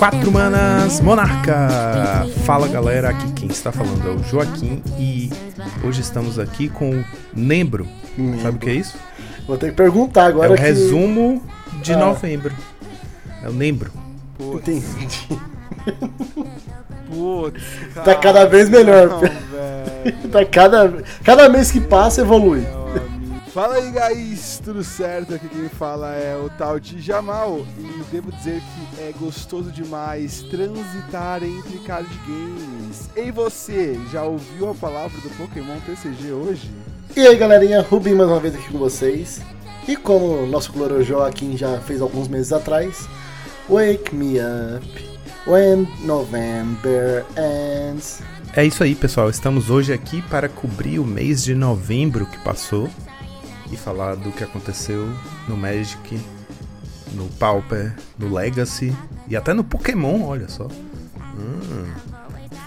Quatro Manas Monarca! Fala galera, aqui quem está falando é o Joaquim e hoje estamos aqui com o Nembro. Sabe o que é isso? Vou ter que perguntar agora. É o que... resumo de Ah. novembro. É o Nembro. Entendi. Putz, Tá cara, cada vez melhor. Não. Tá cada, cada mês que passa evolui. Fala aí, guys, tudo certo? Aqui quem fala é o tal de Jamal e devo dizer que é gostoso demais transitar entre card games. E você, já ouviu a palavra do Pokémon TCG hoje? E aí galerinha, Rubim mais uma vez aqui com vocês. E como o nosso Cloro Joaquim já fez alguns meses atrás, Wake Me Up When November Ends. É isso aí, pessoal. Estamos hoje aqui para cobrir o mês de novembro que passou e falar do que aconteceu no Magic, no Pauper, no Legacy e até no Pokémon, olha só. Hum,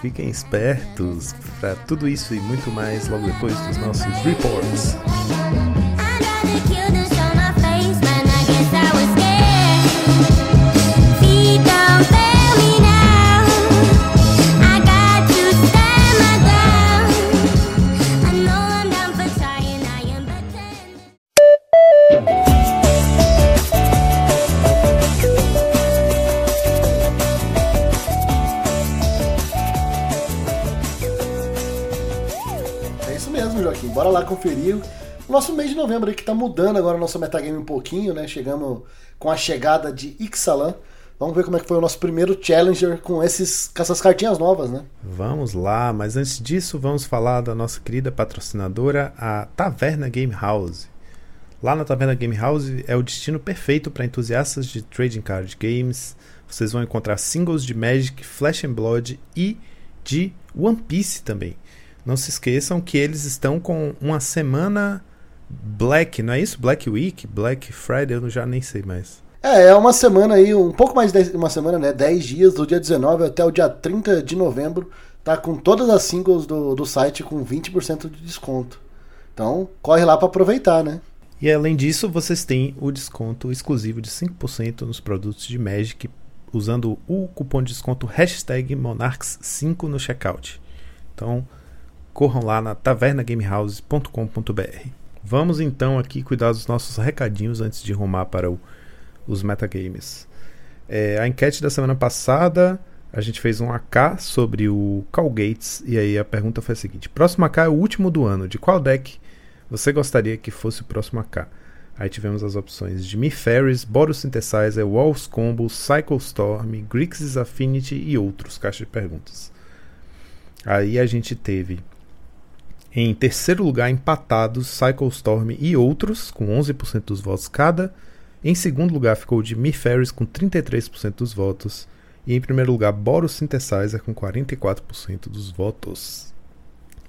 fiquem espertos para tudo isso e muito mais logo depois dos nossos reports. Conferir. O nosso mês de novembro aí que tá mudando agora o nosso metagame um pouquinho, né? Chegamos com a chegada de Ixalan. Vamos ver como é que foi o nosso primeiro Challenger com, esses, com essas cartinhas novas, né? Vamos lá, mas antes disso, vamos falar da nossa querida patrocinadora, a Taverna Game House. Lá na Taverna Game House é o destino perfeito para entusiastas de trading card games. Vocês vão encontrar singles de Magic, Flash and Blood e de One Piece também. Não se esqueçam que eles estão com uma semana Black, não é isso? Black Week, Black Friday, eu já nem sei mais. É, é uma semana aí, um pouco mais de uma semana, né? 10 dias, do dia 19 até o dia 30 de novembro. Tá com todas as singles do, do site com 20% de desconto. Então, corre lá pra aproveitar, né? E além disso, vocês têm o desconto exclusivo de 5% nos produtos de Magic usando o cupom de desconto hashtag Monarchs5 no checkout. Então, corram lá na tavernagamehouse.com.br. Vamos então aqui cuidar dos nossos recadinhos antes de rumar para o- os metagames. É, a enquete da semana passada, a gente fez um AK sobre o Call Gates, e aí a pergunta foi a seguinte: próximo AK é o último do ano, de qual deck você gostaria que fosse o próximo AK? Aí tivemos as opções de Miferris, Boros Synthesizer, Walls Combo, Cycle Storm, Grixis Affinity e outros caixas de perguntas. Aí a gente teve em terceiro lugar empatados Cycle Storm e outros, com 11% dos votos cada. Em segundo lugar ficou o de Miferris com 33% dos votos. E em primeiro lugar, Boros Synthesizer com 44% dos votos.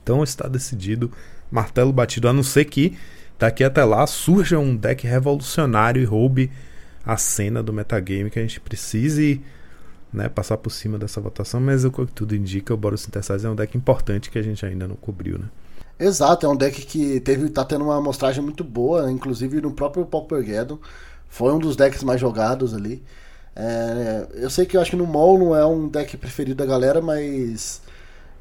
Então está decidido, martelo batido, a não ser que daqui até lá surja um deck revolucionário e roube a cena do metagame que a gente precise né, passar por cima dessa votação, mas o que tudo indica, o Boros Synthesizer é um deck importante que a gente ainda não cobriu, né? Exato, é um deck que teve, tá tendo uma amostragem muito boa, inclusive no próprio Paupergeddon. Foi um dos decks mais jogados ali. É, eu sei que eu acho que no MOL não é um deck preferido da galera, mas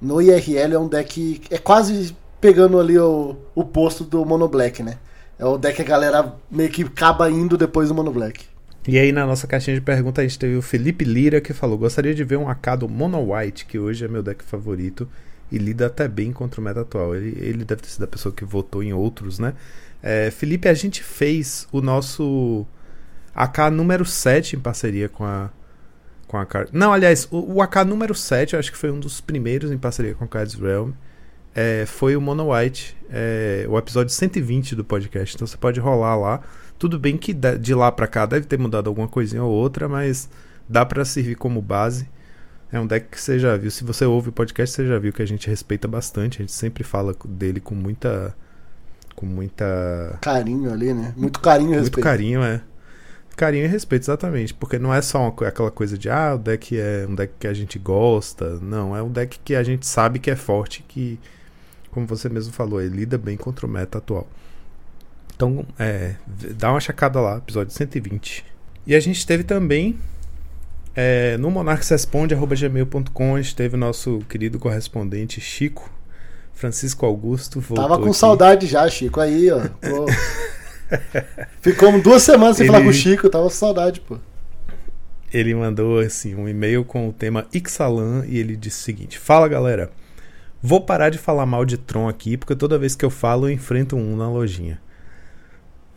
no IRL é um deck. É quase pegando ali o, o posto do Mono Black, né? É o deck que a galera meio que acaba indo depois do Mono Black. E aí na nossa caixinha de perguntas a gente teve o Felipe Lira que falou: Gostaria de ver um AK do Mono White, que hoje é meu deck favorito e lida até bem contra o meta atual. Ele, ele deve ter sido a pessoa que votou em outros, né? É, Felipe, a gente fez o nosso AK número 7 em parceria com a. Com a Card... Não, aliás, o, o AK número 7 eu acho que foi um dos primeiros em parceria com a Cards Realm. É, foi o Mono White, é, o episódio 120 do podcast. Então você pode rolar lá. Tudo bem que de lá pra cá deve ter mudado alguma coisinha ou outra, mas dá pra servir como base. É um deck que você já viu. Se você ouve o podcast, você já viu que a gente respeita bastante. A gente sempre fala dele com muita. Com muita. Carinho ali, né? Muito carinho e Muito respeito. carinho, é. Carinho e respeito, exatamente. Porque não é só uma co- aquela coisa de, ah, o deck é um deck que a gente gosta. Não, é um deck que a gente sabe que é forte, que, como você mesmo falou, ele lida bem contra o meta atual. Então, é, dá uma checada lá, episódio 120. E a gente teve também É, no monarquesresponde.gmail.com esteve o nosso querido correspondente Chico Francisco Augusto. Tava com aqui. saudade já, Chico. Aí, ó. Pô. Ficamos duas semanas sem Ele- falar com o Chico, tava com saudade, pô. Ele mandou assim um e-mail com o tema Ixalan e ele disse o seguinte: Fala galera, vou parar de falar mal de Tron aqui porque toda vez que eu falo eu enfrento um na lojinha.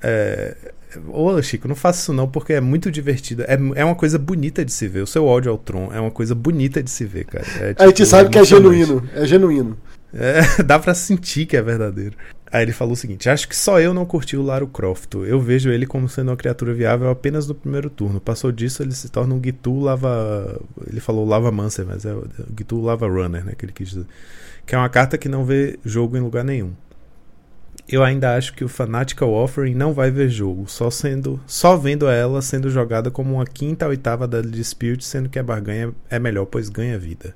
É... Ô Chico, não faça isso não porque é muito divertido. É, é uma coisa bonita de se ver. O seu ódio ao Tron é uma coisa bonita de se ver, cara. É, a gente tipo, sabe que é genuíno. É genuíno. É, dá pra sentir que é verdadeiro. Aí ele falou o seguinte: Acho que só eu não curti o Lara Croft. Eu vejo ele como sendo uma criatura viável apenas no primeiro turno. Passou disso, ele se torna um Gitu Lava. Ele falou Lava Mancer, mas é o Gitu Lava Runner, né? Que ele quis dizer. Que é uma carta que não vê jogo em lugar nenhum. Eu ainda acho que o Fanatical Offering não vai ver jogo, só sendo, só vendo ela sendo jogada como uma quinta ou oitava da Dispute, sendo que a barganha é melhor, pois ganha vida.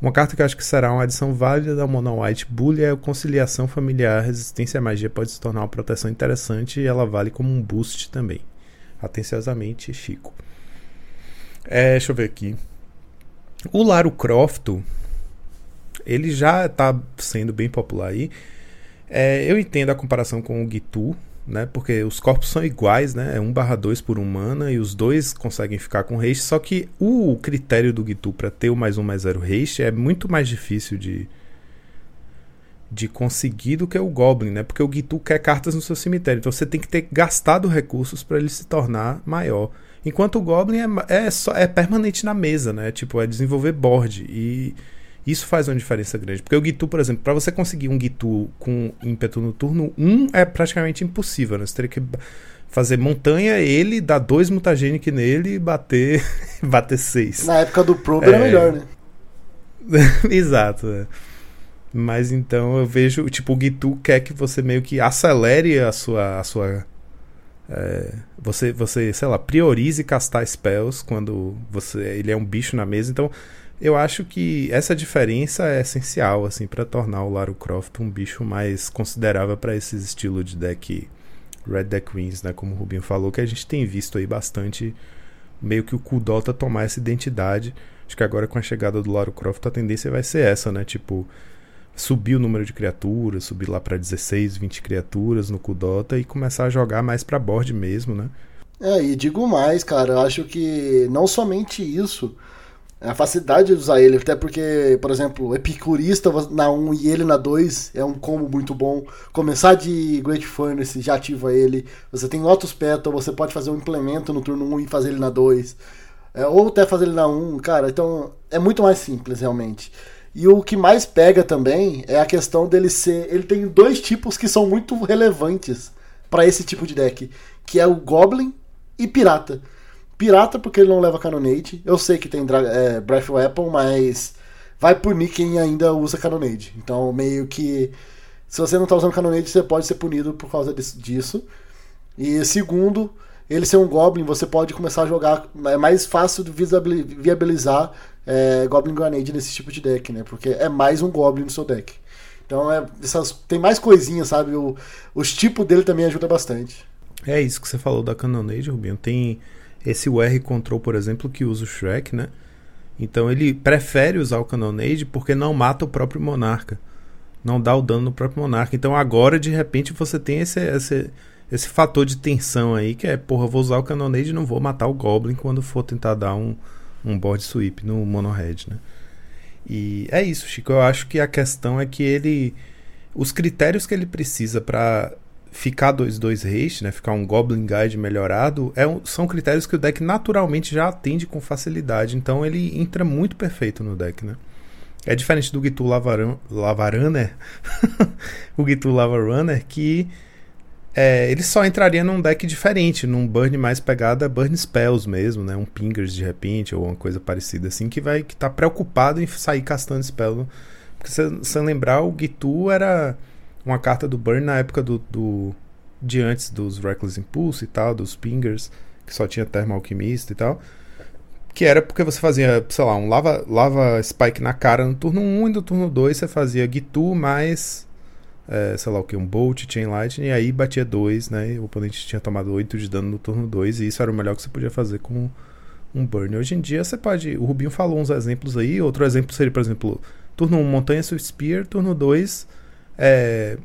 Uma carta que eu acho que será uma adição válida da Mono White Bull é a conciliação familiar, resistência à magia pode se tornar uma proteção interessante e ela vale como um boost também. Atenciosamente, Chico. É, deixa eu ver aqui. O Laro Croft, ele já está sendo bem popular aí. É, eu entendo a comparação com o Gitu, né? Porque os corpos são iguais, né? É 1 barra 2 por um mana e os dois conseguem ficar com haste, só que o critério do Gitu para ter o mais um mais zero haste é muito mais difícil de de conseguir do que o Goblin, né? Porque o Gitu quer cartas no seu cemitério, então você tem que ter gastado recursos para ele se tornar maior. Enquanto o Goblin é, é, só, é permanente na mesa, né? Tipo, é desenvolver board. E isso faz uma diferença grande. Porque o Gitu, por exemplo, para você conseguir um Gitu com ímpeto no turno 1 é praticamente impossível, né? Você teria que fazer montanha, ele, dar dois mutagenic nele e bater, bater seis. Na época do Probe era É. melhor, né? Exato. é. Mas então eu vejo, tipo, o Gitu quer que você meio que acelere a sua. A sua é, você, você, sei lá, priorize castar spells quando você ele é um bicho na mesa. Então, eu acho que essa diferença é essencial, assim, para tornar o Lara Croft um bicho mais considerável para esses estilos de deck Red Deck Queens, né? Como o Rubinho falou, que a gente tem visto aí bastante meio que o Kudota tomar essa identidade. Acho que agora com a chegada do Lara Croft a tendência vai ser essa, né? Tipo, subir o número de criaturas, subir lá pra 16, 20 criaturas no Kudota e começar a jogar mais pra board mesmo, né? É, e digo mais, cara, eu acho que não somente isso, a facilidade de usar ele, até porque, por exemplo, Epicurista na 1 e ele na 2 é um combo muito bom. Começar de Great Furnace já ativa ele. Você tem Lotus Petal, você pode fazer um implemento no turno 1 e fazer ele na 2. É, ou até fazer ele na 1, cara, então é muito mais simples realmente. E o que mais pega também é a questão dele ser. Ele tem dois tipos que são muito relevantes para esse tipo de deck, que é o Goblin e Pirata. Pirata porque ele não leva Cannonade. Eu sei que tem é, Breath Weapon, mas vai punir quem ainda usa Cannonade. Então meio que se você não tá usando Cannonade, você pode ser punido por causa dis- disso. E segundo, ele ser um Goblin, você pode começar a jogar. É mais fácil de viabilizar é, Goblin Grenade nesse tipo de deck, né? Porque é mais um Goblin no seu deck. Então é, essas, tem mais coisinhas, sabe? O, os tipos dele também ajuda bastante. É isso que você falou da Cannonade, Rubinho. Tem esse UR Control, por exemplo, que usa o Shrek, né? Então ele prefere usar o Cannonade porque não mata o próprio Monarca. Não dá o dano no próprio Monarca. Então agora, de repente, você tem esse, esse, esse fator de tensão aí, que é, porra, vou usar o Cannonade e não vou matar o Goblin quando for tentar dar um, um board sweep no Mono Red, né? E é isso, Chico. Eu acho que a questão é que ele. Os critérios que ele precisa para ficar 2-2 haste, né? Ficar um Goblin Guide melhorado, é um- são critérios que o deck naturalmente já atende com facilidade. Então ele entra muito perfeito no deck, né? É diferente do Gitu Lavaran, Lavarunner, o Gitu Lavarunner, que é, ele só entraria num deck diferente, num burn mais pegada burn spells mesmo, né? Um pingers de repente ou uma coisa parecida assim, que vai que tá preocupado em sair castando spell. Porque se você lembrar, o Gitu era uma carta do burn na época do, do de antes dos Reckless Impulse e tal, dos pingers, que só tinha Thermal Alchemist e tal. Que era porque você fazia, sei lá, um lava, lava Spike na cara no turno 1 e no turno 2 você fazia Gitu mais é, sei lá o que, um Bolt, Chain Lightning, e aí batia 2, né? E o oponente tinha tomado 8 de dano no turno 2, e isso era o melhor que você podia fazer com um burn. Hoje em dia você pode. O Rubinho falou uns exemplos aí. Outro exemplo seria, por exemplo, turno 1, Montanha Swift Spear, turno 2, é,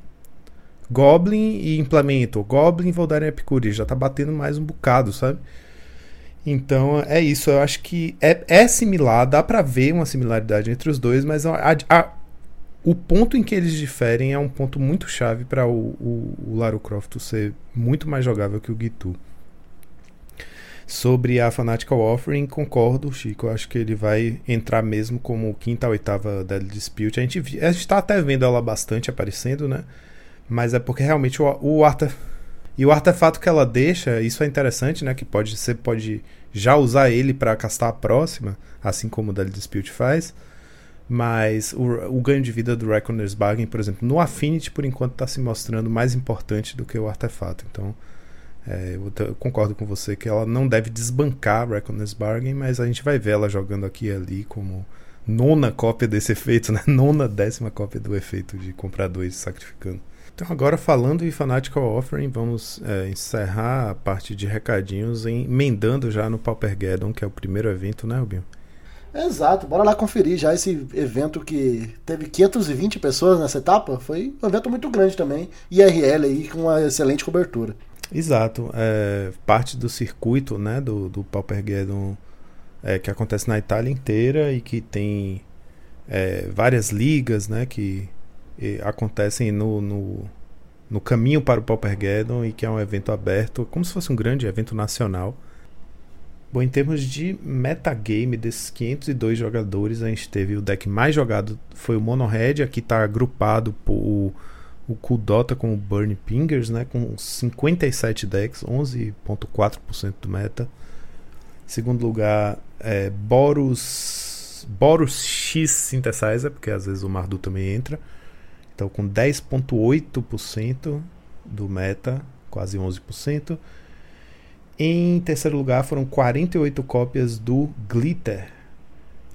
Goblin e Implemento. Goblin Voldaren Epicure. Já tá batendo mais um bocado, sabe? Então é isso. Eu acho que é, é similar, dá pra ver uma similaridade entre os dois, mas a- a- o ponto em que eles diferem é um ponto muito chave para o, o, o Lara Croft ser muito mais jogável que o Gitu. Sobre a Fanatical Offering, concordo, Chico. Acho que ele vai entrar mesmo como quinta oitava Deadly Dispute. A gente, vi- a gente tá até vendo ela bastante aparecendo, né? Mas é porque realmente o, o arte... E o artefato que ela deixa, isso é interessante, né? Que pode você pode já usar ele para castar a próxima, assim como o Deadly Dispute faz. Mas o, o ganho de vida do Reckoner's Bargain, por exemplo, no Affinity, por enquanto, está se mostrando mais importante do que o artefato. Então, é, eu, eu concordo com você que ela não deve desbancar Reckoner's Bargain, mas a gente vai ver ela jogando aqui e ali como nona cópia desse efeito, né? Nona, décima cópia do efeito de comprar dois sacrificando. Então, agora falando em Fanatical Offering, vamos é, encerrar a parte de recadinhos emendando já no Paupergeddon, que é o primeiro evento, né, Rubinho? Exato, bora lá conferir já esse evento que teve 520 pessoas nessa etapa. Foi um evento muito grande também. IRL aí com uma excelente cobertura. Exato, é, parte do circuito né, do, do Paupergeddon é, que acontece na Itália inteira e que tem é, várias ligas né, que e, acontecem no, no, no caminho para o Paupergeddon e que é um evento aberto, como se fosse um grande evento nacional. Bom, em termos de metagame desses 502 jogadores, a gente teve o deck mais jogado foi o Monohead, aqui está agrupado por o, Kudota com o Burn Pingers, né, com 57 decks, 11.4% do meta. Segundo lugar, é, Boros Boros X Synthesizer, porque às vezes o Mardu também entra. Então com 10.8% do meta, quase 11%. Em terceiro lugar foram 48 cópias do Glitter.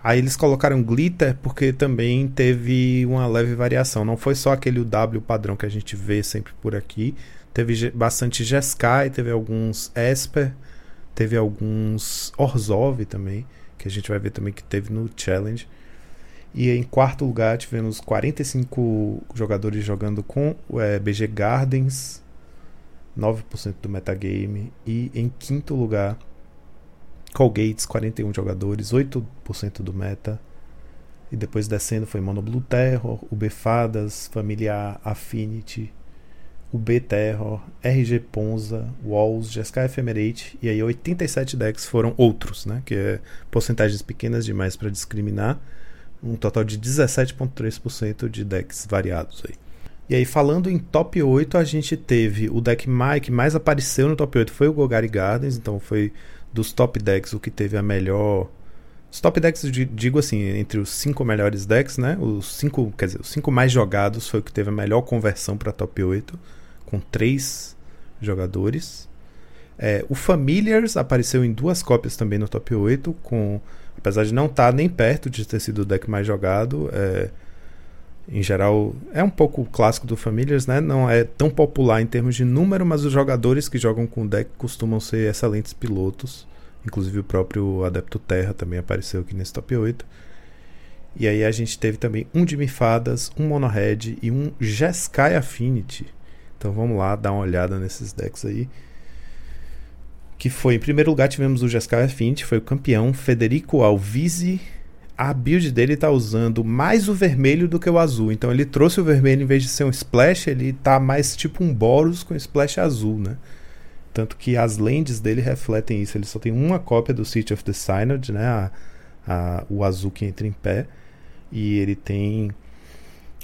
Aí eles colocaram Glitter porque também teve uma leve variação. Não foi só aquele W padrão que a gente vê sempre por aqui. Teve bastante Jeskai, teve alguns Esper, teve alguns Orzhov também, que a gente vai ver também que teve no Challenge. E em quarto lugar tivemos 45 jogadores jogando com é, BG Gardens, 9% do metagame. E em quinto lugar, Colgates, 41 jogadores, 8% do meta. E depois descendo foi Mono Blue Terror, UB Fadas, Familiar, Affinity, UB Terror, RG Ponza, Walls, Jeskai Ephemerate. E aí 87 decks foram outros, né? Que é porcentagens pequenas demais para discriminar. Um total de 17,3% de decks variados aí. E aí, falando em top 8, a gente teve o deck que mais apareceu no top 8 foi o Gogari Gardens, então foi dos top decks o que teve a melhor. Os top decks, digo assim, entre os cinco melhores decks, né? Os cinco, quer dizer, os cinco mais jogados foi o que teve a melhor conversão para top 8, com três jogadores. É, o Familiars apareceu em duas cópias também no top 8, com apesar de não estar nem perto de ter sido o deck mais jogado. É, em geral, é um pouco clássico do Familiars, né? Não é tão popular em termos de número, mas os jogadores que jogam com o deck costumam ser excelentes pilotos. Inclusive o próprio Adepto Terra também apareceu aqui nesse top 8. E aí a gente teve também um de Mifadas, um Monohead e um Jeskai Affinity. Então vamos lá dar uma olhada nesses decks aí. Que foi, em primeiro lugar, tivemos o Jeskai Affinity, foi o campeão Federico Alvise. A build dele tá usando mais o vermelho do que o azul. Então ele trouxe o vermelho em vez de ser um splash, ele tá mais tipo um Boros com splash azul, né? Tanto que as lands dele refletem isso. Ele só tem uma cópia do City of the Synod, né? A, a, o azul que entra em pé. E ele tem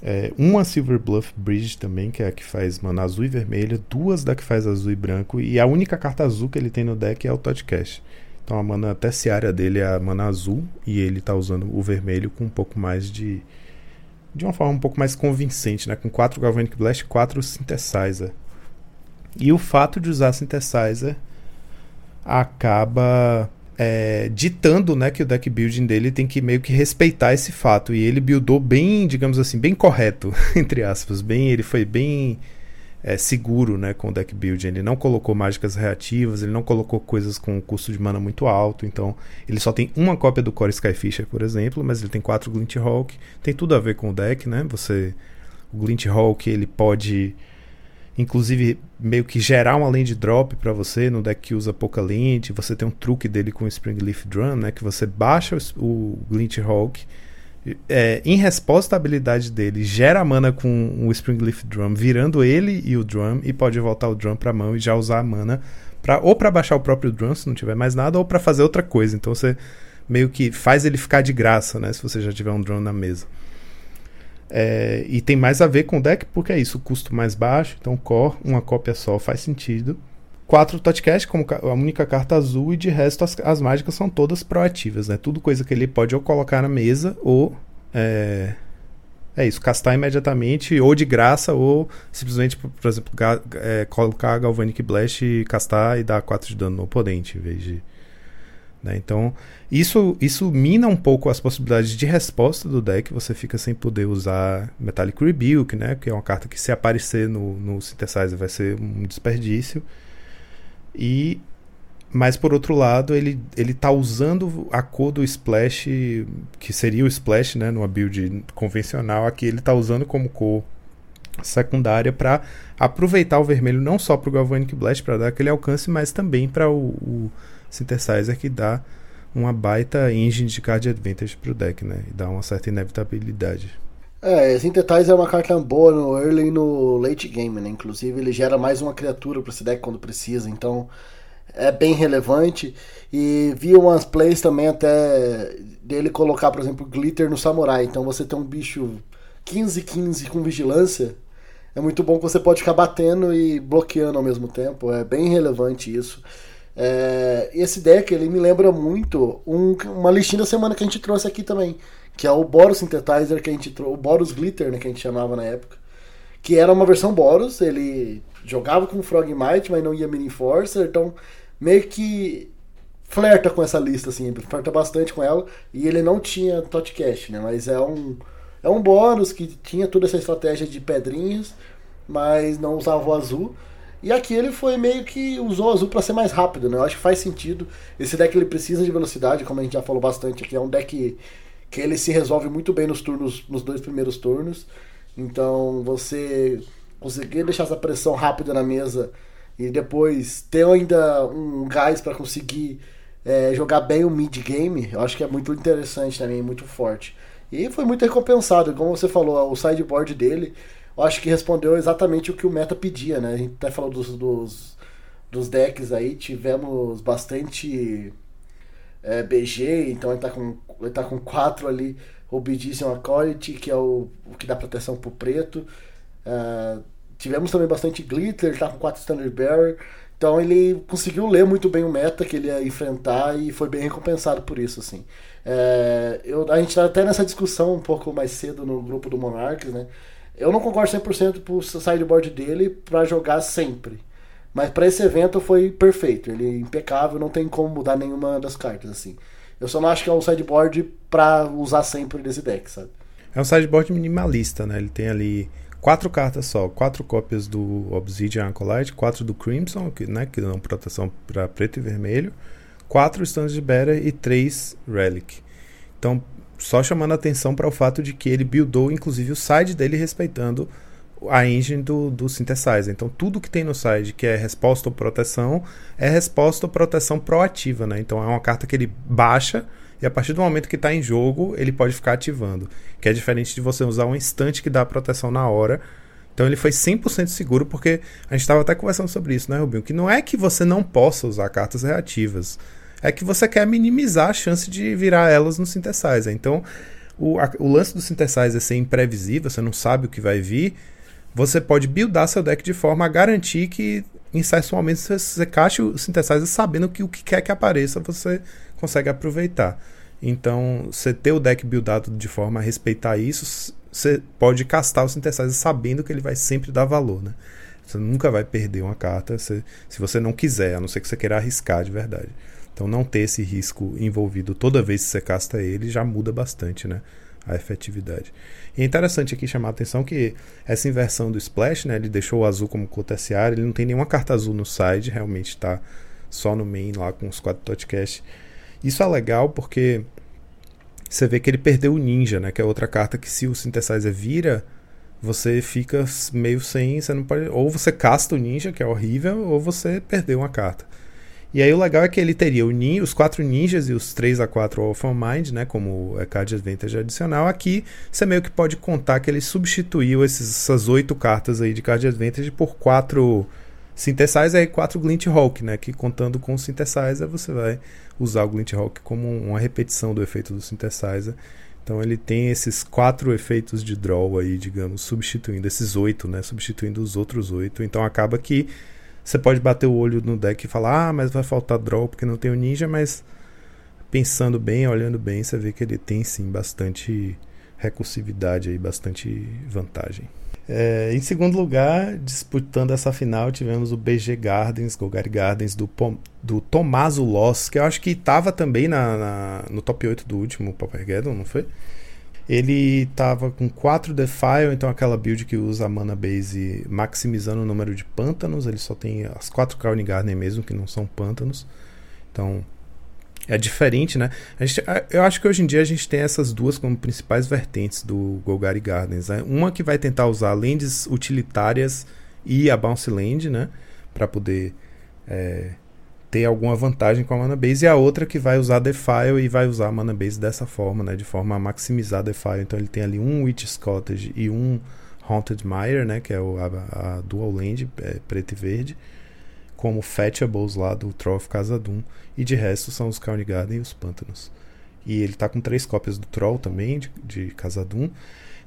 é, uma Silver Bluff Bridge também, que é a que faz mana azul e vermelho. Duas da que faz azul e branco. E a única carta azul que ele tem no deck é o Toddcast. Então a mana terciária dele é a mana azul. E ele tá usando o vermelho com um pouco mais de. De uma forma um pouco mais convincente, né? Com 4 Galvanic Blast e 4 Synthesizer. E o fato de usar Synthesizer acaba é, ditando né, que o deck building dele tem que meio que respeitar esse fato. E ele buildou bem, digamos assim, bem correto, entre aspas. Bem, ele foi bem é, seguro né, com o deck building. Ele não colocou mágicas reativas, ele não colocou coisas com custo de mana muito alto. Então, ele só tem uma cópia do Core Skyfisher, por exemplo, mas ele tem quatro Glint Hawk. Tem tudo a ver com o deck, né? Você, o Glint Hawk ele pode, inclusive, meio que gerar uma land drop para você no deck que usa pouca land. Você tem um truque dele com o Springleaf Drum, né? Que você baixa o, o Glint Hawk é, em resposta à habilidade dele, gera mana com o Springleaf Drum, virando ele e o Drum, e pode voltar o Drum pra mão e já usar a mana pra, ou para baixar o próprio Drum, se não tiver mais nada, ou para fazer outra coisa. Então você meio que faz ele ficar de graça, né? Se você já tiver um Drum na mesa. É, e tem mais a ver com o deck, porque é isso, custo mais baixo, então core, uma cópia só faz sentido. 4 Touchcast como a única carta azul, e de resto as, as mágicas são todas proativas, né? Tudo coisa que ele pode ou colocar na mesa, ou. É, é isso, castar imediatamente, ou de graça, ou simplesmente, por, exemplo, ga, é, colocar Galvanic Blast e castar e dar 4 de dano no oponente, em vez de. Né? Então, isso, isso mina um pouco as possibilidades de resposta do deck. Você fica sem poder usar Metallic Rebuke, né? que é uma carta que, se aparecer no, no Synthesizer, vai ser um desperdício. E mas por outro lado, ele ele tá usando a cor do splash, que seria o splash, né, numa build convencional, aqui ele tá usando como cor secundária para aproveitar o vermelho não só para o Galvanic Blast para dar aquele alcance, mas também para o, o synthesizer que dá uma baita engine de card advantage pro deck, né? E dá uma certa inevitabilidade. É, Synthetize é uma carta boa no early e no late game, né? Inclusive ele gera mais uma criatura para esse deck quando precisa, então é bem relevante. E vi umas plays também até dele colocar, por exemplo, glitter no samurai. Então você tem um bicho 15-15 com vigilância. É muito bom que você pode ficar batendo e bloqueando ao mesmo tempo. É bem relevante isso. É, esse deck ele me lembra muito um, uma listinha da semana que a gente trouxe aqui também, que é o Boros Synthetizer que a gente trouxe, o Boros Glitter, né, que a gente chamava na época, que era uma versão Boros, ele jogava com Frogmite, mas não ia Mini Forcer, então meio que flerta com essa lista assim, flerta bastante com ela, e ele não tinha Totcast, né, mas é um é um Boros que tinha toda essa estratégia de pedrinhas, mas não usava o azul. E aqui ele foi meio que usou o azul para ser mais rápido, né? Eu acho que faz sentido. Esse deck ele precisa de velocidade, como a gente já falou bastante aqui. É um deck que ele se resolve muito bem nos turnos, nos dois primeiros turnos. Então você conseguir deixar essa pressão rápida na mesa e depois ter ainda um gás para conseguir é, jogar bem o mid game, eu acho que é muito interessante também, muito forte. E foi muito recompensado, como você falou, o sideboard dele eu acho que respondeu exatamente o que o meta pedia, né? A gente até falou dos, dos, dos decks aí, tivemos bastante é, BG, então ele tá com, ele tá com quatro ali, Obedition Authority, que é o, o que dá proteção pro preto. Uh, tivemos também bastante Glitter, ele tá com quatro Standard Bearer. Então ele conseguiu ler muito bem o meta que ele ia enfrentar e foi bem recompensado por isso, assim. É, eu, a gente tá até nessa discussão um pouco mais cedo no grupo do Monarchs, né? Eu não concordo 100% pro sideboard dele para jogar sempre. Mas para esse evento foi perfeito. Ele é impecável, não tem como mudar nenhuma das cartas, assim. Eu só não acho que é um sideboard pra usar sempre nesse deck, sabe? É um sideboard minimalista, né? Ele tem ali quatro cartas só, quatro cópias do Obsidian Acolyte, quatro do Crimson, que, né, que dão proteção para preto e vermelho, quatro Stands de Better e três Relic. Então, só chamando atenção para o fato de que ele buildou inclusive o side dele respeitando a engine do, do synthesizer. Então tudo que tem no side que é resposta ou proteção é resposta ou proteção proativa, né? Então é uma carta que ele baixa e a partir do momento que está em jogo ele pode ficar ativando, que é diferente de você usar um instante que dá proteção na hora. Então ele foi 100% seguro porque a gente estava até conversando sobre isso, né, Rubinho? Que não é que você não possa usar cartas reativas é que você quer minimizar a chance de virar elas no synthesizer. Então, o, a, o lance do synthesizer ser imprevisível, você não sabe o que vai vir. Você pode buildar seu deck de forma a garantir que em certos você caixa o synthesizer sabendo que o que quer que apareça você consegue aproveitar. Então, você ter o deck buildado de forma a respeitar isso, você pode castar o synthesizer sabendo que ele vai sempre dar valor, né? Você nunca vai perder uma carta se, se você não quiser, a não ser que você queira arriscar de verdade. Então não ter esse risco envolvido toda vez que você casta ele já muda bastante, né? A efetividade. E é interessante aqui chamar a atenção que essa inversão do Splash, né, ele deixou o azul como cor terciária, ele não tem nenhuma carta azul no side, realmente está só no main lá com os quatro touchcast. Isso é legal porque você vê que ele perdeu o ninja, né, que é outra carta que se o synthesizer vira, você fica meio sem, você não pode, ou você casta o ninja, que é horrível, ou você perdeu uma carta. E aí o legal é que ele teria nin, os quatro ninjas e os 3 a 4 Off of Mind, né, como é card advantage adicional. Aqui você meio que pode contar que ele substituiu esses, essas oito cartas aí de card advantage por quatro synthesizer e quatro glint hawk, né, que contando com o synthesizer você vai usar o glint hawk como uma repetição do efeito do synthesizer. Então ele tem esses quatro efeitos de draw aí, digamos, substituindo esses oito, né, substituindo os outros oito. Então acaba que você pode bater o olho no deck e falar, ah, mas vai faltar draw porque não tem o ninja, mas pensando bem, olhando bem, você vê que ele tem sim bastante recursividade aí, bastante vantagem. É, em segundo lugar, disputando essa final, tivemos o BG Gardens, Golgari Gardens do, do Tomaso Loss, que eu acho que estava também na, na, no top 8 do último Poppergeddon, não foi? Ele tava com 4 Defile, então aquela build que usa a mana base maximizando o número de pântanos. Ele só tem as 4 Crown Garden mesmo, que não são pântanos. Então é diferente, né? Gente, eu acho que hoje em dia a gente tem essas duas como principais vertentes do Golgari Gardens. Né? Uma que vai tentar usar lands utilitárias e a Bounce Land, né? Para poder é, ter alguma vantagem com a mana base e a outra que vai usar Defile e vai usar a mana base dessa forma, né, de forma a maximizar Defile. Então ele tem ali um Witch's Cottage e um Haunted Mire, né, que é o, a, a Dual Land, é, preto e verde, como Fetchables lá do Troll of Casadum, e de resto são os Carne Garden e os Pântanos. E ele tá com três cópias do Troll também, de, de Casadum,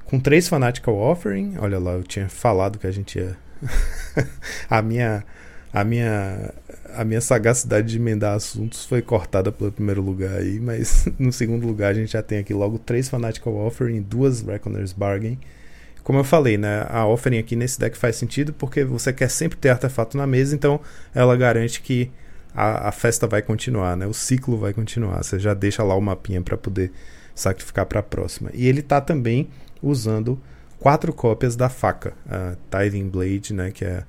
com três Fanatical Offering, olha lá, eu tinha falado que a gente ia... a minha a minha a minha sagacidade de emendar assuntos foi cortada pelo primeiro lugar aí, mas no segundo lugar a gente já tem aqui logo três Fanatical Offering duas Reckoner's Bargain. Como eu falei, né, a offering aqui nesse deck faz sentido porque você quer sempre ter artefato na mesa, então ela garante que a, a festa vai continuar, né, o ciclo vai continuar. Você já deixa lá o mapinha para poder sacrificar para a próxima. E ele tá também usando quatro cópias da faca, a Tithing Blade, né, que é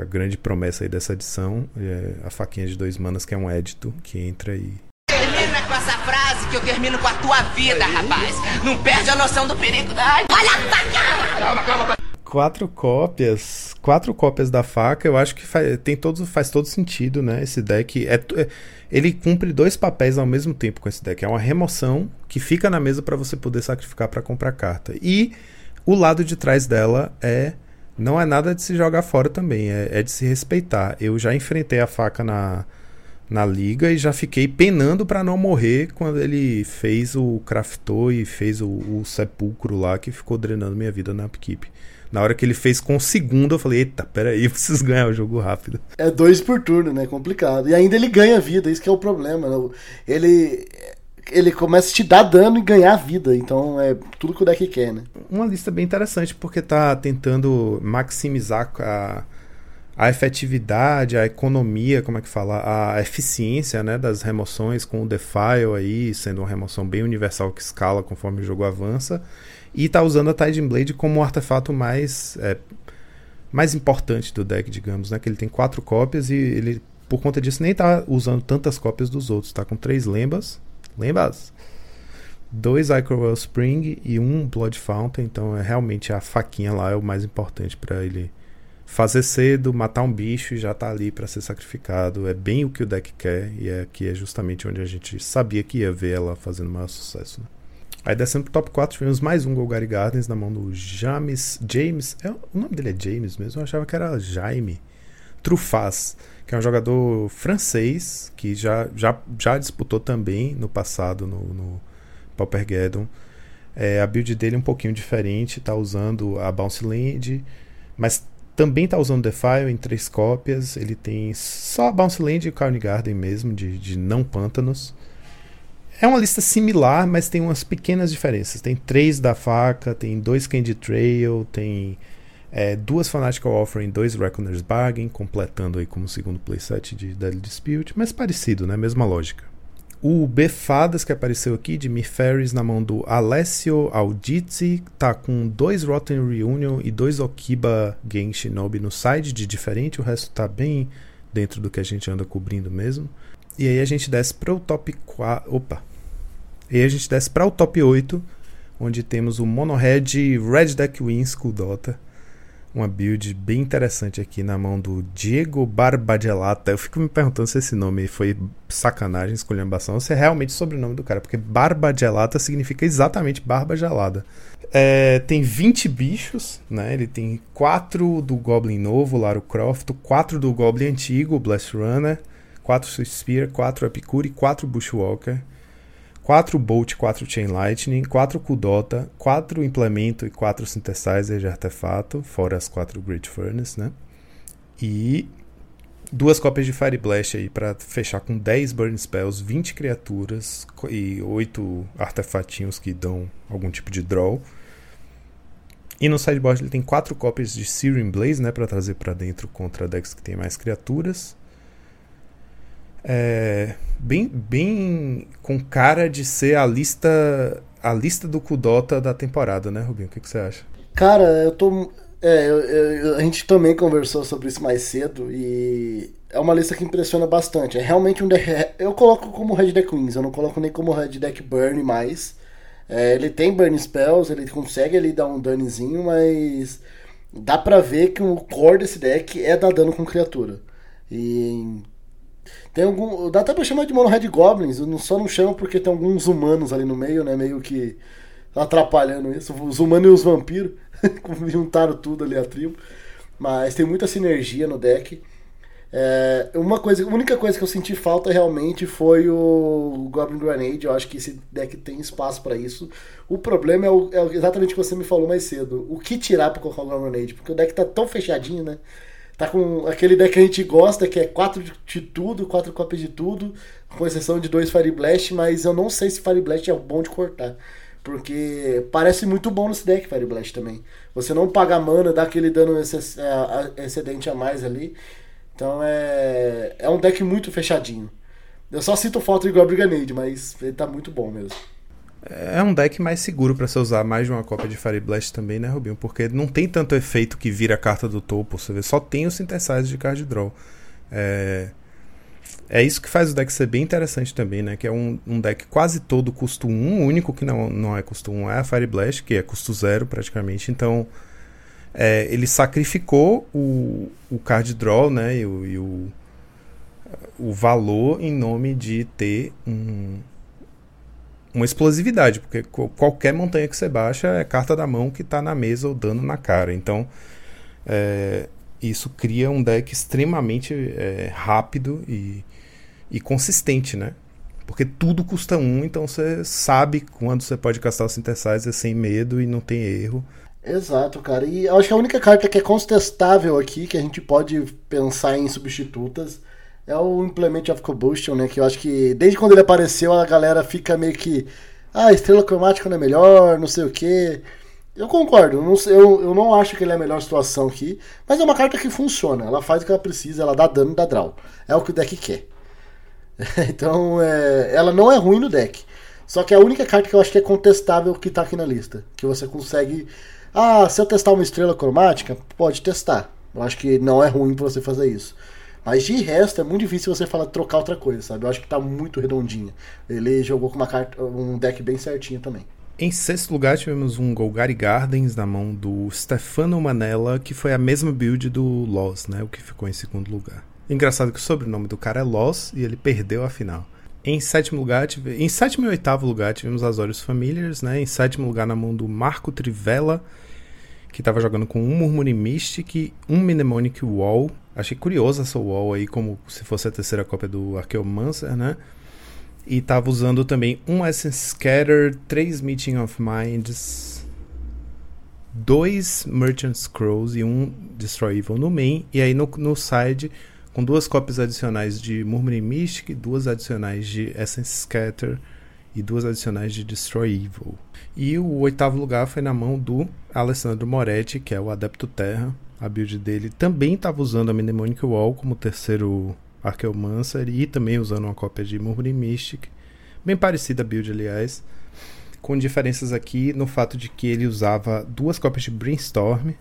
a grande promessa aí dessa edição é a faquinha de dois manas, que é um édito que entra aí. Termina com essa frase que eu termino com a tua vida, rapaz. Não perde a noção do perigo. Ai, olha a faca! Calma, calma. Quatro cópias, quatro cópias da faca, eu acho que faz, tem todo, faz todo sentido, né? Esse deck é, é, ele cumpre dois papéis ao mesmo tempo com esse deck. É uma remoção que fica na mesa para você poder sacrificar para comprar carta. E o lado de trás dela é não é nada de se jogar fora também, é, é, de se respeitar. Eu já enfrentei a faca na, na liga e já fiquei penando para não morrer quando ele fez o craftou e fez o, o, sepulcro lá que ficou drenando minha vida na upkeep. Na hora que ele fez com o segundo, eu falei: Eita, peraí, eu preciso ganhar o jogo rápido. É dois por turno, né? Complicado. E ainda ele ganha vida, isso que é o problema. Né? Ele ele começa a te dar dano e ganhar vida. Então é tudo que o deck quer, né? Uma lista bem interessante, porque tá tentando maximizar a, a efetividade, a economia, como é que fala? A eficiência né, das remoções com o Defile aí, sendo uma remoção bem universal que escala conforme o jogo avança. E tá usando a Tiding Blade como o artefato mais. É, mais importante do deck, digamos, né? Que ele tem quatro cópias e ele, por conta disso, nem tá usando tantas cópias dos outros. Tá com três lembas, Lembras? Dois Icrowell Spring e um Blood Fountain. Então é realmente a faquinha lá é o mais importante para ele fazer cedo, matar um bicho e já tá ali para ser sacrificado. É bem o que o deck quer e é aqui é justamente onde a gente sabia que ia ver ela fazendo maior sucesso. Né? Aí descendo pro top 4 tivemos mais um Golgari Gardens na mão do James. James. É, o nome dele é James mesmo? Eu achava que era Jaime. Trufaz que é um jogador francês que já, já, já disputou também no passado no, no Paupergeddon. É, a build dele é um pouquinho diferente, está usando a Bounce Land, mas também está usando Defile em três cópias. Ele tem só a Bounce Land e o Carne Garden mesmo, de, de não pântanos. É uma lista similar, mas tem umas pequenas diferenças. Tem três da faca, tem dois Candy Trail, tem é, duas Fanatical Offering, dois Reckoner's Bargain, completando aí como segundo playset de Deadly Dispute, mas parecido, né? Mesma lógica. O Befadas que apareceu aqui, de Miferis na mão do Alessio Audizzi, tá com dois Rotten Reunion e dois Okiba Gen Shinobi no side de diferente, o resto tá bem dentro do que a gente anda cobrindo mesmo. E aí a gente desce para o top 4. Opa! E aí a gente desce para o top 8, onde temos o Monohead Red Deck Wins Kudota. Uma build bem interessante aqui na mão do Diego Barbagelata. Eu fico me perguntando se esse nome foi sacanagem, esculhambação, ou se é realmente o sobrenome do cara, porque Barbagelata significa exatamente barba gelada. É, tem 20 bichos, né? Ele tem 4 do Goblin novo, Lara Croft, 4 do Goblin antigo, Blast Runner, 4 Swift Spear, 4 Epicure, 4 Bushwalker, 4 Bolt, 4 Chain Lightning, 4 Kudota, 4 Implemento e 4 Synthesizer de artefato, fora as 4 Great Furnace, né? E duas cópias de Fire Blast aí para fechar com 10 Burn Spells, 20 criaturas e 8 artefatinhos que dão algum tipo de draw. E no sideboard ele tem 4 cópias de Searing Blaze, né, para trazer para dentro contra decks que tem mais criaturas. É, bem, bem com cara de ser a lista a lista do Kudota da temporada, né, Rubinho? O que, que você acha? Cara, eu tô. É, eu- eu- a gente também conversou sobre isso mais cedo e é uma lista que impressiona bastante. É realmente um deck. Eu coloco como Red Deck Wings, eu não coloco nem como Red Deck Burn mais. É, ele tem Burn Spells, ele consegue ali dar um danozinho, mas dá pra ver que o core desse deck é dar dano com criatura. E tem algum. Dá até pra chamar de Mono Red Goblins, eu só não chamo porque tem alguns humanos ali no meio, né? Meio que atrapalhando isso. Os humanos e os vampiros juntaram tudo ali a tribo. Mas tem muita sinergia no deck. É, uma coisa, a única coisa que eu senti falta realmente foi o Goblin Grenade. Eu acho que esse deck tem espaço pra isso. O problema é, o- é exatamente o que você me falou mais cedo. O que tirar pra colocar o Goblin Grenade? Porque o deck tá tão fechadinho, né? Tá com aquele deck que a gente gosta, que é 4 de tudo, 4 cópias de tudo, com exceção de dois Fire Blast, mas eu não sei se Fire Blast é bom de cortar. Porque parece muito bom nesse deck Fire Blast também. Você não paga mana, dá aquele dano é, excedente a mais ali. Então é, é um deck muito fechadinho. Eu só sinto falta de Goblin Grenade, mas ele tá muito bom mesmo. É um deck mais seguro pra você usar mais de uma cópia de Fire Blast também, né, Rubinho? Porque não tem tanto efeito que vira a carta do topo, você vê, só tem o Synthesizer de card draw. É... é isso que faz o deck ser bem interessante também, né? Que é um, um deck quase todo custo 1, o único que não, não é custo 1 é a Fire Blast, que é custo 0 praticamente, então é, ele sacrificou o, o card draw, né? E o, e o, o valor em nome de ter um, uma explosividade, porque qualquer montanha que você baixa é carta da mão que tá na mesa ou dando na cara. Então, é, isso cria um deck extremamente é, rápido e, e consistente, né? Porque tudo custa um, então você sabe quando você pode castar o Synthesizer sem medo e não tem erro. Exato, cara. E eu acho que a única carta que é contestável aqui, que a gente pode pensar em substitutas, é o Implement of Combustion, né? Que eu acho que desde quando ele apareceu a galera fica meio que. Ah, estrela cromática não é melhor, não sei o quê. Eu concordo, eu não, eu, eu não acho que ele é a melhor situação aqui, mas é uma carta que funciona. Ela faz o que ela precisa, ela dá dano dá draw. É o que o deck quer. então, é, ela não é ruim no deck. Só que é a única carta que eu acho que é contestável que tá aqui na lista. Que você consegue. Ah, se eu testar uma estrela cromática, pode testar. Eu acho que não é ruim pra você fazer isso. Mas de resto, é muito difícil você falar trocar outra coisa, sabe? Eu acho que tá muito redondinha. Ele jogou com uma carta, um deck bem certinho também. Em sexto lugar, tivemos um Golgari Gardens na mão do Stefano Manella, que foi a mesma build do Loss, né? O que ficou em segundo lugar. Engraçado que o sobrenome do cara é Loss e ele perdeu a final. Em sétimo lugar, tive... em sétimo e oitavo lugar, tivemos Azorius Familiars, né? Em sétimo lugar, na mão do Marco Trivella, que estava jogando com um Murmuring Mystic, um Mnemonic Wall. Achei curiosa essa Wall aí, como se fosse a terceira cópia do Archaeomancer, né? E tava usando também um Essence Scatter, três Meeting of Minds, dois Merchant Scrolls e um Destroy Evil no main. E aí no, no side, com duas cópias adicionais de Murmuring Mystic, duas adicionais de Essence Scatter e duas adicionais de Destroy Evil. E o oitavo lugar foi na mão do Alessandro Moretti, que é o Adepto Terra. A build dele também estava usando a Mnemonic Wall como terceiro Archaeomancer e também usando uma cópia de Murmuring Mystic. Bem parecida a build, aliás. Com diferenças aqui no fato de que ele usava duas cópias de Brainstorm.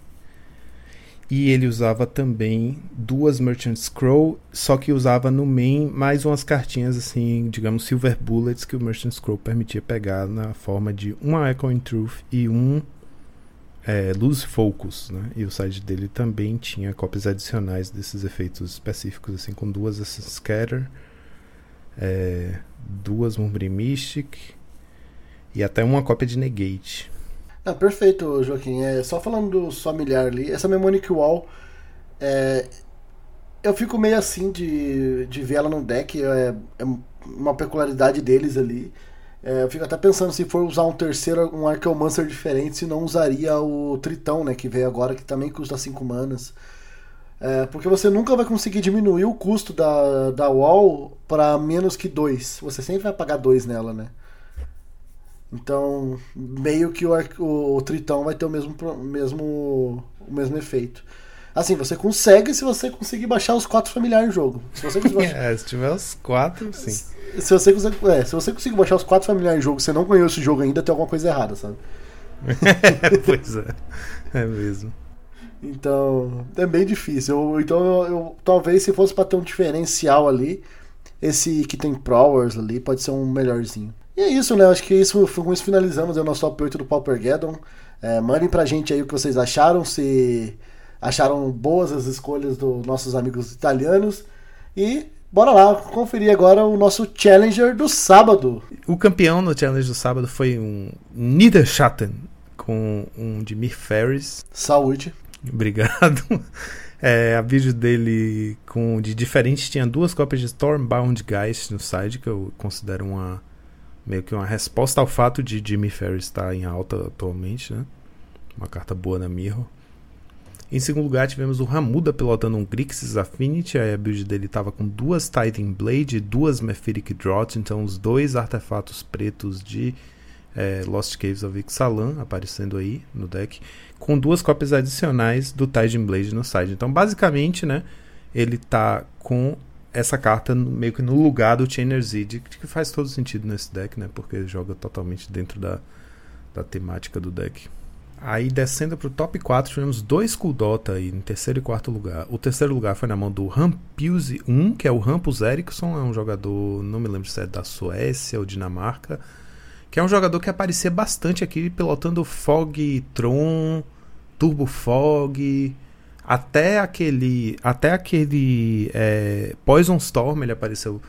E ele usava também duas Merchant Scroll, só que usava no main mais umas cartinhas assim, digamos, Silver Bullets que o Merchant Scroll permitia pegar na forma de uma Echoing Truth e um é, Lose Focus, né? E o side dele também tinha cópias adicionais desses efeitos específicos, assim, com duas Essence Scatter, é, duas Murmuring Mystic e até uma cópia de Negate. Não, perfeito, Joaquim. É, só falando do familiar ali, essa Mnemonic Wall, é, eu fico meio assim de, de ver ela no deck, é, é uma peculiaridade deles ali. É, eu fico até pensando se for usar um terceiro, um Archeomancer diferente, se não usaria o Tritão, né, que veio agora, que também custa 5 manas. É, porque você nunca vai conseguir diminuir o custo da, da wall para menos que 2. Você sempre vai pagar 2 nela, né? Então, meio que o, o, Tritão vai ter o mesmo, mesmo, o mesmo efeito. Assim, você consegue se você conseguir baixar os quatro familiares no jogo. Se você baixar, É, se tiver os quatro, sim. se você consegue, é, se você conseguir baixar os quatro familiares no jogo você não conhece esse jogo ainda, tem alguma coisa errada, sabe? pois é. É mesmo. Então, é bem difícil. Eu- então, eu, eu- talvez se fosse pra ter um diferencial ali, esse que tem Prowers ali pode ser um melhorzinho. E é isso, né? Acho que isso, com isso finalizamos o nosso top 8 do Paupergeddon. É, mandem pra gente aí o que vocês acharam, se acharam boas as escolhas dos nossos amigos italianos. E bora lá conferir agora o nosso Challenger do sábado. O campeão no challenge do sábado foi um Niederschatten com um Dimir Ferris. Saúde. Obrigado. É, a vídeo dele com de diferente tinha duas cópias de Stormbound Geist no site, que eu considero uma meio que uma resposta ao fato de Jimmy Ferris estar em alta atualmente, né? Uma carta boa na Mirror. Em segundo lugar, tivemos o Ramuda pilotando um Grixis Affinity. Aí a build dele estava com duas Titan Blade e duas Mephitic Drought. Então, os dois artefatos pretos de é, Lost Caves of Ixalan aparecendo aí no deck. Com duas cópias adicionais do Titan Blade no side. Então, basicamente, né? Ele tá com essa carta meio que no lugar do Chainer Zid, que faz todo sentido nesse deck, né? Porque joga totalmente dentro da, da temática do deck. Aí descendo pro top 4, tivemos dois Kuldota aí em terceiro e quarto lugar. O terceiro lugar foi na mão do Rampuse 1, que é o Rampus Eriksson, é um jogador, não me lembro se é da Suécia ou Dinamarca, que é um jogador que aparecia bastante aqui pilotando Fog Tron, Turbo Fog, até aquele até aquele é, Poison Storm ele apareceu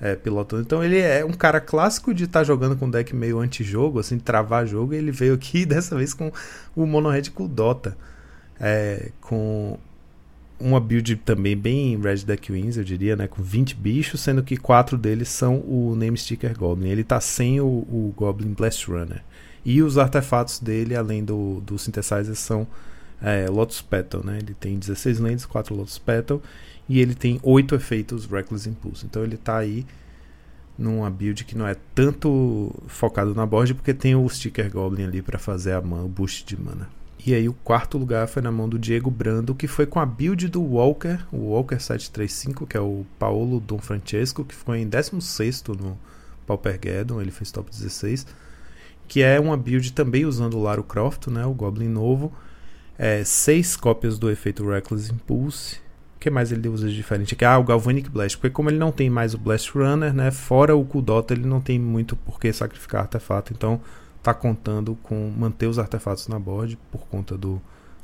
é, pilotando. Então ele é um cara clássico de estar jogando com deck meio anti-jogo, assim, travar jogo. E ele veio aqui dessa vez com o Mono Red com o Dota. É, com uma build também bem Red Deck Wins, eu diria, né? Com 20 bichos, sendo que quatro deles são o Name Sticker Goblin. Ele tá sem o, o Goblin Blast Runner. E os artefatos dele, além do, do Synthesizer, são é, Lotus Petal, né? Ele tem 16 lands, 4 Lotus Petal e ele tem 8 efeitos Reckless Impulse. Então ele tá aí numa build que não é tanto focado na board porque tem o Sticker Goblin ali para fazer a mana, o boost de mana. E aí o quarto lugar foi na mão do Diego Brando, que foi com a build do Walker, o Walker 735, que é o Paolo Dom Francesco, que ficou em 16º no Paupergeddon, ele fez top 16, que é uma build também usando o Laro Croft, né, o Goblin novo, é, seis cópias do efeito Reckless Impulse. O que mais ele usa de diferente aqui? Ah, o Galvanic Blast. Porque como ele não tem mais o Blast Runner, né? Fora o Kudota, ele não tem muito por que sacrificar artefato. Então tá contando com manter os artefatos na board por conta do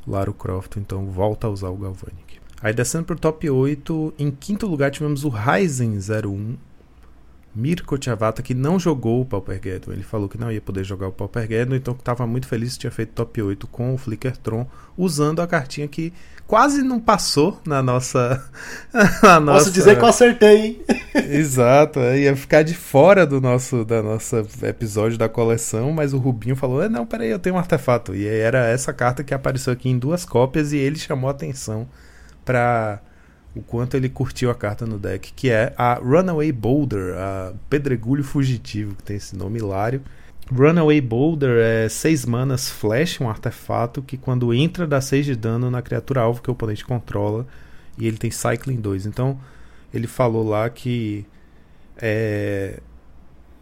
Laro Croft. Então volta a usar o Galvanic. Aí descendo pro top 8, em quinto lugar tivemos o Ryzen 01. Mirko Chavata, que não jogou o Paupergeddon. Ele falou que não ia poder jogar o Paupergeddon, então estava muito feliz que tinha feito top 8 com o Flickertron, usando a cartinha que quase não passou na nossa. na nossa... Posso dizer que eu acertei, hein? Exato, é, ia ficar de fora do nosso da nossa episódio da coleção, mas o Rubinho falou: "É, não, peraí, eu tenho um artefato". E aí era essa carta que apareceu aqui em duas cópias e ele chamou a atenção para o quanto ele curtiu a carta no deck, que é a Runaway Boulder, a Pedregulho Fugitivo, que tem esse nome hilário. Runaway Boulder é 6 manas flash, um artefato que quando entra dá 6 de dano na criatura alvo que o oponente controla, e ele tem Cycling 2. Então, ele falou lá que é,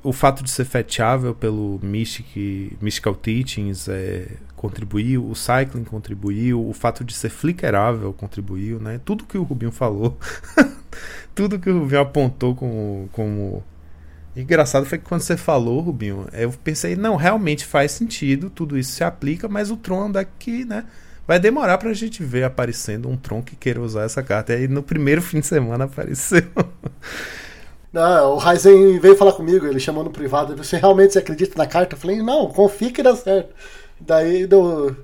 o fato de ser fetchável pelo Mystic, Mystical Teachings é, contribuiu, o Cycling contribuiu, o fato de ser flickerável contribuiu, né? Tudo que o Rubinho falou, tudo que o Rubinho apontou como, como... Engraçado foi que quando você falou, Rubinho, eu pensei, não, realmente faz sentido, tudo isso se aplica, mas o Tron é deck que, né, vai demorar pra gente ver aparecendo um Tron que queira usar essa carta. E aí no primeiro fim de semana apareceu. Não, o Ryzen veio falar comigo, ele chamou no privado, você realmente você acredita na carta? Eu falei, não, confia que dá certo. Daí deu.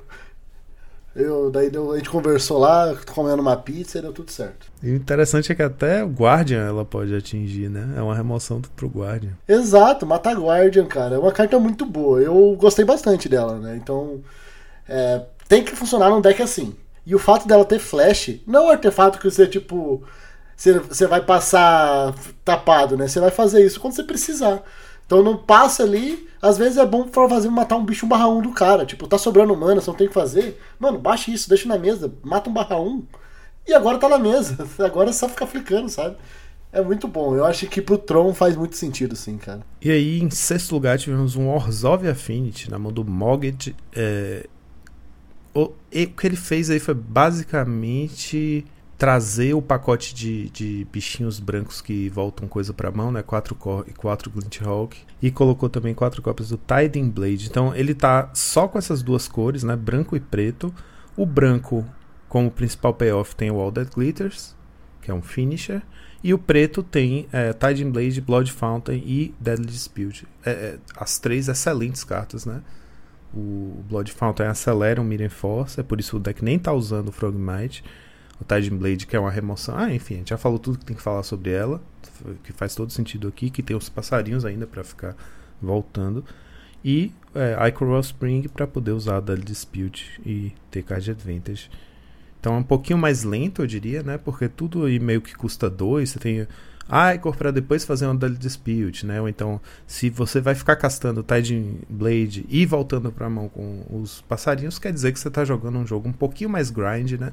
Eu, daí deu, a gente conversou lá, comendo uma pizza e deu tudo certo. E o interessante é que até o Guardian ela pode atingir, né? É uma remoção pro Guardian. Exato, Mata Guardian, cara. É uma carta muito boa. Eu gostei bastante dela, né? Então, é, tem que funcionar num deck assim. E o fato dela ter flash, não é um artefato que você, tipo, você, você vai passar tapado, né? Você vai fazer isso quando você precisar. Então não passa ali, às vezes é bom pra fazer matar um bicho 1 barra 1 do cara. Tipo, tá sobrando mana, você não tem o que fazer. Mano, baixa isso, deixa na mesa, mata um barra 1. E agora tá na mesa. Agora é só ficar flicando, sabe? É muito bom. Eu acho que pro Tron faz muito sentido, sim, cara. E aí, em sexto lugar, tivemos um Orzhov Affinity na mão do Mogget. É... O que ele fez aí foi basicamente trazer o pacote de, de bichinhos brancos que voltam coisa pra mão, né? Quatro, e quatro Glint Hawk. E colocou também quatro cópias do Tiding Blade. Então ele tá só com essas duas cores, né? Branco e preto. O branco, como principal payoff, tem o All That Glitters, que é um finisher. E o preto tem é, Tiding Blade, Blood Fountain e Deadly Dispute. É, é, as três excelentes cartas, né? O Blood Fountain acelera o Mirror Force, é por isso o deck nem tá usando o Frogmite. O Tiding Blade, que é uma remoção. Ah, enfim, a gente já falou tudo que tem que falar sobre ela, que faz todo sentido aqui, que tem os passarinhos ainda para ficar voltando. E é, Icor Spring para poder usar a Deadly Dispute e ter card advantage. Então é um pouquinho mais lento, eu diria, né? Porque tudo aí meio que custa 2. Você tem Icor para depois fazer uma Deadly Dispute, né? Ou então, se você vai ficar castando Tiding Blade e voltando pra mão com os passarinhos, quer dizer que você tá jogando um jogo um pouquinho mais grind, né?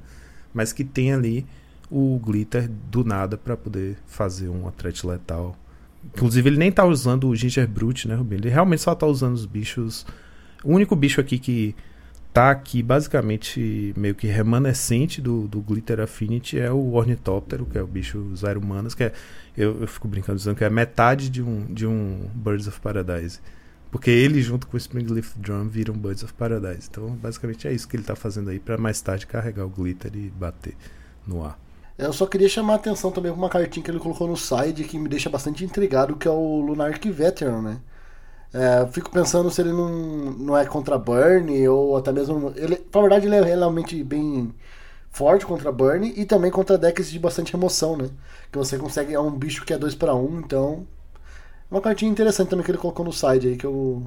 Mas que tem ali o glitter do nada para poder fazer um threat letal. Inclusive, ele nem tá usando o Ginger Brute, né, Rubinho? Ele realmente só tá usando os bichos. O único bicho aqui que tá aqui basicamente meio que remanescente do, do Glitter Affinity é o Ornitóptero, que é o bicho zero humanas, que é. Eu, eu fico brincando dizendo que é metade de um, de um Birds of Paradise. Porque ele, junto com o Springleaf Drum, viram Birds of Paradise. Então, basicamente é isso que ele tá fazendo aí para mais tarde carregar o Glitter e bater no ar. Eu só queria chamar a atenção também pra uma cartinha que ele colocou no side que me deixa bastante intrigado, que é o Lunark Veteran, né? É, fico pensando se ele não, não é contra Burn ou até mesmo. Ele, na verdade, ele é realmente bem forte contra Burn e também contra decks de bastante remoção, né? Que você consegue. É um bicho que é 2 para 1, então. Uma cartinha interessante também que ele colocou no side aí que eu.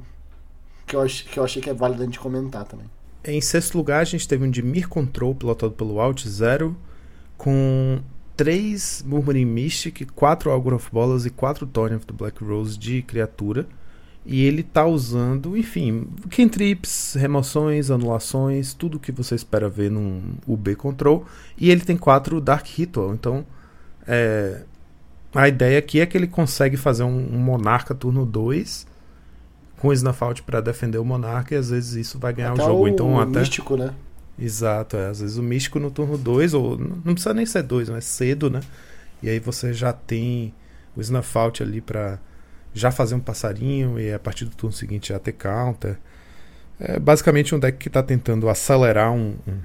Que eu, ach, que eu achei que é válido a gente comentar também. Em sexto lugar, a gente teve um Dimir Control pilotado pelo Alt Zero, com 3 Murmuring Mystic, 4 Algor of Bolas e 4 Thorn of the Black Rose de criatura. E ele tá usando, enfim, cantrips, remoções, anulações, tudo que você espera ver num UB Control. E ele tem 4 Dark Ritual, então é, a ideia aqui é que ele consegue fazer um, um Monarca turno 2 com Snuff Out para defender o Monarca e às vezes isso vai ganhar até o jogo. o então até místico, né? Exato, é. Às vezes o místico no turno 2, ou não precisa nem ser 2, mas cedo, né? E aí você já tem o Snuff Out ali pra já fazer um passarinho e a partir do turno seguinte já ter counter. É basicamente um deck que tá tentando acelerar um, um,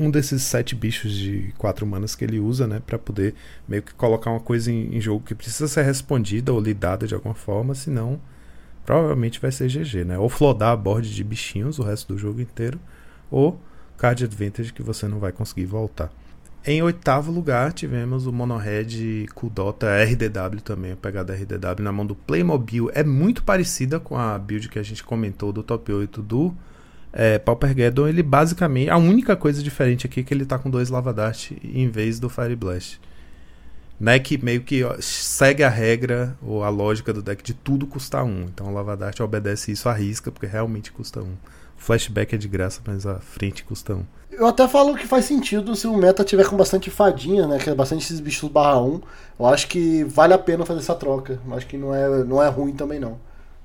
um desses sete bichos de quatro manas que ele usa, né? Pra poder meio que colocar uma coisa em, em jogo que precisa ser respondida ou lidada de alguma forma, senão provavelmente vai ser GG, né? Ou flodar a board de bichinhos o resto do jogo inteiro ou card advantage que você não vai conseguir voltar. Em oitavo lugar, tivemos o Monohead Kudota RDW também, a pegada RDW na mão do Playmobil. É muito parecida com a build que a gente comentou do top 8 do é, Paupergeddon. Ele basicamente. A única coisa diferente aqui é que ele tá com dois Lava Dart em vez do Fire Blast. Né, que meio que segue a regra ou a lógica do deck de tudo custar um. Então o Lava Dart obedece isso à risca, porque realmente custa um. Flashback é de graça, mas a frente custa um. Eu até falo que faz sentido se o meta tiver com bastante fadinha, né? Que é bastante esses bichos barra 1. Eu acho que vale a pena fazer essa troca. Eu acho que não é, não é ruim também não.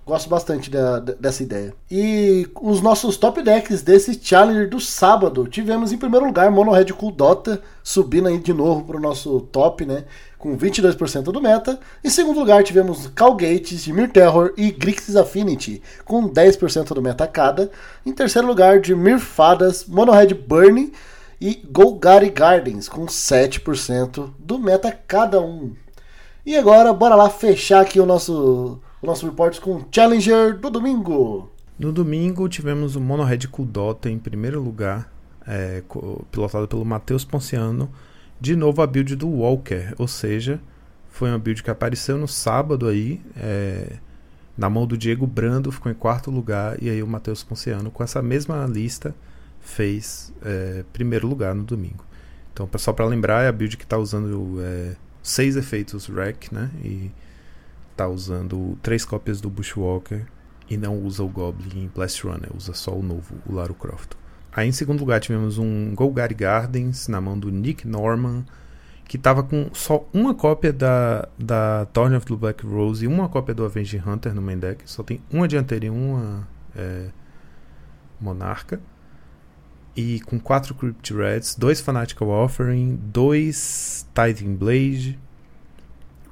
Gosto bastante da- dessa ideia. E os nossos top decks desse Challenger do sábado. Tivemos em primeiro lugar Mono Red Cool Dota, subindo aí de novo pro nosso top, né? Com 22% do meta. Em segundo lugar tivemos Calgates, Mir Terror e Grixis Affinity, com 10% do meta cada. Em terceiro lugar, de Mir Fadas, Mono Red Burning e Golgari Gardens, com 7% do meta cada um. E agora, bora lá fechar aqui o nosso, o nosso report com Challenger do domingo. No domingo tivemos o Mono Red Cool Dota em primeiro lugar, é, pilotado pelo Matheus Ponciano. De novo a build do Walker, ou seja, foi uma build que apareceu no sábado aí, é, na mão do Diego Brando, ficou em quarto lugar, e aí o Matheus Ponciano, com essa mesma lista, fez é, primeiro lugar no domingo. Então, só para lembrar, é a build que está usando é, seis efeitos Rec, né? E tá usando três cópias do Bushwalker e não usa o Goblin Blast Runner, usa só o novo, o Lara Croft. Aí em segundo lugar tivemos um Golgari Gardens na mão do Nick Norman, que tava com só uma cópia da, da Thorn of the Black Rose e uma cópia do Avenging Hunter no main deck. Só tem uma dianteira e uma é, Monarca. E com quatro Crypt Reds, dois Fanatical Offering, dois Tithing Blade,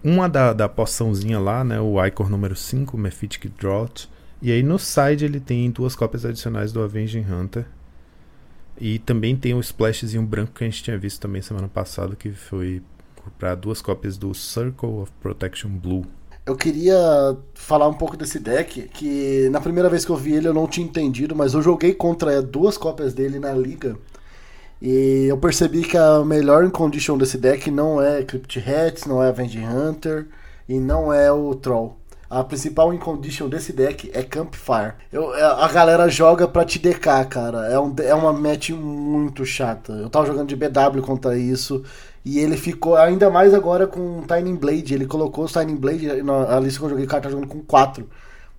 uma da, da poçãozinha lá, né? O Icor número 5, Mephitic Drought. E aí no side ele tem duas cópias adicionais do Avenging Hunter. E também tem o splashzinho branco que a gente tinha visto também semana passada, que foi para duas cópias do Circle of Protection Blue. Eu queria falar um pouco desse deck, que na primeira vez que eu vi ele eu não tinha entendido, mas eu joguei contra duas cópias dele na liga. E eu percebi que a melhor condition desse deck não é Crypt Hats, não é Avenging Hunter e não é o Troll. A principal condition desse deck é Campfire. Eu, a galera joga pra te DK, cara. É, um, é uma match muito chata. Eu tava jogando de BW contra isso. E ele ficou ainda mais agora com Tiny Blade. Ele colocou os Tiny Blade. Na lista que eu joguei, o cara tá jogando com 4.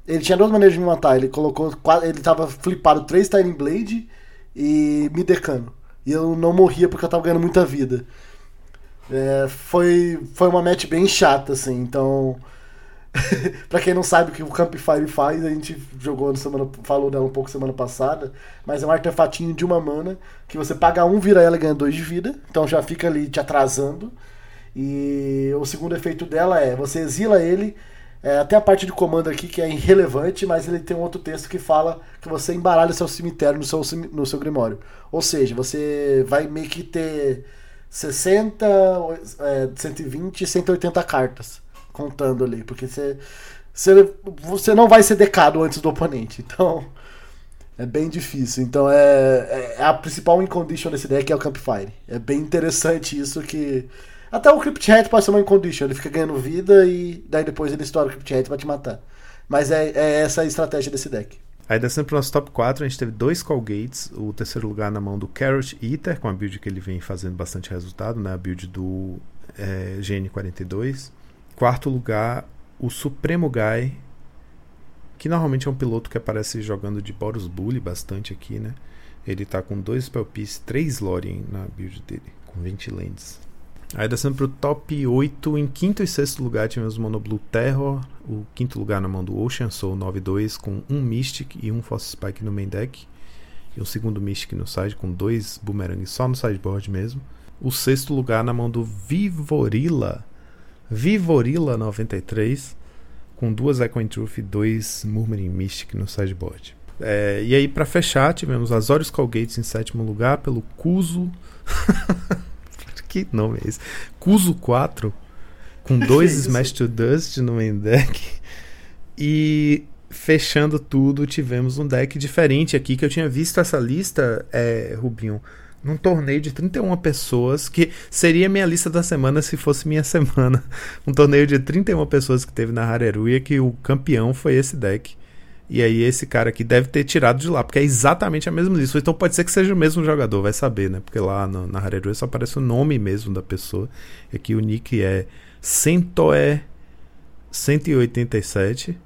Ele tinha duas maneiras de me matar. Ele colocou. Ele tava flipado 3 Tiny Blade e me decando. E eu não morria porque eu tava ganhando muita vida. É, foi, foi uma match bem chata, assim. Então. pra quem não sabe o que o Campfire faz, a gente jogou no semana, falou dela um pouco semana passada, mas é um artefatinho de uma mana que você paga um, vira ela e ganha dois de vida, então já fica ali te atrasando. E o segundo efeito dela é você exila ele. É, até a parte de comando aqui que é irrelevante, mas ele tem um outro texto que fala que você embaralha seu cemitério no seu, no seu grimório. Ou seja, você vai meio que ter 60, é, 120, 180 cartas contando ali, porque você, você, você não vai ser decado antes do oponente. Então é bem difícil. Então é, é a principal incondition desse deck é o Campfire. É bem interessante isso que. Até o Crypt Hat pode ser uma incondition, ele fica ganhando vida e daí depois ele estoura o Crypt Hat pra te matar. Mas é, é essa a estratégia desse deck. Aí descendo pro nosso top 4, a gente teve dois Colgates, o terceiro lugar na mão do Carrot Eater, com a build que ele vem fazendo bastante resultado, né? A build do é, GN42. Quarto lugar, o Supremo Guy, que normalmente é um piloto que aparece jogando de Boros Bully bastante aqui, né? Ele tá com dois Spell Piece, três Lorien na build dele, com 20 lands. Aí descendo pro top 8, em quinto e sexto lugar tivemos o Mono Blue Terror, o quinto lugar na mão do Ocean Soul 9-2 com um Mystic e um Force Spike no main deck. E um segundo Mystic no side com dois Boomerangs só no sideboard mesmo. O sexto lugar na mão do Vivorilla, Vivorilla 93 com duas Echoing Truth e dois Murmuring Mystic no sideboard. É, e aí para fechar tivemos Azorius Colgates em sétimo lugar pelo Kuzo que nome é esse? Kuzo 4, com dois? Smash to Dust no main deck. E fechando tudo, tivemos um deck diferente aqui, que eu tinha visto essa lista, é, Rubinho, num torneio de 31 pessoas, que seria minha lista da semana se fosse minha semana. Um torneio de 31 pessoas que teve na Hareruya, que o campeão foi esse deck. E aí esse cara aqui deve ter tirado de lá, porque é exatamente a mesma lista. Então pode ser que seja o mesmo jogador, vai saber, né? Porque lá no, na Hareruya só aparece o nome mesmo da pessoa. E aqui o nick é Centoe 187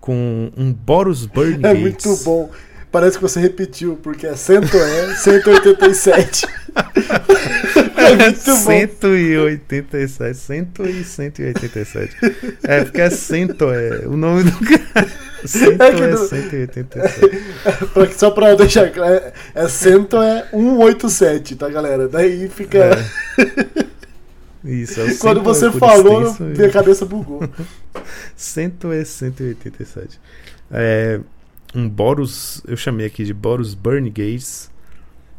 com um Boros Burn É muito bom. Parece que você repetiu, porque é cento é 187. é muito bom. 187, 100 e 187. É, porque é cento, é o nome do cara. Cento É que é não- 187. Pra- Só pra deixar claro, é, é cento é 187, tá, galera? Daí fica. É. Isso, é o Quando você é por falou, extenso e- minha cabeça bugou. 100 é 187. É, um Boros, eu chamei aqui de Boros Burn Gates.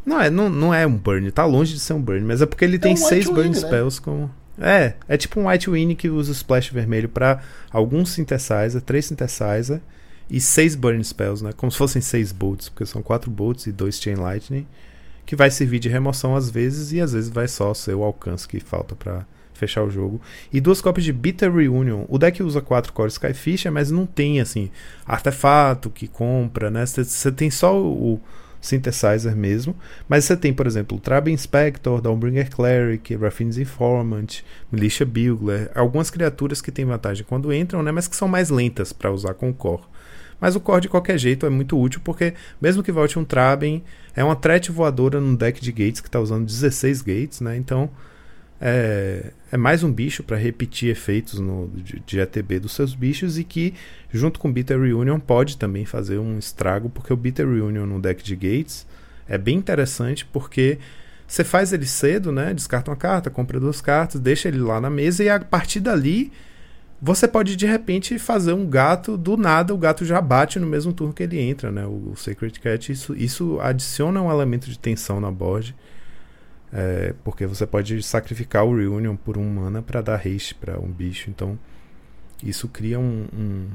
Não é, não, não é um burn, tá longe de ser um burn, mas é porque ele tem um seis burn Wing, né? spells como. É, é tipo um White Wing que usa o splash vermelho pra alguns synthesizer, três synthesizer e seis burn spells, né? Como se fossem seis bolts, porque são quatro bolts e dois chain lightning, que vai servir de remoção às vezes e às vezes vai só ser o alcance que falta pra fechar o jogo. E duas cópias de Bitter Reunion. O deck usa quatro cores Skyfisher, mas não tem assim artefato que compra, né? Você tem só o, o synthesizer mesmo, mas você tem, por exemplo, o Traben Inspector, Dawnbringer Cleric, Raffine's Informant, Militia Bugler, algumas criaturas que têm vantagem quando entram, né? Mas que são mais lentas para usar com o core. Mas o core de qualquer jeito é muito útil porque mesmo que volte um Traben, é uma threat voadora num deck de gates que está usando 16 gates, né? Então é, é mais um bicho para repetir efeitos no, de, de ETB dos seus bichos e que, junto com Bitter Reunion, pode também fazer um estrago, porque o Bitter Reunion no deck de Gates é bem interessante porque você faz ele cedo, né? Descarta uma carta, compra duas cartas, deixa ele lá na mesa e a partir dali você pode de repente fazer um gato do nada, o gato já bate no mesmo turno que ele entra, né? O, o Sacred Cat, isso, isso adiciona um elemento de tensão na board. É, porque você pode sacrificar o Reunion por um mana para dar haste para um bicho. Então, isso cria um, um,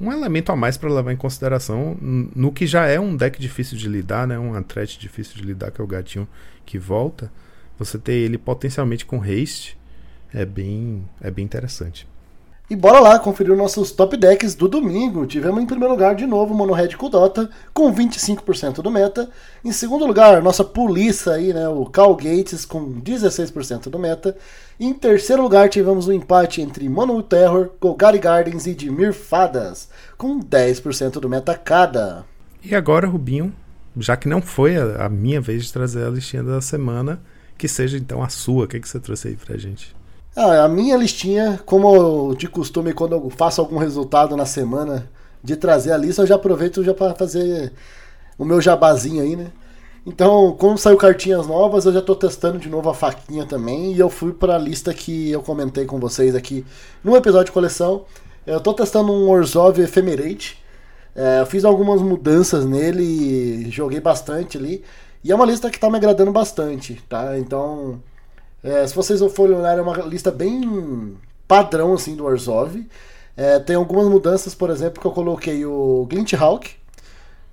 um elemento a mais para levar em consideração no que já é um deck difícil de lidar, né? Um threat difícil de lidar, que é o gatinho que volta. Você ter ele potencialmente com haste é bem, é bem interessante. E bora lá conferir os nossos top decks do domingo. Tivemos em primeiro lugar de novo o Mono Red Kudota com 25% do meta. Em segundo lugar, nossa polícia aí, né, o Cal Gates com 16% do meta. Em terceiro lugar, tivemos o empate entre Mono Terror, Golgari Gardens e Dimir Fadas com 10% do meta cada. E agora, Rubinho, já que não foi a, minha vez de trazer a listinha da semana, que seja então a sua. O que, que você trouxe aí pra gente? Ah, a minha listinha, como de costume, quando eu faço algum resultado na semana de trazer a lista, eu já aproveito já para fazer o meu jabazinho aí, né? Então, como saiu cartinhas novas, eu já tô testando de novo a faquinha também. E eu fui para a lista que eu comentei com vocês aqui no episódio de coleção. Eu tô testando um Orzhov Ephemerate. É, eu fiz algumas mudanças nele joguei bastante ali. E é uma lista que tá me agradando bastante, tá? Então, é, se vocês forem olhar, é uma lista bem padrão assim do Orzhov. É, tem algumas mudanças, por exemplo, que eu coloquei o Glint Hawk,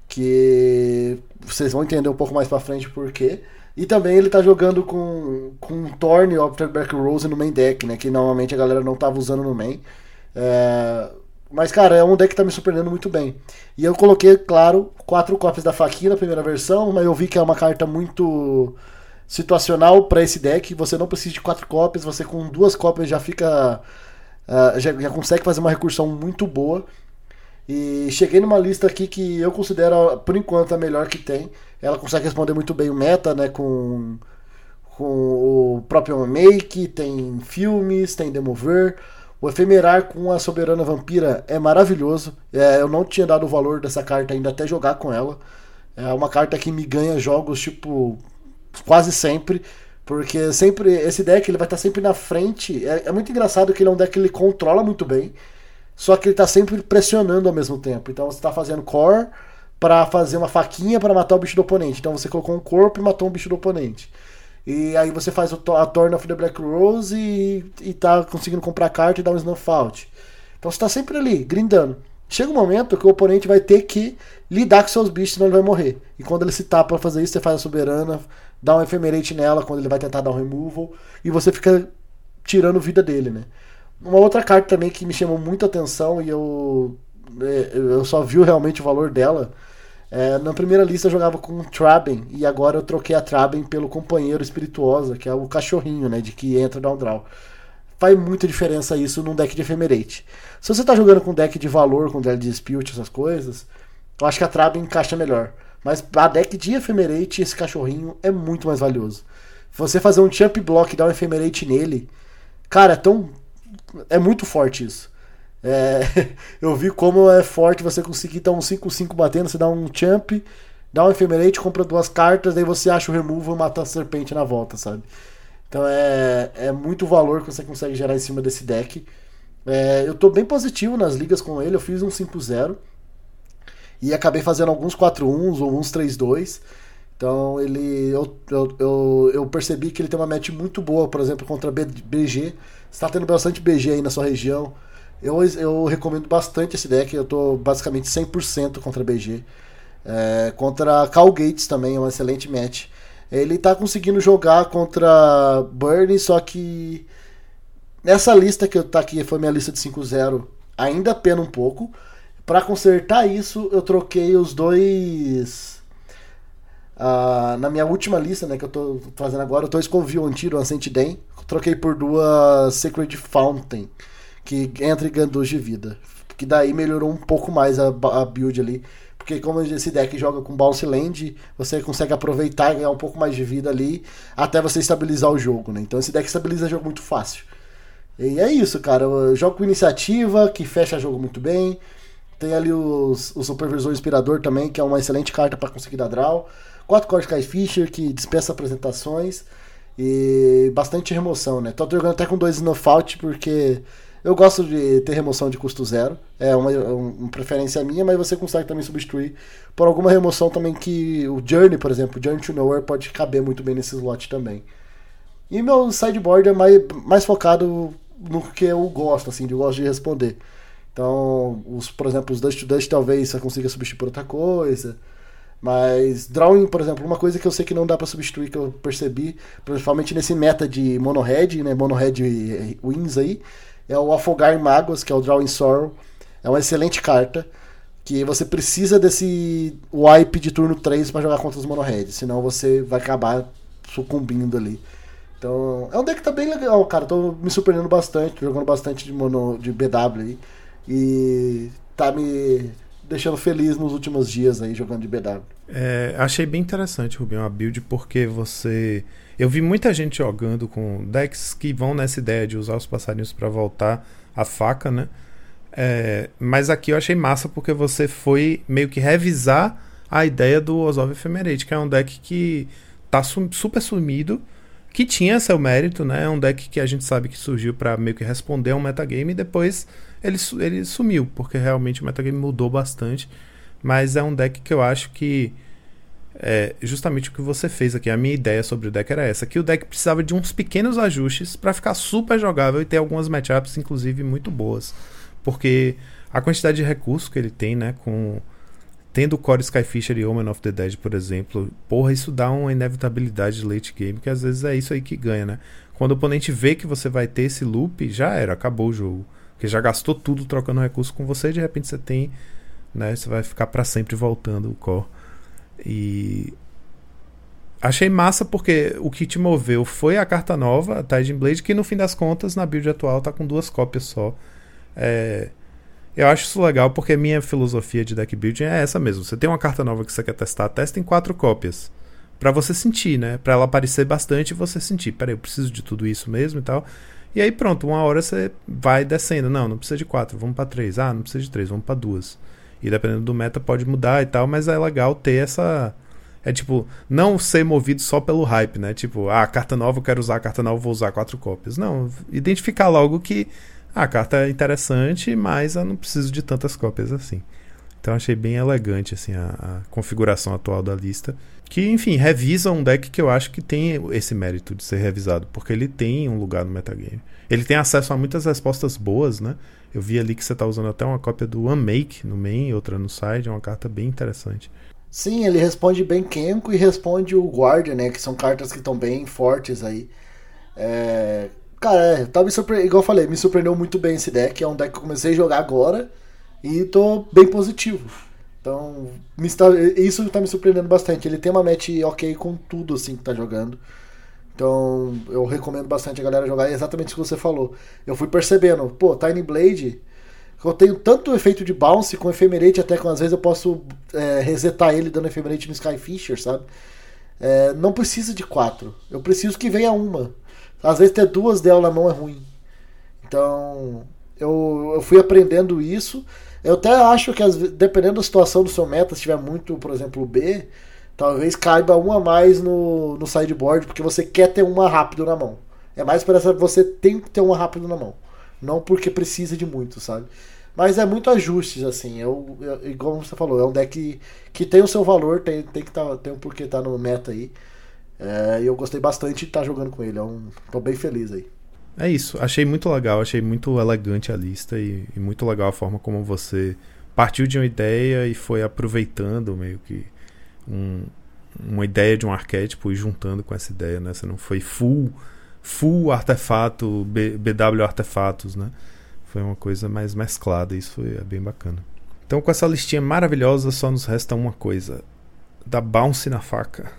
que vocês vão entender um pouco mais pra frente por quê. E também ele tá jogando com, com Thorn e Opterback Rose no main deck, né? Que normalmente a galera não tava usando no main. É, mas, cara, é um deck que tá me surpreendendo muito bem. E eu coloquei, claro, quatro cópias da faquinha na primeira versão, mas eu vi que é uma carta muito situacional para esse deck. Você não precisa de quatro cópias, você com duas cópias já fica. ah, já, já consegue fazer uma recursão muito boa. E cheguei numa lista aqui que eu considero, por enquanto, a melhor que tem. Ela consegue responder muito bem o meta, né? Com, com o próprio Make, tem filmes, tem Demover. O Efemerar com a Soberana Vampira é maravilhoso. É, eu não tinha dado o valor dessa carta ainda até jogar com ela. É uma carta que me ganha jogos, tipo, quase sempre. Porque sempre esse deck ele vai estar sempre na frente. É, é muito engraçado que ele é um deck que ele controla muito bem. Só que ele tá sempre pressionando ao mesmo tempo. Então você tá fazendo core para fazer uma faquinha para matar o bicho do oponente. Então você colocou um corpo e matou um bicho do oponente. E aí você faz a Torn of the Black Rose e, e tá conseguindo comprar carta e dar um snuff out. Então você tá sempre ali, grindando. Chega um momento que o oponente vai ter que lidar com seus bichos, senão ele vai morrer. E quando ele se tapa pra fazer isso, você faz a soberana, dá um ephemerate nela quando ele vai tentar dar um removal, e você fica tirando vida dele, né? Uma outra carta também que me chamou muita atenção e eu, é, eu só vi realmente o valor dela. é, na primeira lista eu jogava com Traben e agora eu troquei a Traben pelo companheiro espirituosa, que é o cachorrinho, né? De que entra down draw. Faz muita diferença isso num deck de Ephemerate. Se você tá jogando com deck de valor, com deck de dispute, essas coisas, eu acho que a Traba encaixa melhor. Mas a deck de Ephemerate, esse cachorrinho é muito mais valioso. Você fazer um Champ Block e dar um Ephemerate nele, cara, é tão. É muito forte isso. É, eu vi como é forte você conseguir dar um 5-5 batendo, você dá um Champ, dá um Ephemerate, compra duas cartas, daí você acha o removal e mata a serpente na volta, sabe? Então é, é muito valor que você consegue gerar em cima desse deck. É, eu tô bem positivo nas ligas com ele, eu fiz um 5-0 e acabei fazendo alguns 4-1s ou uns 3-2. Então ele. Eu, eu, eu, percebi que ele tem uma match muito boa, por exemplo, contra BG. Você tá tendo bastante BG aí na sua região. Eu, eu recomendo bastante esse deck, eu tô basicamente 100% contra BG. É, contra Cal Gates também, é um excelente match. Ele tá conseguindo jogar contra Burnie, só que nessa lista que eu tá aqui, foi minha lista de 5-0, ainda pena um pouco. Pra consertar isso, eu troquei os dois. ah, na minha última lista, né, que eu tô fazendo agora, eu tô Scoville Antiro, Ancient Den. Troquei por duas Sacred Fountain, que entra e ganha 2 de vida. Que daí melhorou um pouco mais a, a build ali. Porque como esse deck joga com Bounce Land, você consegue aproveitar e ganhar um pouco mais de vida ali, até você estabilizar o jogo, né? Então esse deck estabiliza o jogo muito fácil. E é isso, cara. Eu jogo com iniciativa, que fecha jogo muito bem. Tem ali os, o Supervisor Inspirador também, que é uma excelente carta para conseguir dar draw. Quatro Cortical Fisher, que dispensa apresentações. E bastante remoção, né? Tô jogando até com dois Snowfault, porque eu gosto de ter remoção de custo zero. É uma, uma preferência minha, mas você consegue também substituir por alguma remoção também que o Journey, por exemplo, Journey to Nowhere pode caber muito bem nesse slot também. E meu sideboard é mais, mais focado no que eu gosto, assim, eu gosto de responder. Então, os, por exemplo, os Dust to Dust talvez você consiga substituir por outra coisa. Mas Drawing, por exemplo, uma coisa que eu sei que não dá pra substituir, que eu percebi, principalmente nesse meta de Mono Red, né? Mono Red Wins aí, é o Afogar em Mágoas, que é o Drawing Sorrow. É uma excelente carta. Que você precisa desse wipe de turno 3 pra jogar contra os Mono Red, senão você vai acabar sucumbindo ali. Então, é um deck que tá bem legal, cara. Tô me surpreendendo bastante, jogando bastante de, mono, de BW aí. E tá me deixando feliz nos últimos dias aí jogando de BW. É, achei bem interessante, Rubinho, a build, porque você. Eu vi muita gente jogando com decks que vão nessa ideia de usar os passarinhos para voltar a faca, né? É, mas aqui eu achei massa porque você foi meio que revisar a ideia do Ozov Ephemerate, que é um deck que tá sum- super sumido, que tinha seu mérito, né? É um deck que a gente sabe que surgiu para meio que responder a um metagame e depois ele, ele sumiu, porque realmente o metagame mudou bastante. Mas é um deck que eu acho que é justamente o que você fez aqui. A minha ideia sobre o deck era essa: que o deck precisava de uns pequenos ajustes para ficar super jogável e ter algumas matchups, inclusive, muito boas. Porque a quantidade de recursos que ele tem, né? Com. Tendo Core Skyfisher e Omen of the Dead, por exemplo, porra, isso dá uma inevitabilidade de late game, que às vezes é isso aí que ganha, né? Quando o oponente vê que você vai ter esse loop, já era, acabou o jogo. Porque já gastou tudo trocando recurso com você, de repente você tem, né? Você vai ficar para sempre voltando o core. E achei massa porque o que te moveu foi a carta nova, a Tiding Blade, que no fim das contas, na build atual, tá com duas cópias só. É, eu acho isso legal porque minha filosofia de deck building é essa mesmo. Você tem uma carta nova que você quer testar, testa em quatro cópias. Pra você sentir, né? Pra ela aparecer bastante e você sentir. Peraí, eu preciso de tudo isso mesmo e tal. E aí pronto, uma hora você vai descendo. Não, não precisa de quatro, vamos pra três. Ah, não precisa de três, vamos pra duas. E dependendo do meta pode mudar e tal, mas é legal ter essa. É tipo, não ser movido só pelo hype, né? Tipo, ah, carta nova, eu quero usar a carta nova, vou usar quatro cópias. Não, identificar logo que ah, a carta é interessante, mas eu não preciso de tantas cópias assim. Então achei bem elegante assim a, a configuração atual da lista. Que, enfim, revisa um deck que eu acho que tem esse mérito de ser revisado, porque ele tem um lugar no metagame. Ele tem acesso a muitas respostas boas, né? Eu vi ali que você está usando até uma cópia do Unmake no main, outra no side, é uma carta bem interessante. Sim, ele responde bem Kenko e responde o Guardian, né? Que são cartas que estão bem fortes aí. É... Cara, é, tá me surpre... igual eu falei, me surpreendeu muito bem esse deck. É um deck que eu comecei a jogar agora e tô bem positivo. Então, está... isso tá me surpreendendo bastante. Ele tem uma match ok com tudo assim que tá jogando. Então, eu recomendo bastante a galera jogar exatamente o que você falou. Eu fui percebendo, pô, Tiny Blade Eu tenho tanto efeito de bounce com efemerate, até que às vezes eu posso é, resetar ele dando efemerate no Skyfisher, sabe? É, não precisa de quatro. Eu preciso que venha uma. Às vezes ter duas dela na mão é ruim. Então, eu, eu fui aprendendo isso. Eu até acho que, dependendo da situação do seu meta, se tiver muito, por exemplo, B, talvez caiba uma mais no, no sideboard, porque você quer ter uma rápido na mão. É mais para essa você tem que ter uma rápido na mão. Não porque precisa de muito, sabe? Mas é muito ajustes, assim. Eu, eu- igual você falou, é um deck que, que tem o seu valor, tem, tem que tá, tem um porquê tá no meta aí. É, e eu gostei bastante de estar jogando com ele. É um, tô bem feliz aí. É isso, achei muito legal, achei muito elegante a lista e, e muito legal a forma como você partiu de uma ideia e foi aproveitando meio que um- uma ideia de um arquétipo e juntando com essa ideia, né? Você não foi full, full artefato, B- BW artefatos, né? Foi uma coisa mais mesclada, isso foi é bem bacana. Então, com essa listinha maravilhosa, só nos resta uma coisa: dar bounce na faca.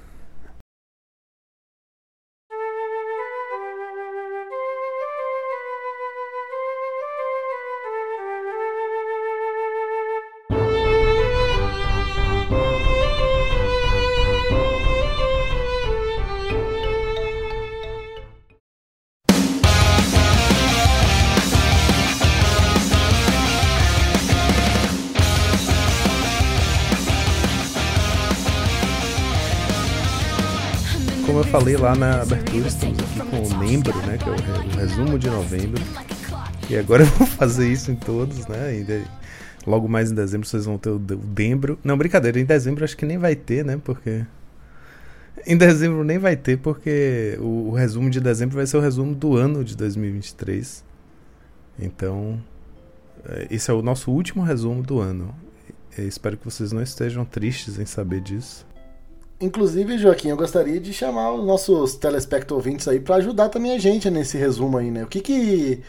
Falei lá na abertura, estamos aqui com o membro, né? Que é o, re- o resumo de novembro. E agora eu vou fazer isso em todos, né? Daí- logo mais em dezembro vocês vão ter o dembro. Não, brincadeira, em dezembro acho que nem vai ter, né? Porque. Em dezembro nem vai ter, porque o, o resumo de dezembro vai ser o resumo do ano de 2023. Então. é, Esse é o nosso último resumo do ano. Eu espero que vocês não estejam tristes em saber disso. Inclusive, Joaquim, eu gostaria de chamar os nossos telespecto ouvintes aí para ajudar também a gente nesse resumo aí, né? O que que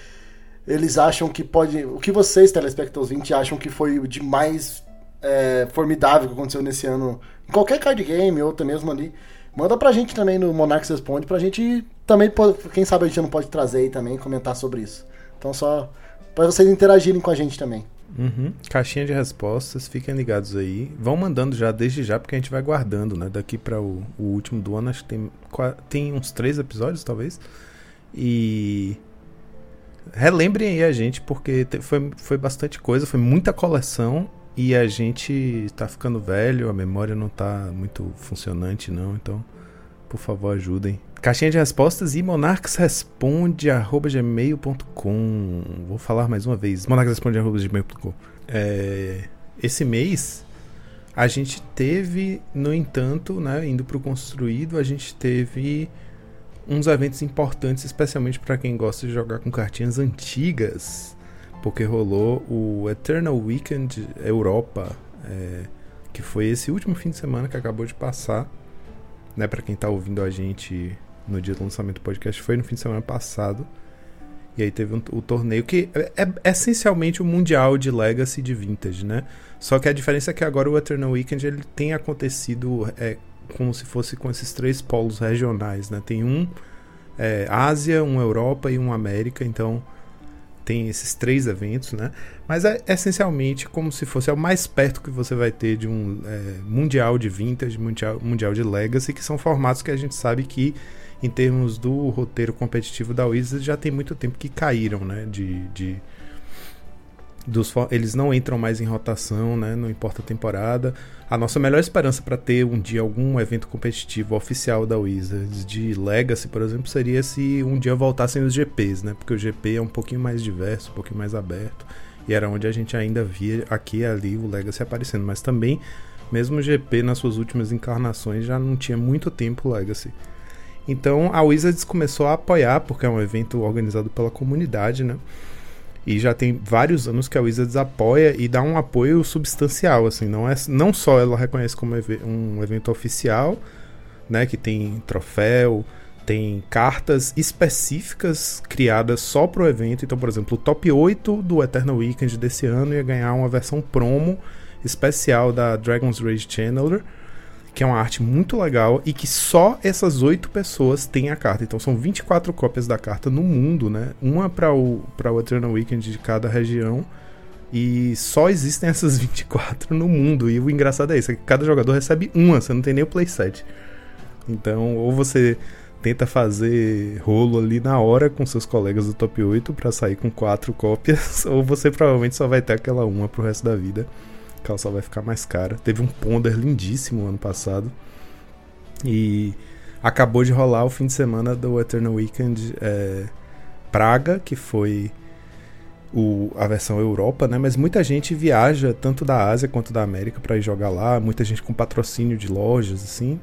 eles acham que pode. O que vocês, telespecto ouvintes, acham que foi o de mais é, formidável que aconteceu nesse ano em qualquer card game ou até mesmo ali? Manda pra gente também no Monarchs Responde pra gente também, quem sabe a gente não pode trazer aí também comentar sobre isso. Então, só para vocês interagirem com a gente também. Uhum. Caixinha de respostas, fiquem ligados aí. Vão mandando já desde já, porque a gente vai guardando, né? Daqui para o, o último do ano, acho que tem, tem uns três episódios, talvez. E relembrem aí a gente, porque foi, foi bastante coisa, foi muita coleção. E a gente tá ficando velho, a memória não tá muito funcionante, não. Então, por favor, ajudem. Caixinha de respostas e monarquesresponde.gmail.com Vou falar mais uma vez. monarquesresponde.gmail.com é, Esse mês a gente teve, no entanto, né, indo pro construído, a gente teve uns eventos importantes, especialmente para quem gosta de jogar com cartinhas antigas, porque rolou o Eternal Weekend Europa, é, que foi esse último fim de semana que acabou de passar, né, para quem tá ouvindo a gente no dia do lançamento do podcast, foi no fim de semana passado. E aí teve um- o torneio que é, é essencialmente o mundial de Legacy de Vintage, né? Só que a diferença é que agora o Eternal Weekend ele tem acontecido é, como se fosse com esses três polos regionais, né? Tem um é, Ásia, um Europa e um América, então tem esses três eventos, né? Mas é essencialmente como se fosse é o mais perto que você vai ter de um é, mundial de vintage, mundial, mundial de legacy, que são formatos que a gente sabe que em termos do roteiro competitivo da Wizards já tem muito tempo que caíram, né? De, de dos, eles não entram mais em rotação, né? Não importa a temporada. A nossa melhor esperança para ter um dia algum evento competitivo oficial da Wizards de Legacy, por exemplo, seria se um dia voltassem os GPs, né? Porque o GP é um pouquinho mais diverso, um pouquinho mais aberto. E era onde a gente ainda via aqui e ali o Legacy aparecendo. Mas também, mesmo o GP nas suas últimas encarnações já não tinha muito tempo Legacy. Então a Wizards começou a apoiar, porque é um evento organizado pela comunidade, né? E já tem vários anos que a Wizards apoia e dá um apoio substancial, assim, não é não só ela reconhece como um evento oficial, né, que tem troféu, tem cartas específicas criadas só pro evento. Então, por exemplo, o top 8 do Eternal Weekend desse ano ia ganhar uma versão promo especial da Dragon's Rage Channeler, que é uma arte muito legal e que só essas oito pessoas têm a carta. Então são 24 cópias da carta no mundo, né? Uma para o o Eternal Weekend de cada região E só existem essas 24 no mundo. E o engraçado é isso: é que cada jogador recebe uma, você não tem nem o playset. Então, ou você tenta fazer rolo ali na hora com seus colegas do top 8 para sair com quatro cópias, ou você provavelmente só vai ter aquela uma pro resto da vida, só vai ficar mais cara. Teve um ponder lindíssimo ano passado. E acabou de rolar o fim de semana do Eternal Weekend é, Praga, que foi o, a versão Europa, né? Mas muita gente viaja tanto da Ásia quanto da América para ir jogar lá, muita gente com patrocínio de lojas, assim.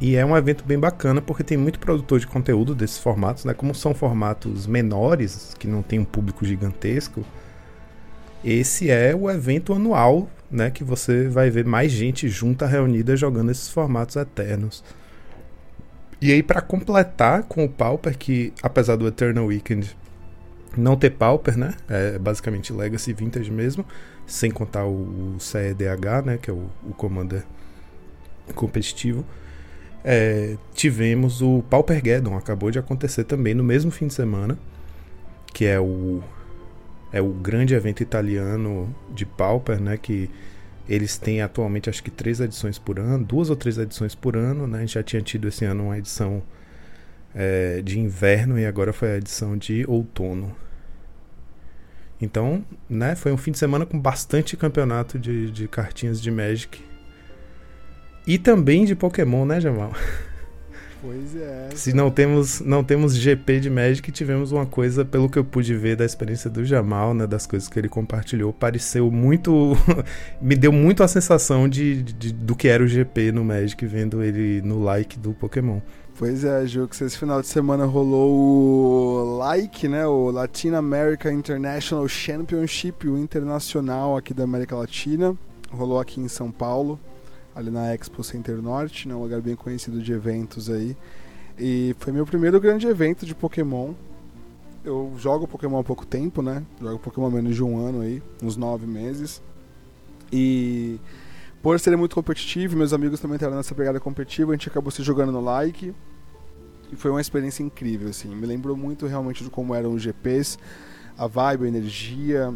E é um evento bem bacana porque tem muito produtor de conteúdo desses formatos, né? Como são formatos menores, que não tem um público gigantesco, esse é o evento anual, né? Que você vai ver mais gente junta, reunida, jogando esses formatos eternos. E aí, para completar com o Pauper, que apesar do Eternal Weekend não ter Pauper, né? É basicamente Legacy Vintage mesmo, sem contar o CEDH, né? Que é o, o Commander competitivo. É, tivemos o Paupergeddon, acabou de acontecer também no mesmo fim de semana, que é o é o grande evento italiano de Pauper, né? Que eles têm atualmente acho que três edições por ano, duas ou três edições por ano, né? A gente já tinha tido esse ano uma edição é, de inverno e agora foi a edição de outono. Então, né, foi um fim de semana com bastante campeonato de, de cartinhas de Magic. E também de Pokémon, né, Jamal? Pois é. Se não temos, não temos GP de Magic, tivemos uma coisa, pelo que eu pude ver da experiência do Jamal, né, das coisas que ele compartilhou, pareceu muito. me deu muito a sensação de, de, do que era o GP no Magic, vendo ele no like do Pokémon. Pois é, Ju, que esse final de semana rolou o like, né? O Latin America International Championship, o internacional aqui da América Latina. Rolou aqui em São Paulo, ali na Expo Center Norte, né? Um lugar bem conhecido de eventos aí. E foi meu primeiro grande evento de Pokémon. Eu jogo Pokémon há pouco tempo, né? Jogo Pokémon há menos de um ano aí, uns nove meses. E por ser muito competitivo, meus amigos também estavam nessa pegada competitiva, a gente acabou se jogando no like. E foi uma experiência incrível, assim. Me lembrou muito realmente de como eram os GPs, a vibe, a energia,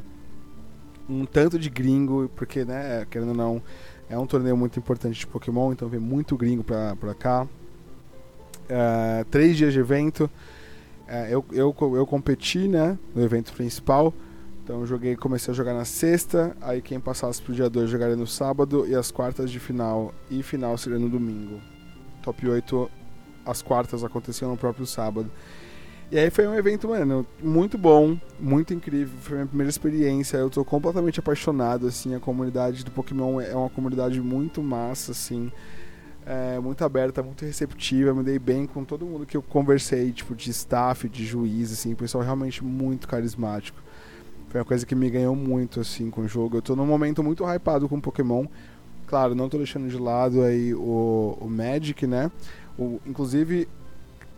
um tanto de gringo, porque, né, querendo ou não, é um torneio muito importante de Pokémon, então vem muito gringo pra, pra cá. É, três dias de evento. É, eu, eu, eu competi, né, no evento principal. Então joguei, comecei a jogar na sexta, aí quem passasse pro dia 2 jogaria no sábado e as quartas de final e final seria no domingo. Top 8, as quartas aconteciam no próprio sábado. E aí foi um evento, mano, muito bom, muito incrível, foi minha primeira experiência, eu tô completamente apaixonado, assim, a comunidade do Pokémon é uma comunidade muito massa, assim, é, muito aberta, muito receptiva, me dei bem com todo mundo que eu conversei, tipo, de staff, de juiz, assim, o pessoal realmente muito carismático. Foi uma coisa que me ganhou muito, assim, com o jogo. Eu tô num momento muito hypado com Pokémon. Claro, não tô deixando de lado aí o, o Magic, né? O, inclusive,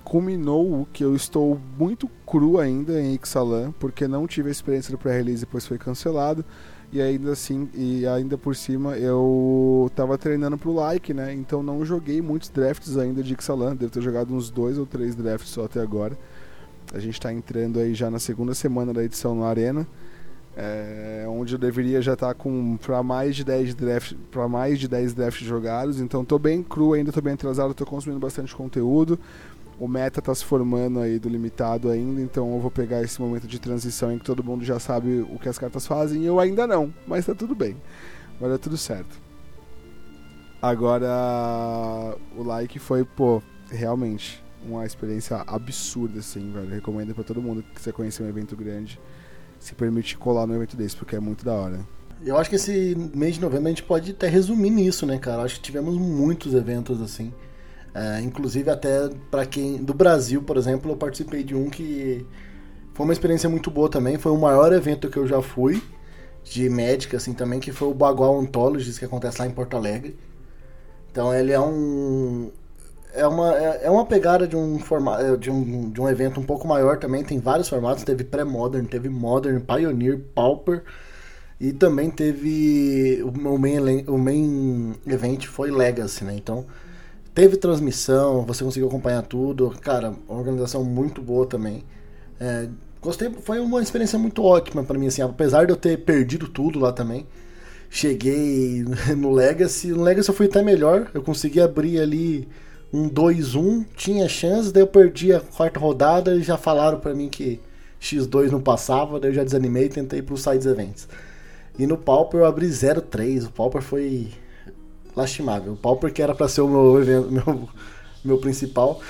culminou que eu estou muito cru ainda em Ixalan, porque não tive a experiência do pré-release depois foi cancelado. E ainda assim, e ainda por cima, eu tava treinando pro like, né? Então não joguei muitos drafts ainda de Ixalan. Devo ter jogado uns dois ou três drafts só até agora. A gente está entrando aí já na segunda semana da edição no Arena, é, onde eu deveria já estar tá com para mais de 10 drafts, para mais de 10 drafts jogados. Então tô bem cru ainda, tô bem atrasado, tô consumindo bastante conteúdo. O meta tá se formando aí do limitado ainda, então eu vou pegar esse momento de transição em que todo mundo já sabe o que as cartas fazem, e eu ainda não, mas tá tudo bem. Vai dar tudo certo. Agora o like foi, pô, realmente uma experiência absurda, assim, velho. Recomendo pra todo mundo que você conhecer um evento grande, se permite colar num evento desse, porque é muito da hora. Eu acho que esse mês de novembro a gente pode até resumir nisso, né, cara? Acho que tivemos muitos eventos assim. É, inclusive até para quem. Do Brasil, por exemplo, eu participei de um que foi uma experiência muito boa também. Foi o maior evento que eu já fui. De médica, assim, também, que foi o Bagual Ontologies, que acontece lá em Porto Alegre. Então ele é um. É uma, é é uma pegada de um, forma, de, um, de um evento um pouco maior também. Tem vários formatos. Teve pré-modern, teve modern, pioneer, pauper. E também teve. O main, o main event foi Legacy, né? Então teve transmissão, você conseguiu acompanhar tudo. Cara, uma organização muito boa também. É, gostei, foi uma experiência muito ótima pra mim, assim, apesar de eu ter perdido tudo lá também. Cheguei no Legacy, no Legacy eu fui até melhor, eu consegui abrir ali um 2-1, tinha chance, daí eu perdi a quarta rodada e já falaram pra mim que X2 não passava, daí eu já desanimei e tentei ir pro Sides Events. E no Pauper eu abri 0-3, o Pauper foi lastimável. O Pauper que era pra ser o meu evento, meu, meu principal,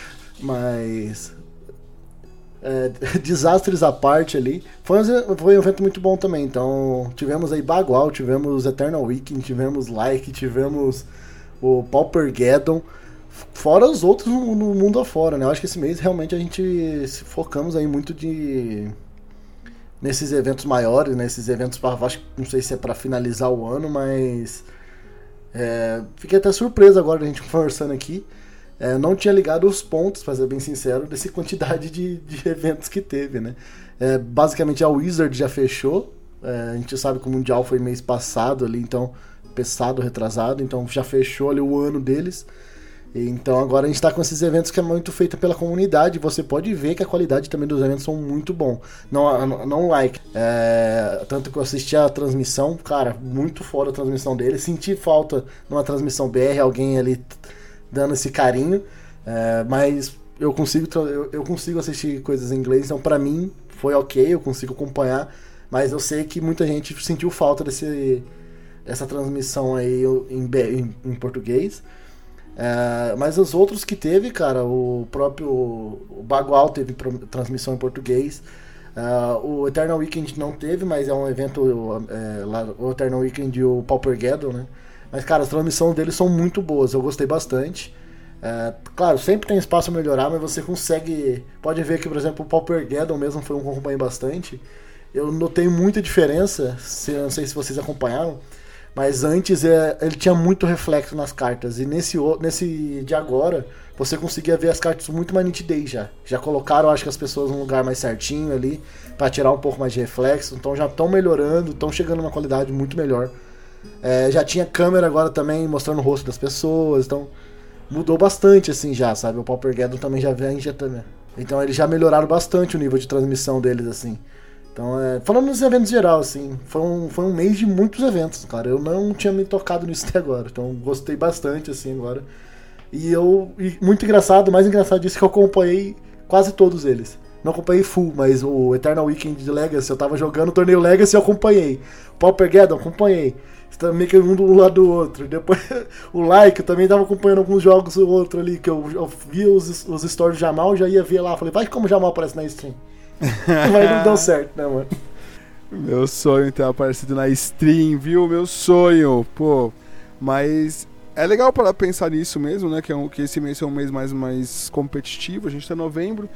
mas é, desastres à parte ali. Foi um, foi um evento muito bom também. Então, tivemos aí Bagual, tivemos Eternal Weekend, tivemos Like, tivemos o Paupergeddon. Fora os outros no, no mundo afora, né? Eu acho que esse mês realmente a gente se focamos aí muito de nesses eventos maiores, nesses eventos para acho não sei se é para finalizar o ano, mas é, fiquei até surpreso agora a gente conversando aqui. É, não tinha ligado os pontos, pra ser bem sincero, dessa quantidade de, de eventos que teve, né? É, basicamente a Wizard já fechou. É, a gente sabe que o Mundial foi mês passado ali, então passado, retrasado, então já fechou ali o ano deles. Então agora a gente está com esses eventos que é muito feito pela comunidade. Você pode ver que a qualidade também dos eventos são muito bom. Não, não, like. É, tanto que eu assisti a transmissão, cara, muito fora a transmissão dele. Senti falta numa transmissão BR, alguém ali dando esse carinho. É, mas eu consigo, eu, eu consigo assistir coisas em inglês, então pra mim foi ok, eu consigo acompanhar. Mas eu sei que muita gente sentiu falta desse, dessa transmissão aí em, em, em português. É, mas os outros que teve, cara, o próprio o Bagual teve transmissão em português. É, o Eternal Weekend não teve, mas é um evento é, lá, o Eternal Weekend e o Paupergeddon, né? Mas, cara, as transmissões deles são muito boas, eu gostei bastante. É, claro, sempre tem espaço a melhorar, mas você consegue. Pode ver que, por exemplo, o Paupergeddon mesmo foi um que eu acompanhei bastante. Eu notei muita diferença, se, não sei se vocês acompanharam, mas antes é, ele tinha muito reflexo nas cartas. E nesse, nesse de agora, você conseguia ver as cartas com muito mais nitidez já. Já colocaram, acho que as pessoas num lugar mais certinho ali, para tirar um pouco mais de reflexo. Então já estão melhorando, estão chegando numa qualidade muito melhor. É, já tinha câmera agora também mostrando o rosto das pessoas, então mudou bastante assim já, sabe? O Paupergeddon também já vem já também. Então eles já melhoraram bastante o nível de transmissão deles assim. Então, é, falando nos eventos geral, assim, foi um, foi um mês de muitos eventos, cara. Eu não tinha me tocado nisso até agora. Então, gostei bastante, assim, agora. E eu. E muito engraçado, mais engraçado disso é que eu acompanhei quase todos eles. Não acompanhei full, mas o Eternal Weekend de Legacy, eu tava jogando o torneio Legacy e eu acompanhei. O Paupergeddon, acompanhei. Meio que um do lado do outro. Depois, o Like, eu também tava acompanhando alguns jogos o outro ali, que eu, eu via os, os stories do Jamal, já ia ver lá. Falei, vai como o Jamal aparece na stream. Mas não deu certo, né, mano? Meu sonho ter aparecido na stream, viu? Meu sonho, pô. Mas é legal para pensar nisso mesmo, né? Que, é um, que esse mês é um mês mais, mais competitivo. A gente tá em novembro.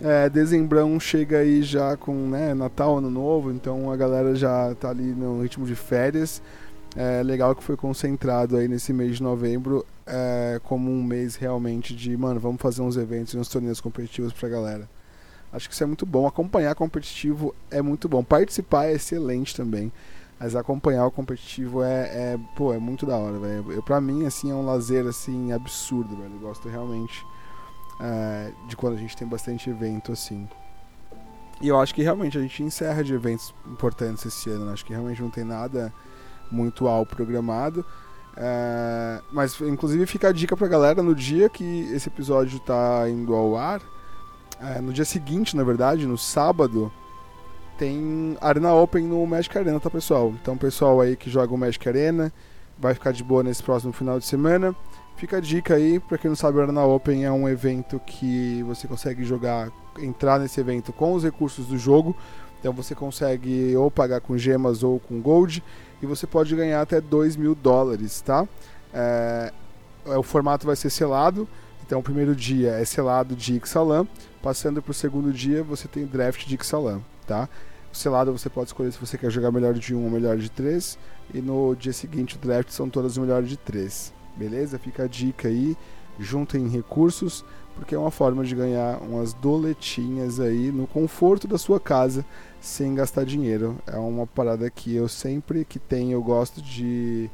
É, dezembrão chega aí já com né, Natal, Ano Novo, então a galera já tá ali no ritmo de férias. É legal que foi concentrado aí nesse mês de novembro é, como um mês realmente de, mano, vamos fazer uns eventos e uns torneios competitivos pra galera. Acho que isso é muito bom. Acompanhar competitivo é muito bom. Participar é excelente também. Mas acompanhar o competitivo é, é pô, é muito da hora, velho. Pra mim, assim, é um lazer, assim, absurdo, velho. Eu gosto realmente é, de quando a gente tem bastante evento, assim. E eu acho que realmente a gente encerra de eventos importantes esse ano. né? Acho que realmente não tem nada muito ao programado. É, mas, inclusive, fica a dica pra galera no dia que esse episódio tá indo ao ar. É, no dia seguinte, na verdade, no sábado, tem Arena Open no Magic Arena, tá, pessoal? Então, pessoal aí que joga o Magic Arena, vai ficar de boa nesse próximo final de semana. Fica a dica aí, pra quem não sabe, o Arena Open é um evento que você consegue jogar, entrar nesse evento com os recursos do jogo. Então você consegue ou pagar com gemas ou com gold, e você pode ganhar até 2 mil dólares, tá? É, o formato vai ser selado, então o primeiro dia é selado de Ixalan, passando para o segundo dia você tem draft de Ixalan, tá? O selado você pode escolher se você quer jogar melhor de um ou melhor de três, e no dia seguinte o draft são todas melhor de três, beleza? Fica a dica aí, juntem recursos, porque é uma forma de ganhar umas doletinhas aí no conforto da sua casa, sem gastar dinheiro. É uma parada que eu sempre que tenho eu gosto de,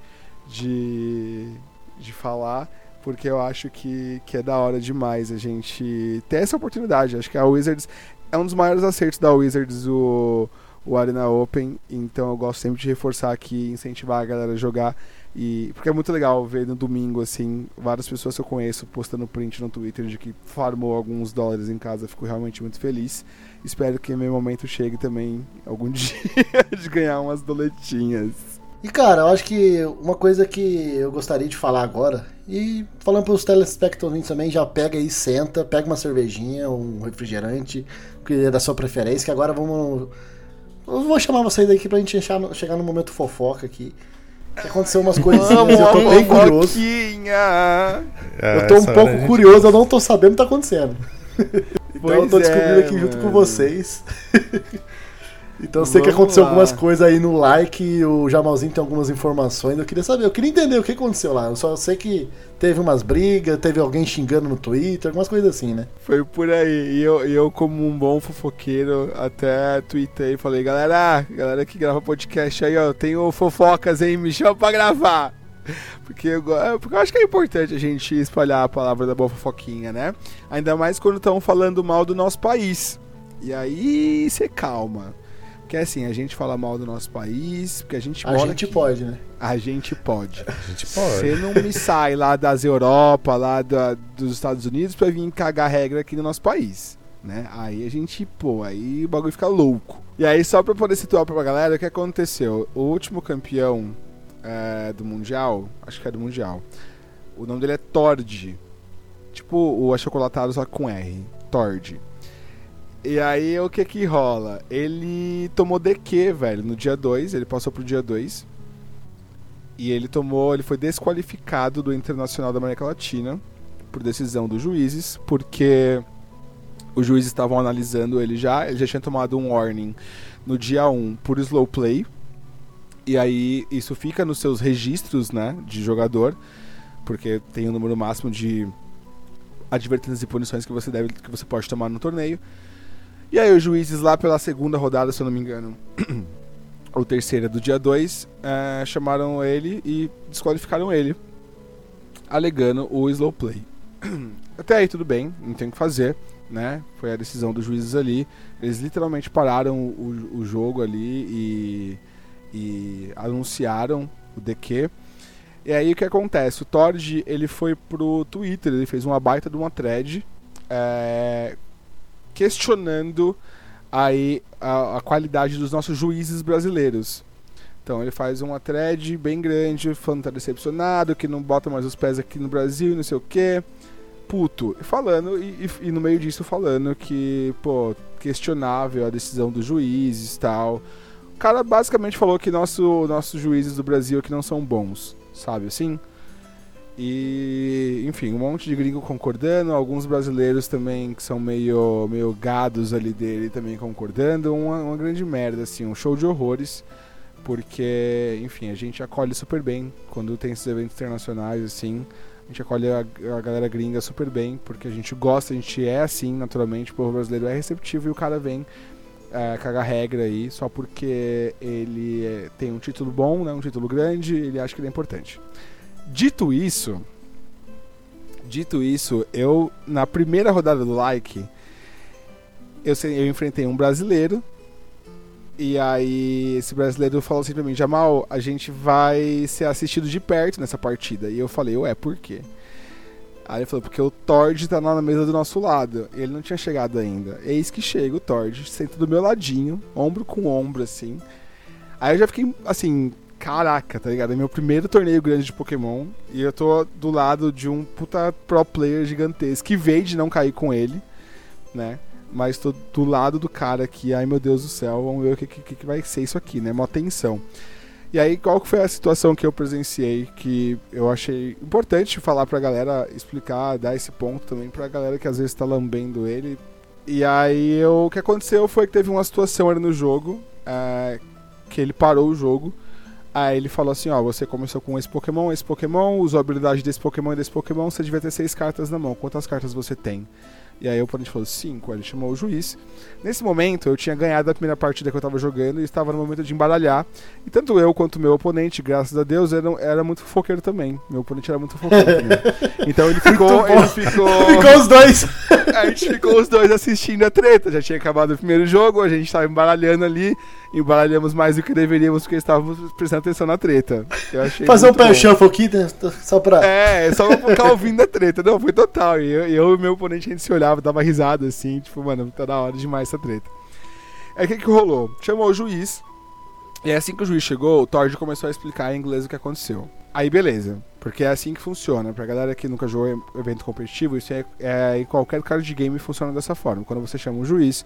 de, de falar, porque eu acho que, que é da hora demais a gente ter essa oportunidade. Acho que a Wizards é um dos maiores acertos da Wizards o, o Arena Open, então eu gosto sempre de reforçar aqui, incentivar a galera a jogar. E, porque é muito legal ver no domingo, assim, várias pessoas que eu conheço postando print no Twitter de que farmou alguns dólares em casa. Fico realmente muito feliz. Espero que meu momento chegue também algum dia de ganhar umas doletinhas. E cara, eu acho que uma coisa que eu gostaria de falar agora, e falando para os telespectadores também, já pega aí, senta, pega uma cervejinha, um refrigerante, que é da sua preferência, que agora vamos. Eu vou chamar vocês aqui pra gente chegar no, chegar no momento fofoca aqui. Que aconteceu umas coisinhas, eu tô bem curioso. fofoquinha! É, Eu tô um essa pouco gente- curioso, eu não tô sabendo o que tá acontecendo. então eu tô descobrindo é, aqui junto com mano. vocês. então eu sei que aconteceu lá. algumas coisas aí no like, o Jamalzinho tem algumas informações. Eu queria saber, eu queria entender o que aconteceu lá. Eu só sei que teve umas brigas, teve alguém xingando no Twitter, algumas coisas assim, né? Foi por aí. E eu, eu como um bom fofoqueiro, até tuitei e falei, galera, galera que grava podcast aí, ó, tenho fofocas, hein? Me chama pra gravar. Porque eu, é, porque eu acho que é importante a gente espalhar a palavra da boa fofoquinha, né? Ainda mais quando estão falando mal do nosso país. E aí você calma. Porque assim, a gente fala mal do nosso país, porque a gente A gente aqui. pode, né? A gente pode. A gente pode. Você não me sai lá das Europa, lá da- dos Estados Unidos pra vir cagar regra aqui no nosso país, né? Aí a gente, pô, aí o bagulho fica louco. E aí, só pra poder situar pra galera, o que aconteceu? O último campeão é, do Mundial, acho que é do Mundial, o nome dele é Tord. Tipo o achocolatado só com R. Tord. E aí, o que que rola? Ele tomou DQ, velho, no dia 2, ele passou pro dia 2. E ele tomou, ele foi desqualificado do Internacional da América Latina por decisão dos juízes, porque os juízes estavam analisando ele já, ele já tinha tomado um warning no dia 1 por slow play. E aí isso fica nos seus registros, né, de jogador, porque tem um número máximo de advertências e punições que você deve que você pode tomar no torneio. E aí os juízes lá pela segunda rodada, se eu não me engano, ou terceira do dia 2, chamaram ele e desqualificaram ele, alegando o slow play. Até aí tudo bem, não tem o que fazer, né? Foi a decisão dos juízes ali. Eles literalmente pararam o, o jogo ali e, e anunciaram o DQ. E aí o que acontece? O Tord ele foi pro Twitter, ele fez uma baita de uma thread é, questionando aí a, a qualidade dos nossos juízes brasileiros. Então ele faz uma thread bem grande, falando que tá decepcionado, que não bota mais os pés aqui no Brasil, não sei o que. Puto. Falando, e, e- e no meio disso falando que, pô, questionável a decisão dos juízes e tal. O cara basicamente falou que nosso, nossos juízes do Brasil aqui não são bons, sabe assim? E, enfim, um monte de gringo concordando, alguns brasileiros também que são meio, meio gados ali dele também concordando. Uma, uma grande merda, assim, um show de horrores. Porque, enfim, a gente acolhe super bem quando tem esses eventos internacionais, assim. A gente acolhe a, a galera gringa super bem, porque a gente gosta, a gente é assim, naturalmente. O povo brasileiro é receptivo e o cara vem é, cagar regra aí só porque ele é, tem um título bom, né, um título grande, ele acha que ele é importante. Dito isso, dito isso, eu na primeira rodada do like, eu, eu enfrentei um brasileiro e aí esse brasileiro falou assim pra mim, Jamal, a gente vai ser assistido de perto nessa partida. E eu falei, ué, por quê? Aí ele falou, porque o Tord tá lá na mesa do nosso lado. Ele não tinha chegado ainda. Eis que chega o Tord, senta do meu ladinho, ombro com ombro, assim. Aí eu já fiquei, assim, caraca, tá ligado? É meu primeiro torneio grande de Pokémon. E eu tô do lado de um puta pro player gigantesco, que veio de não cair com ele, né? Mas tô do lado do cara aqui, ai meu Deus do céu, vamos ver o que, que, que vai ser isso aqui, né? Mó tensão. E aí, qual foi a situação que eu presenciei que eu achei importante falar pra galera, explicar, dar esse ponto também pra galera que às vezes tá lambendo ele. E aí, eu- o que aconteceu foi que teve uma situação ali no jogo, é, que ele parou o jogo. Aí ele falou assim, ó, você começou com esse Pokémon, esse Pokémon, usou a habilidade desse Pokémon e desse Pokémon, você devia ter seis cartas na mão. Quantas cartas você tem? E aí o oponente falou 5, aí ele chamou o juiz. Nesse momento, eu tinha ganhado a primeira partida que eu tava jogando e estava no momento de embaralhar. E tanto eu quanto meu oponente, graças a Deus, era, era muito fofoqueiro também. Meu oponente era muito fofoqueiro também. Então ele ficou. ele ficou. Ficou os dois. A gente ficou os dois assistindo a treta. Já tinha acabado o primeiro jogo, a gente tava embaralhando ali. Embaralhamos mais do que deveríamos, porque estávamos prestando atenção na treta. Fazer um pé shuffle aqui, né? só pra. É, só pra ficar ouvindo a treta. Não, foi total. E eu, e eu e meu oponente, a gente se olhava, dava risada assim, tipo, mano, tá da hora demais essa treta. Aí o que que rolou? Chamou o juiz, e assim que o juiz chegou, o Tord começou a explicar em inglês o que aconteceu. Aí beleza, porque é assim que funciona. Pra galera que nunca jogou evento competitivo, isso é, é em qualquer card game funciona dessa forma. Quando você chama um juiz,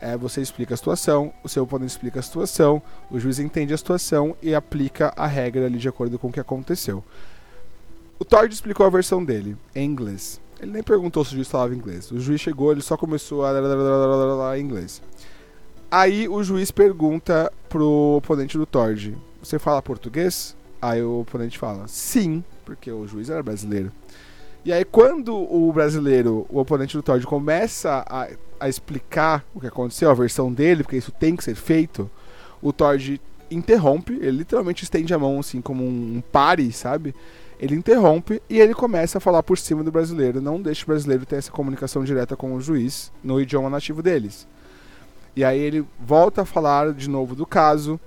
é, você explica a situação, o seu oponente explica a situação, o juiz entende a situação e aplica a regra ali de acordo com o que aconteceu. O Tord explicou a versão dele, em inglês. Ele nem perguntou se o juiz falava inglês. O juiz chegou, ele só começou a em inglês. Aí o juiz pergunta pro oponente do Tord: Você fala português? Aí o oponente fala: Sim, porque o juiz era brasileiro. E aí, quando o brasileiro, o oponente do Tord, começa a, a explicar o que aconteceu, a versão dele, porque isso tem que ser feito, o Tord interrompe, ele literalmente estende a mão assim como um, um pare, sabe? Ele interrompe e ele começa a falar por cima do brasileiro. Não deixa o brasileiro ter essa comunicação direta com o juiz no idioma nativo deles. E aí ele volta a falar de novo do caso.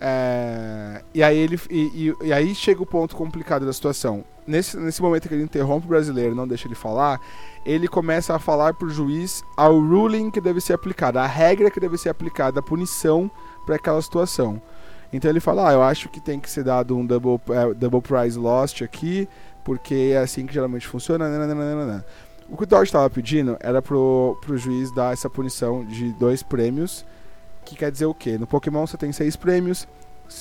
é, E, aí ele, e, e- e aí chega o ponto complicado da situação. Nesse, nesse momento que ele interrompe o brasileiro, não deixa ele falar, ele começa a falar pro juiz ao ruling que deve ser aplicado, a regra que deve ser aplicada, a punição para aquela situação. Então ele fala, ah, eu acho que tem que ser dado um double, eh, double prize lost aqui, porque é assim que geralmente funciona. nananana. O que o Dodge estava pedindo era pro, pro juiz dar essa punição de dois prêmios, que quer dizer o quê? No Pokémon você tem seis prêmios,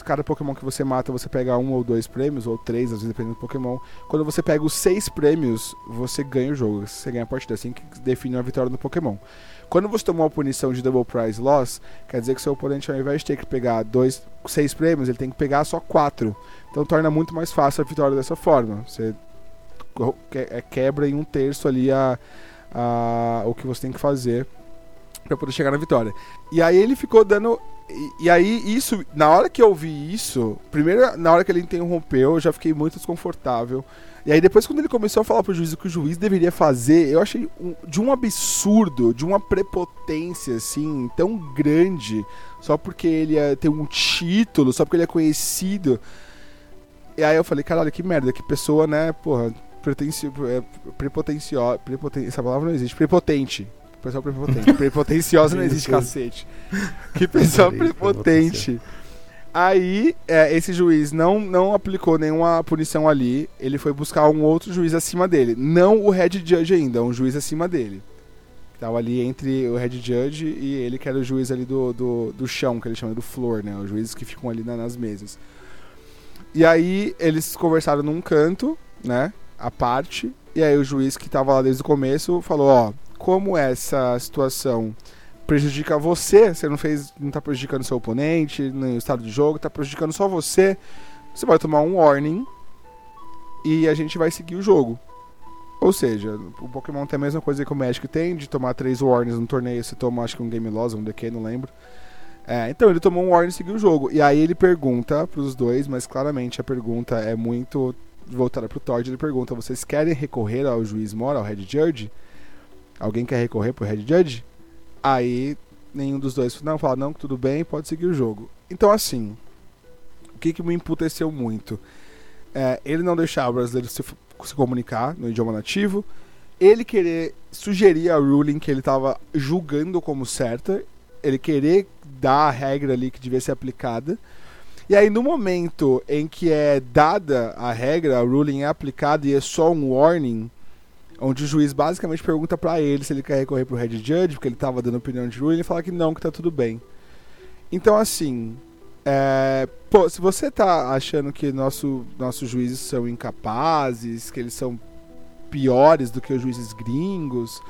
cada Pokémon que você mata você pega um ou dois prêmios, ou três, às vezes dependendo do Pokémon. Quando você pega os seis prêmios, você ganha o jogo, você ganha a partida, assim que define a vitória do Pokémon. Quando você tomou a punição de Double Prize Loss, quer dizer que seu oponente, ao invés de ter que pegar dois, seis prêmios, ele tem que pegar só quatro. Então torna muito mais fácil a vitória dessa forma. Você é, quebra em um terço ali a, a- o que você tem que fazer pra poder chegar na vitória. E aí ele ficou dando. E, aí, isso, na hora que eu vi isso, primeiro, na hora que ele interrompeu, eu já fiquei muito desconfortável. E aí, depois, quando ele começou a falar pro juiz o que o juiz deveria fazer, eu achei um- de um absurdo, de uma prepotência, assim, tão grande, só porque ele é, tem um título, só porque ele é conhecido. E aí eu falei, caralho, que merda, que pessoa, né, porra, pretencio, é, essa palavra não existe, prepotente. Pessoa prepotente. Prepotenciosa não existe, cacete. Que pessoa prepotente. Aí, é, esse juiz não, não aplicou nenhuma punição ali. Ele foi buscar um outro juiz acima dele. Não o head judge ainda, um juiz acima dele. Tava ali entre o head judge e ele, que era o juiz ali do, do, do chão, que ele chama do floor, né? Os juízes que ficam ali na- nas mesas. E aí, eles conversaram num canto, né? A parte. E aí, o juiz que tava lá desde o começo falou: Ó, como essa situação prejudica você, você não fez, não tá prejudicando seu oponente, nem o estado de jogo, tá prejudicando só você, você vai tomar um warning e a gente vai seguir o jogo. Ou seja, o Pokémon tem a mesma coisa que o Magic tem, de tomar três warnings no torneio, você toma acho que um Game Loss, um DQ, não lembro. É, então ele tomou um warning e seguiu o jogo. E aí ele pergunta pros dois, mas claramente a pergunta é muito voltada pro Todd, ele pergunta, vocês querem recorrer ao juiz Mora, ao Head Judge? Alguém quer recorrer pro Head Judge? Aí nenhum dos dois não fala, não, tudo bem, pode seguir o jogo. Então assim, o que, que me emputeceu muito? É, ele não deixar o brasileiro se, se comunicar no idioma nativo, ele querer sugerir a ruling que ele estava julgando como certa, ele querer dar a regra ali que devia ser aplicada. E aí, no momento em que é dada a regra, a ruling é aplicada e é só um warning, onde o juiz basicamente pergunta pra ele se ele quer recorrer pro head judge, porque ele tava dando opinião de ruling, ele fala que não, que tá tudo bem. Então, assim, é, pô, se você tá achando que nosso, nossos juízes são incapazes, que eles são piores do que os juízes gringos,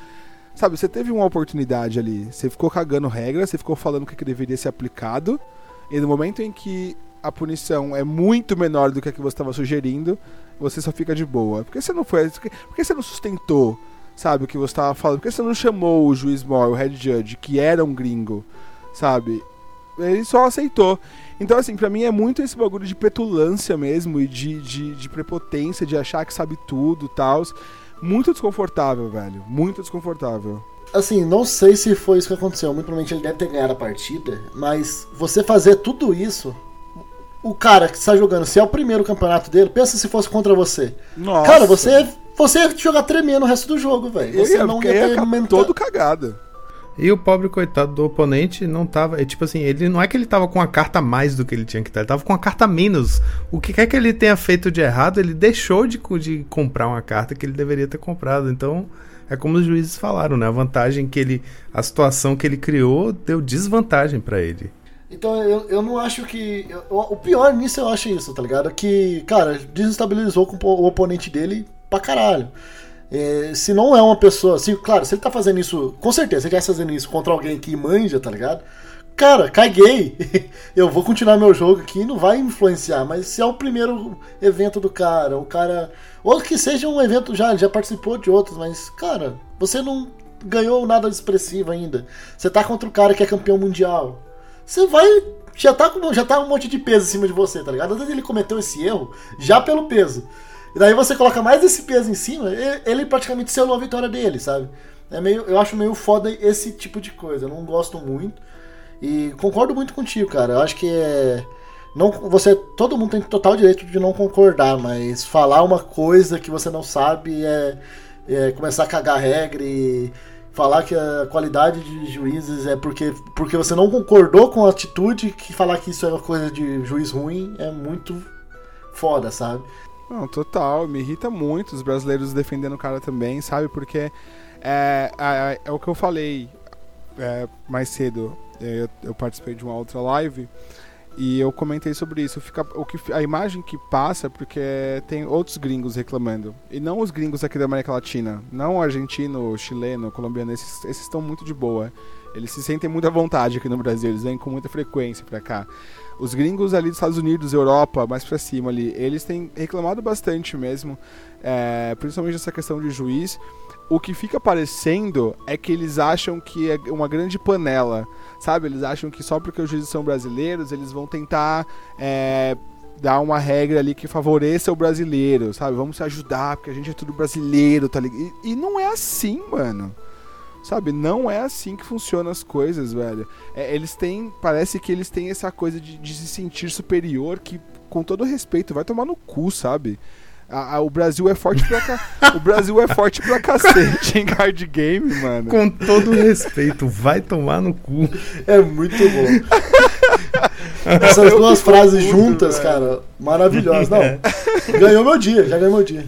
sabe, você teve uma oportunidade ali, você ficou cagando regra, você ficou falando que, que deveria ser aplicado, e no momento em que a punição é muito menor do que a que você estava sugerindo, você só fica de boa. Por que você não foi. Por que você não sustentou? sabe, o que você tava falando. Por que você não chamou o juiz maior, o head judge, que era um gringo, sabe? Ele só aceitou. Então, assim, pra mim é muito esse bagulho de petulância mesmo e de, de, de prepotência, de achar que sabe tudo e tal. Muito desconfortável, velho. Muito desconfortável. Assim, não sei se foi isso que aconteceu. Muito provavelmente ele deve ter ganhado a partida. Mas você fazer tudo isso. O cara que está jogando, se é o primeiro campeonato dele, pensa se fosse contra você. Nossa. Cara, você, você ia jogar tremendo o resto do jogo, velho. Você ia, não ia ia ter ficar menta- todo cagado. E o pobre coitado do oponente não tava. é Tipo assim, ele não é que ele tava com a carta a mais do que ele tinha que estar, ele tava com a carta a menos. O que quer que ele tenha feito de errado, ele deixou de, de comprar uma carta que ele deveria ter comprado. Então, é como os juízes falaram, né? A vantagem que ele. A situação que ele criou deu desvantagem pra ele. Então eu, eu não acho que. eu- o pior nisso eu acho isso, tá ligado? Que, cara, desestabilizou com o oponente dele pra caralho. É, se não é uma pessoa. Se, claro, se ele tá fazendo isso. Com certeza, ele tá fazendo isso contra alguém que manja, tá ligado? Cara, caguei. Eu vou continuar meu jogo aqui não vai influenciar. Mas se é o primeiro evento do cara, o cara. Ou que seja um evento já, ele já participou de outros, mas, cara, você não ganhou nada de expressivo ainda. Você tá contra o cara que é campeão mundial você vai. Já tá, com, já tá um monte de peso em cima de você, tá ligado? Às vezes ele cometeu esse erro já pelo peso. E daí você coloca mais esse peso em cima, ele, praticamente selou a vitória dele, sabe? É meio, eu acho meio foda esse tipo de coisa. Eu não gosto muito. E concordo muito contigo, cara. Eu acho que é. Não, você, todo mundo tem total direito de não concordar, mas falar uma coisa que você não sabe é, é começar a cagar regra e falar que a qualidade de juízes é porque, porque você não concordou com a atitude que falar que isso é uma coisa de juiz ruim é muito foda, sabe? Não, total, me irrita muito os brasileiros defendendo o cara também, sabe? Porque é, é, é o que eu falei é, mais cedo. É, Eu, eu participei de uma outra live e eu comentei sobre isso. Fica, o que, a imagem que passa é porque tem outros gringos reclamando. E não os gringos aqui da América Latina. Não o argentino, chileno, colombiano. Esses, esses estão muito de boa. Eles se sentem muito à vontade aqui no Brasil. Eles vêm com muita frequência pra cá. Os gringos ali dos Estados Unidos, Europa, mais pra cima ali, eles têm reclamado bastante mesmo, é, principalmente essa questão de juiz. O que fica parecendo é que eles acham que é uma grande panela, sabe? Eles acham que só porque os juízes são brasileiros, eles vão tentar é, dar uma regra ali que favoreça o brasileiro, sabe? Vamos se ajudar, porque a gente é tudo brasileiro, tá ligado? E, e não é assim, mano. Sabe, não é assim que funcionam as coisas, velho. É, eles têm. Parece que eles têm essa coisa de, de se sentir superior que, com todo respeito, vai tomar no cu, sabe? A- a- o Brasil é forte pra ca... O Brasil é forte pra cacete em card game, mano. Com todo respeito, vai tomar no cu. É muito bom. Essas duas frases juntas, cara, maravilhosas. Não, ganhou meu dia, já ganhou meu dia.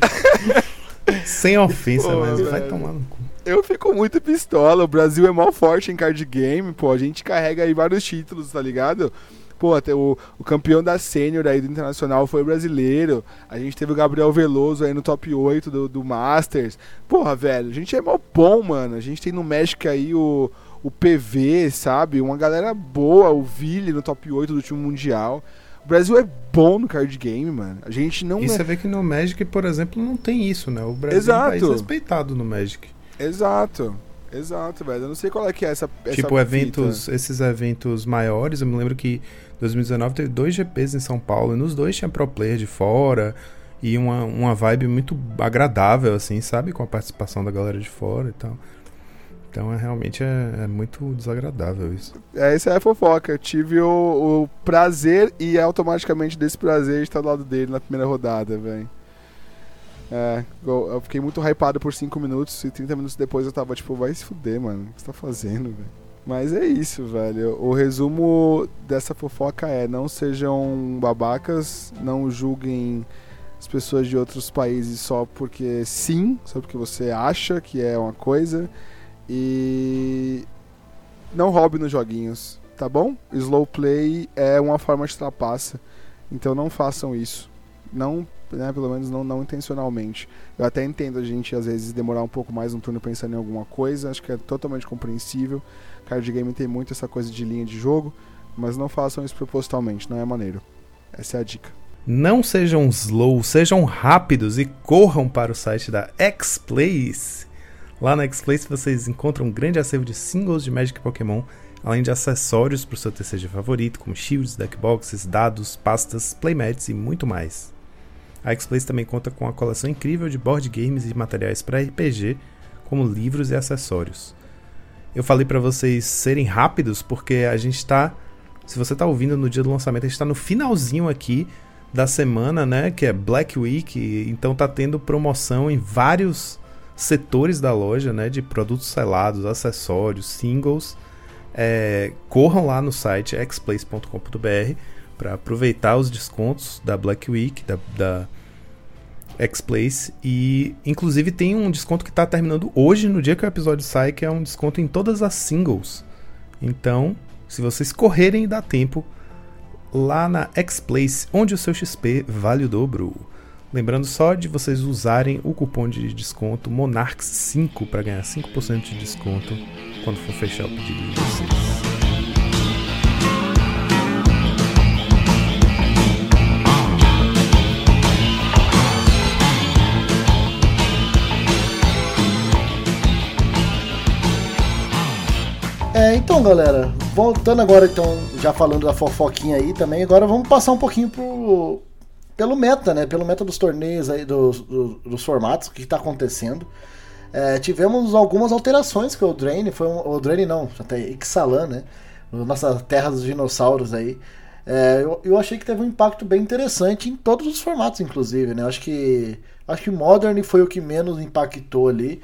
Sem ofensa, Pô, mas vai velho. tomar no cu. Eu fico muito pistola. O Brasil é mó forte em card game, pô. A gente carrega aí vários títulos, tá ligado? Pô, até o, o campeão da sênior aí do Internacional foi brasileiro. A gente teve o Gabriel Veloso aí no top 8 do, do Masters. Porra, velho, a gente é mó bom, mano. A gente tem no México aí o, o PV, sabe? Uma galera boa, o Ville no top 8 do time mundial. O Brasil é bom no card game, mano. A gente não E é... você vê que no Magic, por exemplo, não tem isso, né? O Brasil é um país Exato. respeitado no Magic. Exato. Exato, velho. Eu não sei qual é que é essa. essa tipo, fita. eventos, esses eventos maiores, eu me lembro que 2019 teve dois GPs em São Paulo, e nos dois tinha pro player de fora, e uma, uma vibe muito agradável, assim, sabe? Com a participação da galera de fora e tal. Então, é, realmente é, é muito desagradável isso. É, essa é fofoca. Eu tive o, o prazer e automaticamente desse prazer estar do lado dele na primeira rodada, velho. É, eu fiquei muito hypado por 5 minutos e 30 minutos depois eu tava tipo, vai se fuder, mano. O que você tá fazendo, velho? Mas é isso, velho. O resumo dessa fofoca é: não sejam babacas, não julguem as pessoas de outros países só porque sim, só porque você acha que é uma coisa. E não roube nos joguinhos, tá bom? Slow play é uma forma de trapaça, então não façam isso. Não, né, pelo menos não, não intencionalmente. Eu até entendo a gente às vezes demorar um pouco mais um turno pensando em alguma coisa, acho que é totalmente compreensível. Card game tem muito essa coisa de linha de jogo, mas não façam isso propositalmente, não é maneiro. Essa é a dica. Não sejam slow, sejam rápidos e corram para o site da X-Plays. Lá na X-Place vocês encontram um grande acervo de singles de Magic Pokémon, além de acessórios para o seu TCG favorito, como shields, deckboxes, dados, pastas, playmats e muito mais. A X-Place também conta com uma coleção incrível de board games e materiais para RPG, como livros e acessórios. Eu falei para vocês serem rápidos porque a gente está, se você está ouvindo no dia do lançamento, a gente está no finalzinho aqui da semana, né, que é Black Week, então tá tendo promoção em vários setores da loja, né, de produtos selados, acessórios, singles. É, corram lá no site xplace.com.br para aproveitar os descontos da Black Week, da, da X-Place. E inclusive tem um desconto que está terminando hoje, no dia que o episódio sai, que é um desconto em todas as singles. Então, se vocês correrem dá tempo, lá na X-Place, onde o seu XP vale o dobro. Lembrando só de vocês usarem o cupom de desconto Monarchs5 para ganhar 5% de desconto quando for fechar o pedido de vocês. É, então, galera, voltando agora, então, já falando da fofoquinha aí também, agora vamos passar um pouquinho pro, pelo meta, né? Pelo meta dos torneios aí, dos, dos, dos formatos, o que está acontecendo. É, tivemos algumas alterações que o Drain, foi um, o Drain não, até Ixalan, né? Nossa terra dos dinossauros aí. É, eu, eu achei que teve um impacto bem interessante em todos os formatos, inclusive, né? Acho que acho que Modern foi o que menos impactou ali.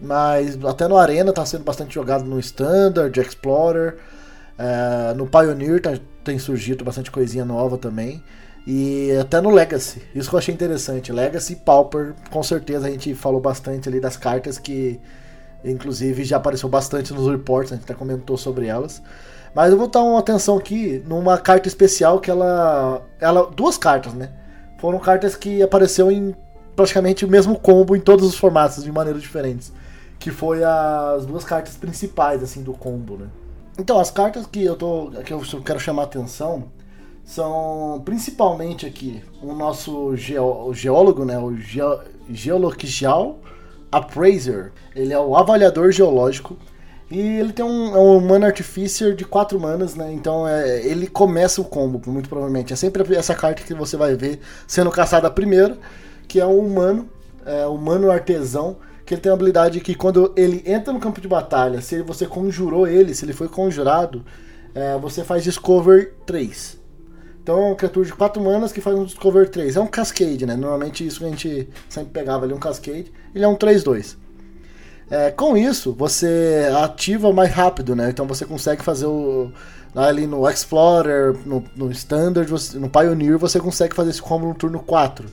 Mas até no Arena tá sendo bastante jogado no Standard, Explorer. É, no Pioneer tá- tem surgido bastante coisinha nova também. E até no Legacy. Isso que eu achei interessante. Legacy e Pauper, com certeza a gente falou bastante ali das cartas que. Inclusive já apareceu bastante nos reports, a gente até comentou sobre elas. Mas eu vou dar uma atenção aqui numa carta especial que ela. ela duas cartas, né? Foram cartas que apareceu em praticamente o mesmo combo em todos os formatos, de maneiras diferentes. Que foi as duas cartas principais, assim, do combo, né? Então, as cartas que eu, tô, que eu quero chamar a atenção são principalmente aqui o nosso geo- o geólogo, né? O Geological Appraiser. Ele é o avaliador geológico. E ele tem um, é um Mana Artificer de 4 manas, né? Então é, ele começa o combo, muito provavelmente. É sempre essa carta que você vai ver sendo caçada primeiro, que é um humano, é, humano artesão, que ele tem uma habilidade que quando ele entra no campo de batalha, se você conjurou ele, se ele foi conjurado, é, você faz Discover 3. Então é uma criatura de 4 manas que faz um Discover 3. É um Cascade, né? Normalmente isso a gente sempre pegava ali, um Cascade. Ele é um 3-2. É, com isso, você ativa mais rápido, né? Então você consegue fazer o. Ali no Explorer, no, no Standard, você- no Pioneer, você consegue fazer esse combo no turno 4.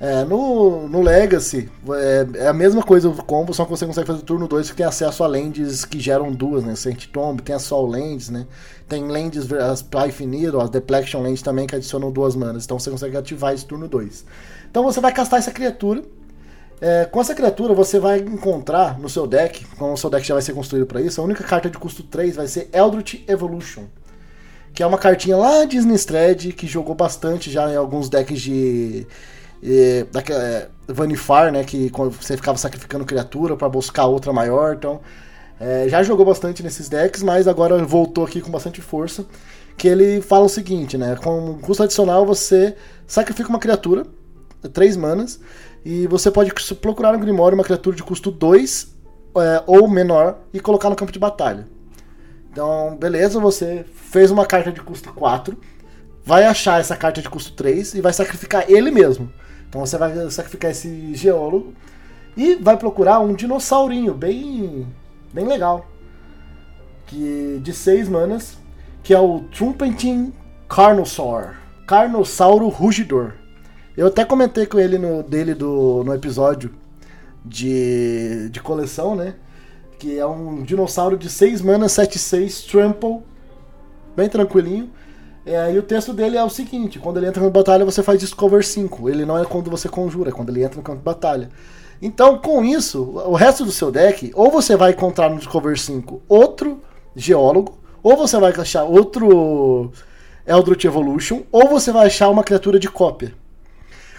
É, no, no Legacy, é, é a mesma coisa o combo, só que você consegue fazer no turno 2 que tem acesso a lands que geram duas, né? Saint Tomb, tem a Sol Lands, né? Tem lands, as pra infinito, as Depletion Lands também que adicionam duas manas. Então você consegue ativar esse turno 2. Então você vai castar essa criatura. É, com essa criatura você vai encontrar no seu deck, como o seu deck já vai ser construído para isso, a única carta de custo 3 vai ser Eldritch Evolution. Que é uma cartinha lá de Innistrad que jogou bastante já em alguns decks de. Eh, daque- eh, Vanifar, né? Que você ficava sacrificando criatura para buscar outra maior. Então, eh, já jogou bastante nesses decks, mas agora voltou aqui com bastante força. Que ele fala o seguinte, né? Com custo adicional você sacrifica uma criatura, 3 manas, e você pode procurar no Grimório uma criatura de custo 2 eh, ou menor e colocar no campo de batalha. Então, beleza, você fez uma carta de custo 4, vai achar essa carta de custo 3 e vai sacrificar ele mesmo. Então você vai sacrificar esse geólogo e vai procurar um dinossaurinho bem bem legal. Que de 6 manas, que é o Trumpeting Carnosaur. Carnossauro Rugidor. Eu até comentei com ele no dele do no episódio de, de coleção, né? Que é um dinossauro de 6 manas, 7-6, Trample, bem tranquilinho. É, e o texto dele é o seguinte: quando ele entra na batalha, você faz Discover 5. Ele não é quando você conjura, é quando ele entra no campo de batalha. Então, com isso, o resto do seu deck, ou você vai encontrar no Discover 5 outro geólogo, ou você vai achar outro Eldritch Evolution, ou você vai achar uma criatura de cópia.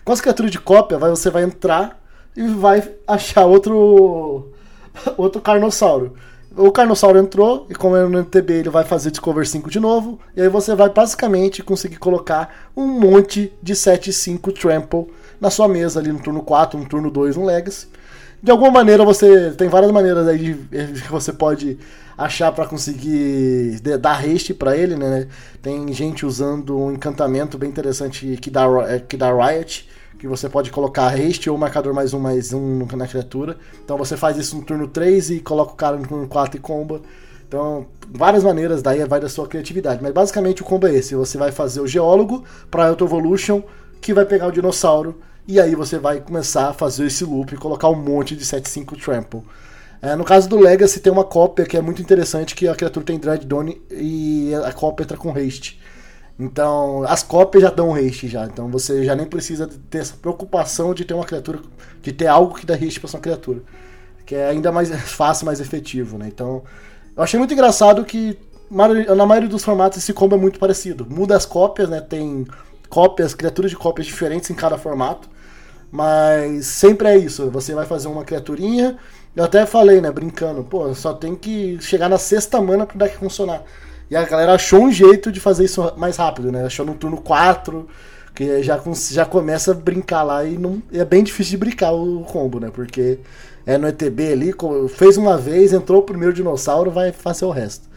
Com as criaturas de cópia, vai- você vai entrar e vai achar outro outro Carnossauro. O Carnossauro entrou, e como é no MTB, ele vai fazer Discover 5 de novo. E aí você vai basicamente conseguir colocar um monte de 7 e 5 Trample na sua mesa ali no turno 4, no turno 2, no Legacy. De alguma maneira você. Tem várias maneiras aí de, que você pode achar pra conseguir dar haste pra ele, né? Tem gente usando um encantamento bem interessante que dá, é, que dá Riot, que você pode colocar haste ou marcador mais um mais um na criatura. Então você faz isso no turno 3 e coloca o cara no turno 4 e comba. Então, várias maneiras, daí vai da sua criatividade. Mas basicamente o combo é esse: você vai fazer o geólogo para Auto Evolution, que vai pegar o dinossauro, e aí você vai começar a fazer esse loop e colocar um monte de 7-5 Trample. É, no caso do Legacy, tem uma cópia que é muito interessante, que a criatura tem Dreadstone e a cópia entra com haste. Então, as cópias já dão haste já. Então você já nem precisa ter essa preocupação de ter uma criatura, de ter algo que dá haste pra sua criatura. Que é ainda mais fácil, mais efetivo, né? Então, eu achei muito engraçado que na maioria dos formatos esse combo é muito parecido. Muda as cópias, né? Tem cópias, criaturas de cópias diferentes em cada formato. Mas sempre é isso. Você vai fazer uma criaturinha. Eu até falei, né, brincando, pô, só tem que chegar na sexta mana pro deck funcionar. E a galera achou um jeito de fazer isso mais rápido, né? Achou no turno 4, que já, já começa a brincar lá e não, é bem difícil de brincar o combo, né? Porque é no ETB ali, fez uma vez, entrou o primeiro dinossauro, vai fazer o resto.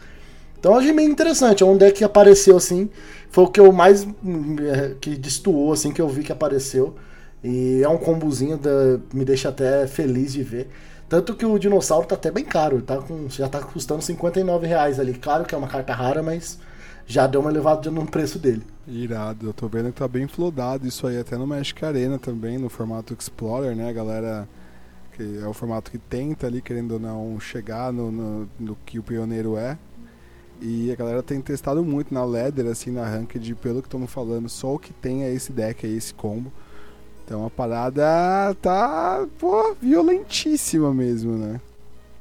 Então achei meio interessante, é um deck que apareceu assim, foi o que eu mais é, que destoou assim que eu vi que apareceu. E é um combozinho, da- me deixa até feliz de ver. Tanto que o dinossauro tá até bem caro, tá com, já tá custando 59 reais ali. Claro que é uma carta rara, mas já deu uma elevada no preço dele. Irado, eu tô vendo que tá bem flodado isso aí, até no Magic Arena também, no formato Explorer, né, galera? Que é o formato que tenta ali, querendo ou não, chegar no, no, no que o pioneiro é. E a galera tem testado muito na Leather, assim, na Ranked, pelo que estamos falando, só o que tem é esse deck aí, esse combo. Então a parada tá, pô, violentíssima mesmo, né?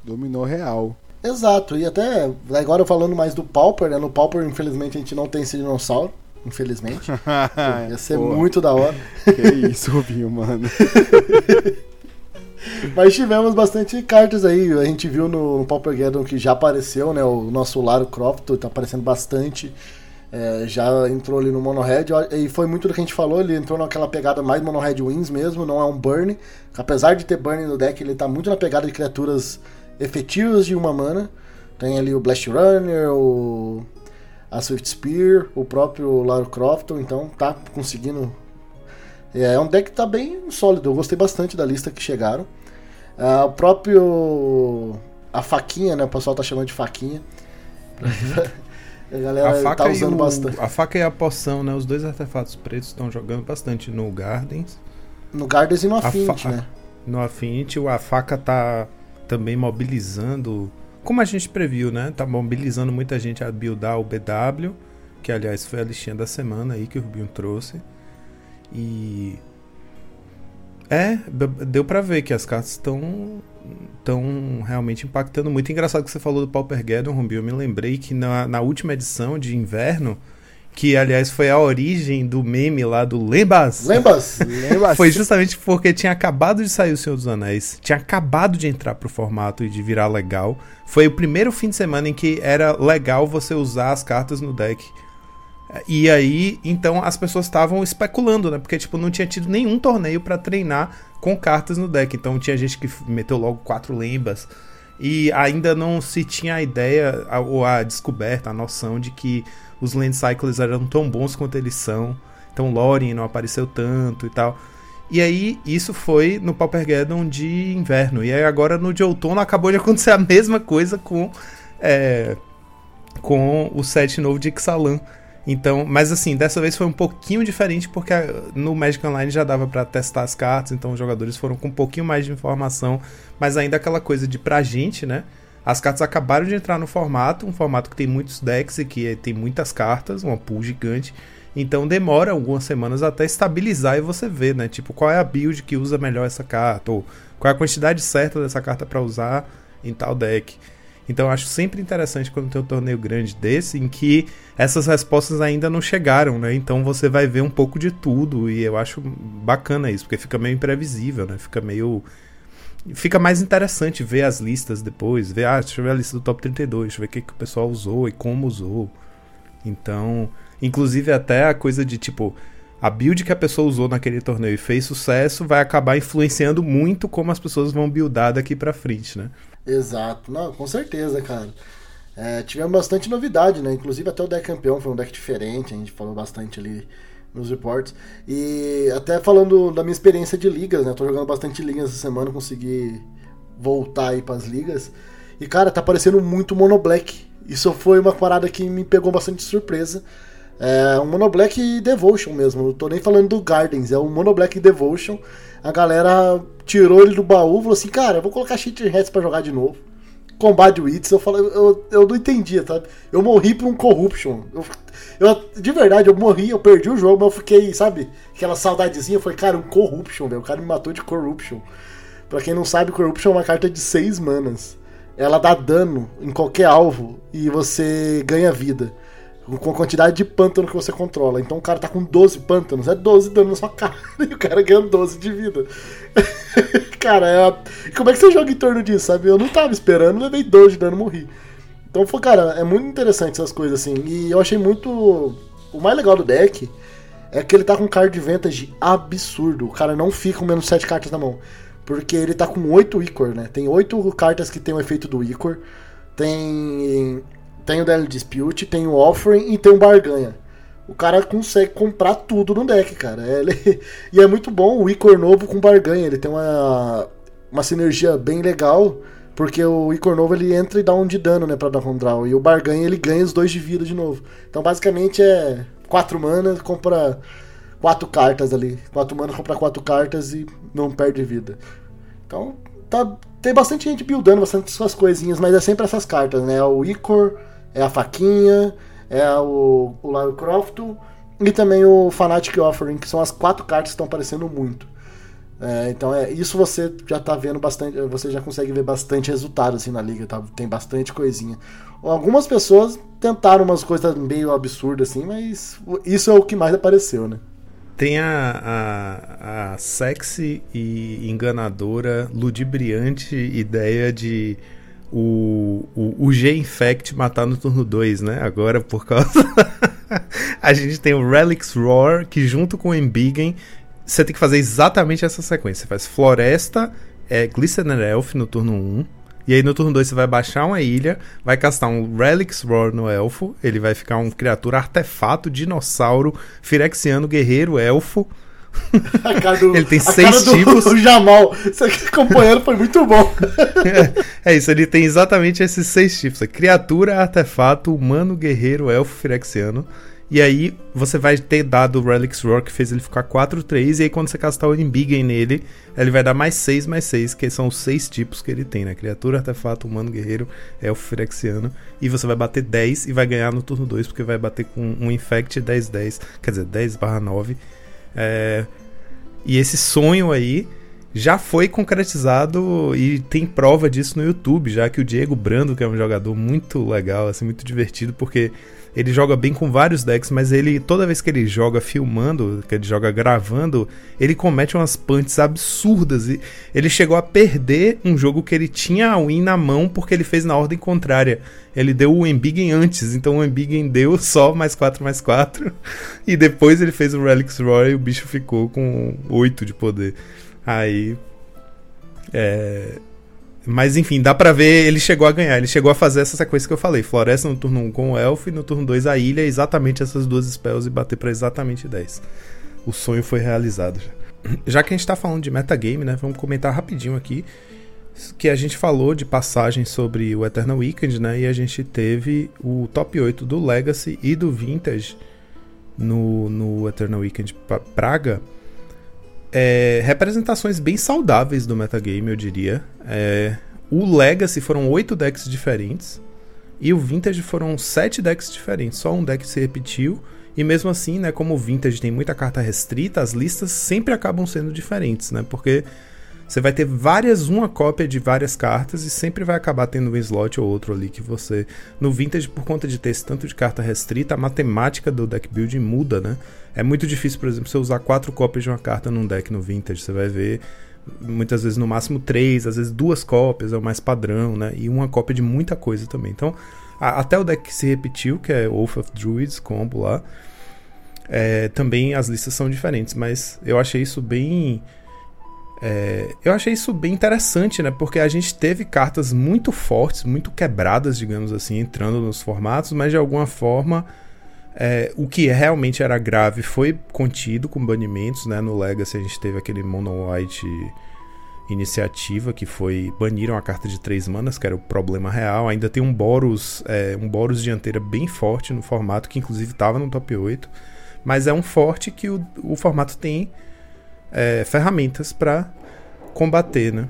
Dominou real. Exato, e até agora falando mais do Pauper, né? No Pauper, infelizmente, a gente não tem esse dinossauro. Infelizmente. Ia ser Pô, muito da hora. Que isso, Rubinho, mano. Mas tivemos bastante cartas aí. A gente viu no, no Pauper Gathering que já apareceu, né? O nosso Laro Croft tá aparecendo bastante. É, já entrou ali no Mono Red. E foi muito do que a gente falou. Ele entrou naquela pegada mais Mono Red Wins mesmo. Não é um burn. Apesar de ter burn no deck, ele tá muito na pegada de criaturas efetivas de uma mana. Tem ali o Blast Runner, o a Swift Spear, o próprio Laro Crofton, então tá conseguindo. É um deck que tá bem sólido, eu gostei bastante da lista que chegaram. Ah, o próprio. A faquinha, né? O pessoal tá chamando de faquinha. a galera A faca, tá usando o- bastante. a faca e a poção, né? Os dois artefatos pretos estão jogando bastante no Gardens. No Gardens e no Affinity, né? No Affinity, a faca tá também mobilizando. Como a gente previu, né? Tá mobilizando muita gente a buildar o BW. Que aliás foi a listinha da semana aí que o Rubinho trouxe. E. É, deu pra ver que as cartas estão estão realmente impactando muito. Engraçado que você falou do Paupergeddon, Rubinho. Eu me lembrei que na, na última edição de inverno, que aliás foi a origem do meme lá do Lembas. Lembas? Lembra? Foi justamente porque tinha acabado de sair o Senhor dos Anéis, tinha acabado de entrar pro formato e de virar legal. Foi o primeiro fim de semana em que era legal você usar as cartas no deck. E aí, então as pessoas estavam especulando, né? Porque tipo não tinha tido nenhum torneio pra treinar com cartas no deck. Então tinha gente que meteu logo quatro lembas e ainda não se tinha a ideia a- ou a descoberta, a noção de que os Land Cycles eram tão bons quanto eles são. Então Lorien não apareceu tanto e tal. E aí, isso foi no Paupergeddon de inverno. E aí agora no de outono acabou de acontecer a mesma coisa com, é, com o set novo de Ixalan. Então, mas assim, dessa vez foi um pouquinho diferente porque no Magic Online já dava pra testar as cartas, então os jogadores foram com um pouquinho mais de informação, mas ainda aquela coisa de pra gente, né? As cartas acabaram de entrar no formato, um formato que tem muitos decks e que tem muitas cartas, uma pool gigante. Então demora algumas semanas até estabilizar e você ver, né? Tipo, qual é a build que usa melhor essa carta, ou qual é a quantidade certa dessa carta pra usar em tal deck. Então eu acho sempre interessante quando tem um torneio grande desse, em que essas respostas ainda não chegaram, né? Então você vai ver um pouco de tudo, e eu acho bacana isso, porque fica meio imprevisível, né? Fica meio. fica mais interessante ver as listas depois, ver, ah, deixa eu ver a lista do top 32, deixa eu ver o que, que o pessoal usou e como usou. Então, inclusive até a coisa de tipo, a build que a pessoa usou naquele torneio e fez sucesso vai acabar influenciando muito como as pessoas vão buildar daqui pra frente, né? Exato, não, com certeza, cara. É, tivemos bastante novidade, né? Inclusive até o deck campeão foi um deck diferente, a gente falou bastante ali nos reports. E até falando da minha experiência de ligas, né? Tô jogando bastante ligas essa semana, consegui voltar aí pras ligas. E cara, tá parecendo muito Mono Black. Isso foi uma parada que me pegou bastante de surpresa. É um Mono Black Devotion mesmo. Não tô nem falando do Gardens, é um Mono Black Devotion. A galera tirou ele do baú e falou assim: Cara, eu vou colocar Cheat Hats pra jogar de novo. Combat Wits, eu, falei, eu, eu não entendia, sabe? Eu morri por um Corruption. Eu, eu, de verdade, eu morri, eu perdi o jogo, mas eu fiquei, sabe? Aquela saudadezinha, falei, cara, um Corruption, velho. O cara me matou de Corruption. Pra quem não sabe, Corruption é uma carta de 6 manas. Ela dá dano em qualquer alvo e você ganha vida. Com a quantidade de pântano que você controla. Então o cara tá com 12 pântanos, é 12 dano na sua cara. E o cara ganha 12 de vida. cara, é... como é que você joga em torno disso, sabe? Eu não tava esperando, levei 12 de dano e morri. Então, foi, cara, é muito interessante essas coisas assim. E eu achei muito. O mais legal do deck é que ele tá com card vantage absurdo. O cara não fica com menos 7 cartas na mão. Porque ele tá com 8 Icor, né? Tem 8 cartas que tem o efeito do Icor. Tem. Tem o Daily Dispute, tem o Offering e tem o Barganha. O cara consegue comprar tudo no deck, cara. Ele... E é muito bom o Icor novo com Barganha. Ele tem uma, uma sinergia bem legal. Porque o Icor novo ele entra e dá um de dano, né, pra dar um draw. E o Barganha ele ganha os dois de vida de novo. Então basicamente é 4 mana, compra 4 cartas ali. 4 mana, compra 4 cartas e não perde vida. Então tá, tem bastante gente buildando bastante suas coisinhas, mas é sempre essas cartas, né? É o Icor, é a faquinha, é o, o Lara Croft e também o Fanatic Offering, que são as quatro cartas que estão aparecendo muito. É, então é isso você já tá vendo bastante, você já consegue ver bastante resultado assim na liga, tá? Tem bastante coisinha. Algumas pessoas tentaram umas coisas meio absurdas assim, mas isso é o que mais apareceu, né? Tem a, a, a sexy e enganadora, ludibriante ideia de o, o, o G-Infect matar no turno 2, né? Agora por causa. a gente tem o Relics Roar, que junto com o Embiggen, você tem que fazer exatamente essa sequência. Você faz Floresta, é, Glistener Elf no turno 1. E aí no turno 2 você vai baixar uma ilha, vai castar um Relics Roar no elfo, ele vai ficar um criatura artefato, dinossauro, firexiano, guerreiro, elfo. Do, ele tem seis tipos. O Jamal, isso aqui acompanhando foi muito bom. é, é, isso, ele tem exatamente esses seis tipos: é criatura, artefato, humano, guerreiro, elfo, firexiano. E aí você vai ter dado o Relics Roar que fez ele ficar 4-3. E aí quando você castar o Embiggen nele, ele vai dar mais 6, mais 6, que são os seis tipos que ele tem, né? Criatura, artefato, humano, guerreiro, elfo, firexiano. E você vai bater 10 e vai ganhar no turno 2, porque vai bater com um Infect 10-10. Quer dizer, 10 9. É... E esse sonho aí já foi concretizado e tem prova disso no YouTube, já que o Diego Brando, que é um jogador muito legal, assim, muito divertido, porque ele joga bem com vários decks, mas ele toda vez que ele joga filmando, que ele joga gravando, ele comete umas punts absurdas e ele chegou a perder um jogo que ele tinha a win na mão porque ele fez na ordem contrária. Ele deu o Embiggen antes, então o Embiggen deu só mais 4 mais 4 e depois ele fez o Relics Roar e o bicho ficou com 8 de poder. Aí é, mas enfim, dá pra ver, ele chegou a ganhar, ele chegou a fazer essa sequência que eu falei: Floresta no turno 1 com o Elf e no turno 2 a ilha, exatamente essas duas spells e bater pra exatamente 10. O sonho foi realizado já. Já que a gente tá falando de metagame, né? Vamos comentar rapidinho aqui que a gente falou de passagem sobre o Eternal Weekend, né? E a gente teve o top 8 do Legacy e do Vintage no, no Eternal Weekend Praga é, representações bem saudáveis do metagame, eu diria. É, o Legacy foram oito decks diferentes. E o Vintage foram sete decks diferentes. Só um deck se repetiu. E mesmo assim, né, como o Vintage tem muita carta restrita, as listas sempre acabam sendo diferentes, né? Porque você vai ter várias, uma cópia de várias cartas e sempre vai acabar tendo um slot ou outro ali que você. No Vintage, por conta de ter esse tanto de carta restrita, a matemática do deck building muda, né? É muito difícil, por exemplo, você usar quatro cópias de uma carta num deck no Vintage. Você vai ver Muitas vezes no máximo três, às vezes duas cópias é o mais padrão, né? E uma cópia de muita coisa também. Então, a- até o deck que se repetiu, que é Wolf of Druids combo lá, é, também as listas são diferentes, mas eu achei isso bem. É, eu achei isso bem interessante, né? Porque a gente teve cartas muito fortes, muito quebradas, digamos assim, entrando nos formatos, mas de alguma forma é, o que realmente era grave foi contido com banimentos, né? No Legacy a gente teve aquele Mono White iniciativa que foi baniram a carta de três manas, que era o problema real. Ainda tem um Boros, é, um Boros dianteira bem forte no formato, que inclusive estava no top 8. Mas é um forte que o, o formato tem é, ferramentas para combater, né?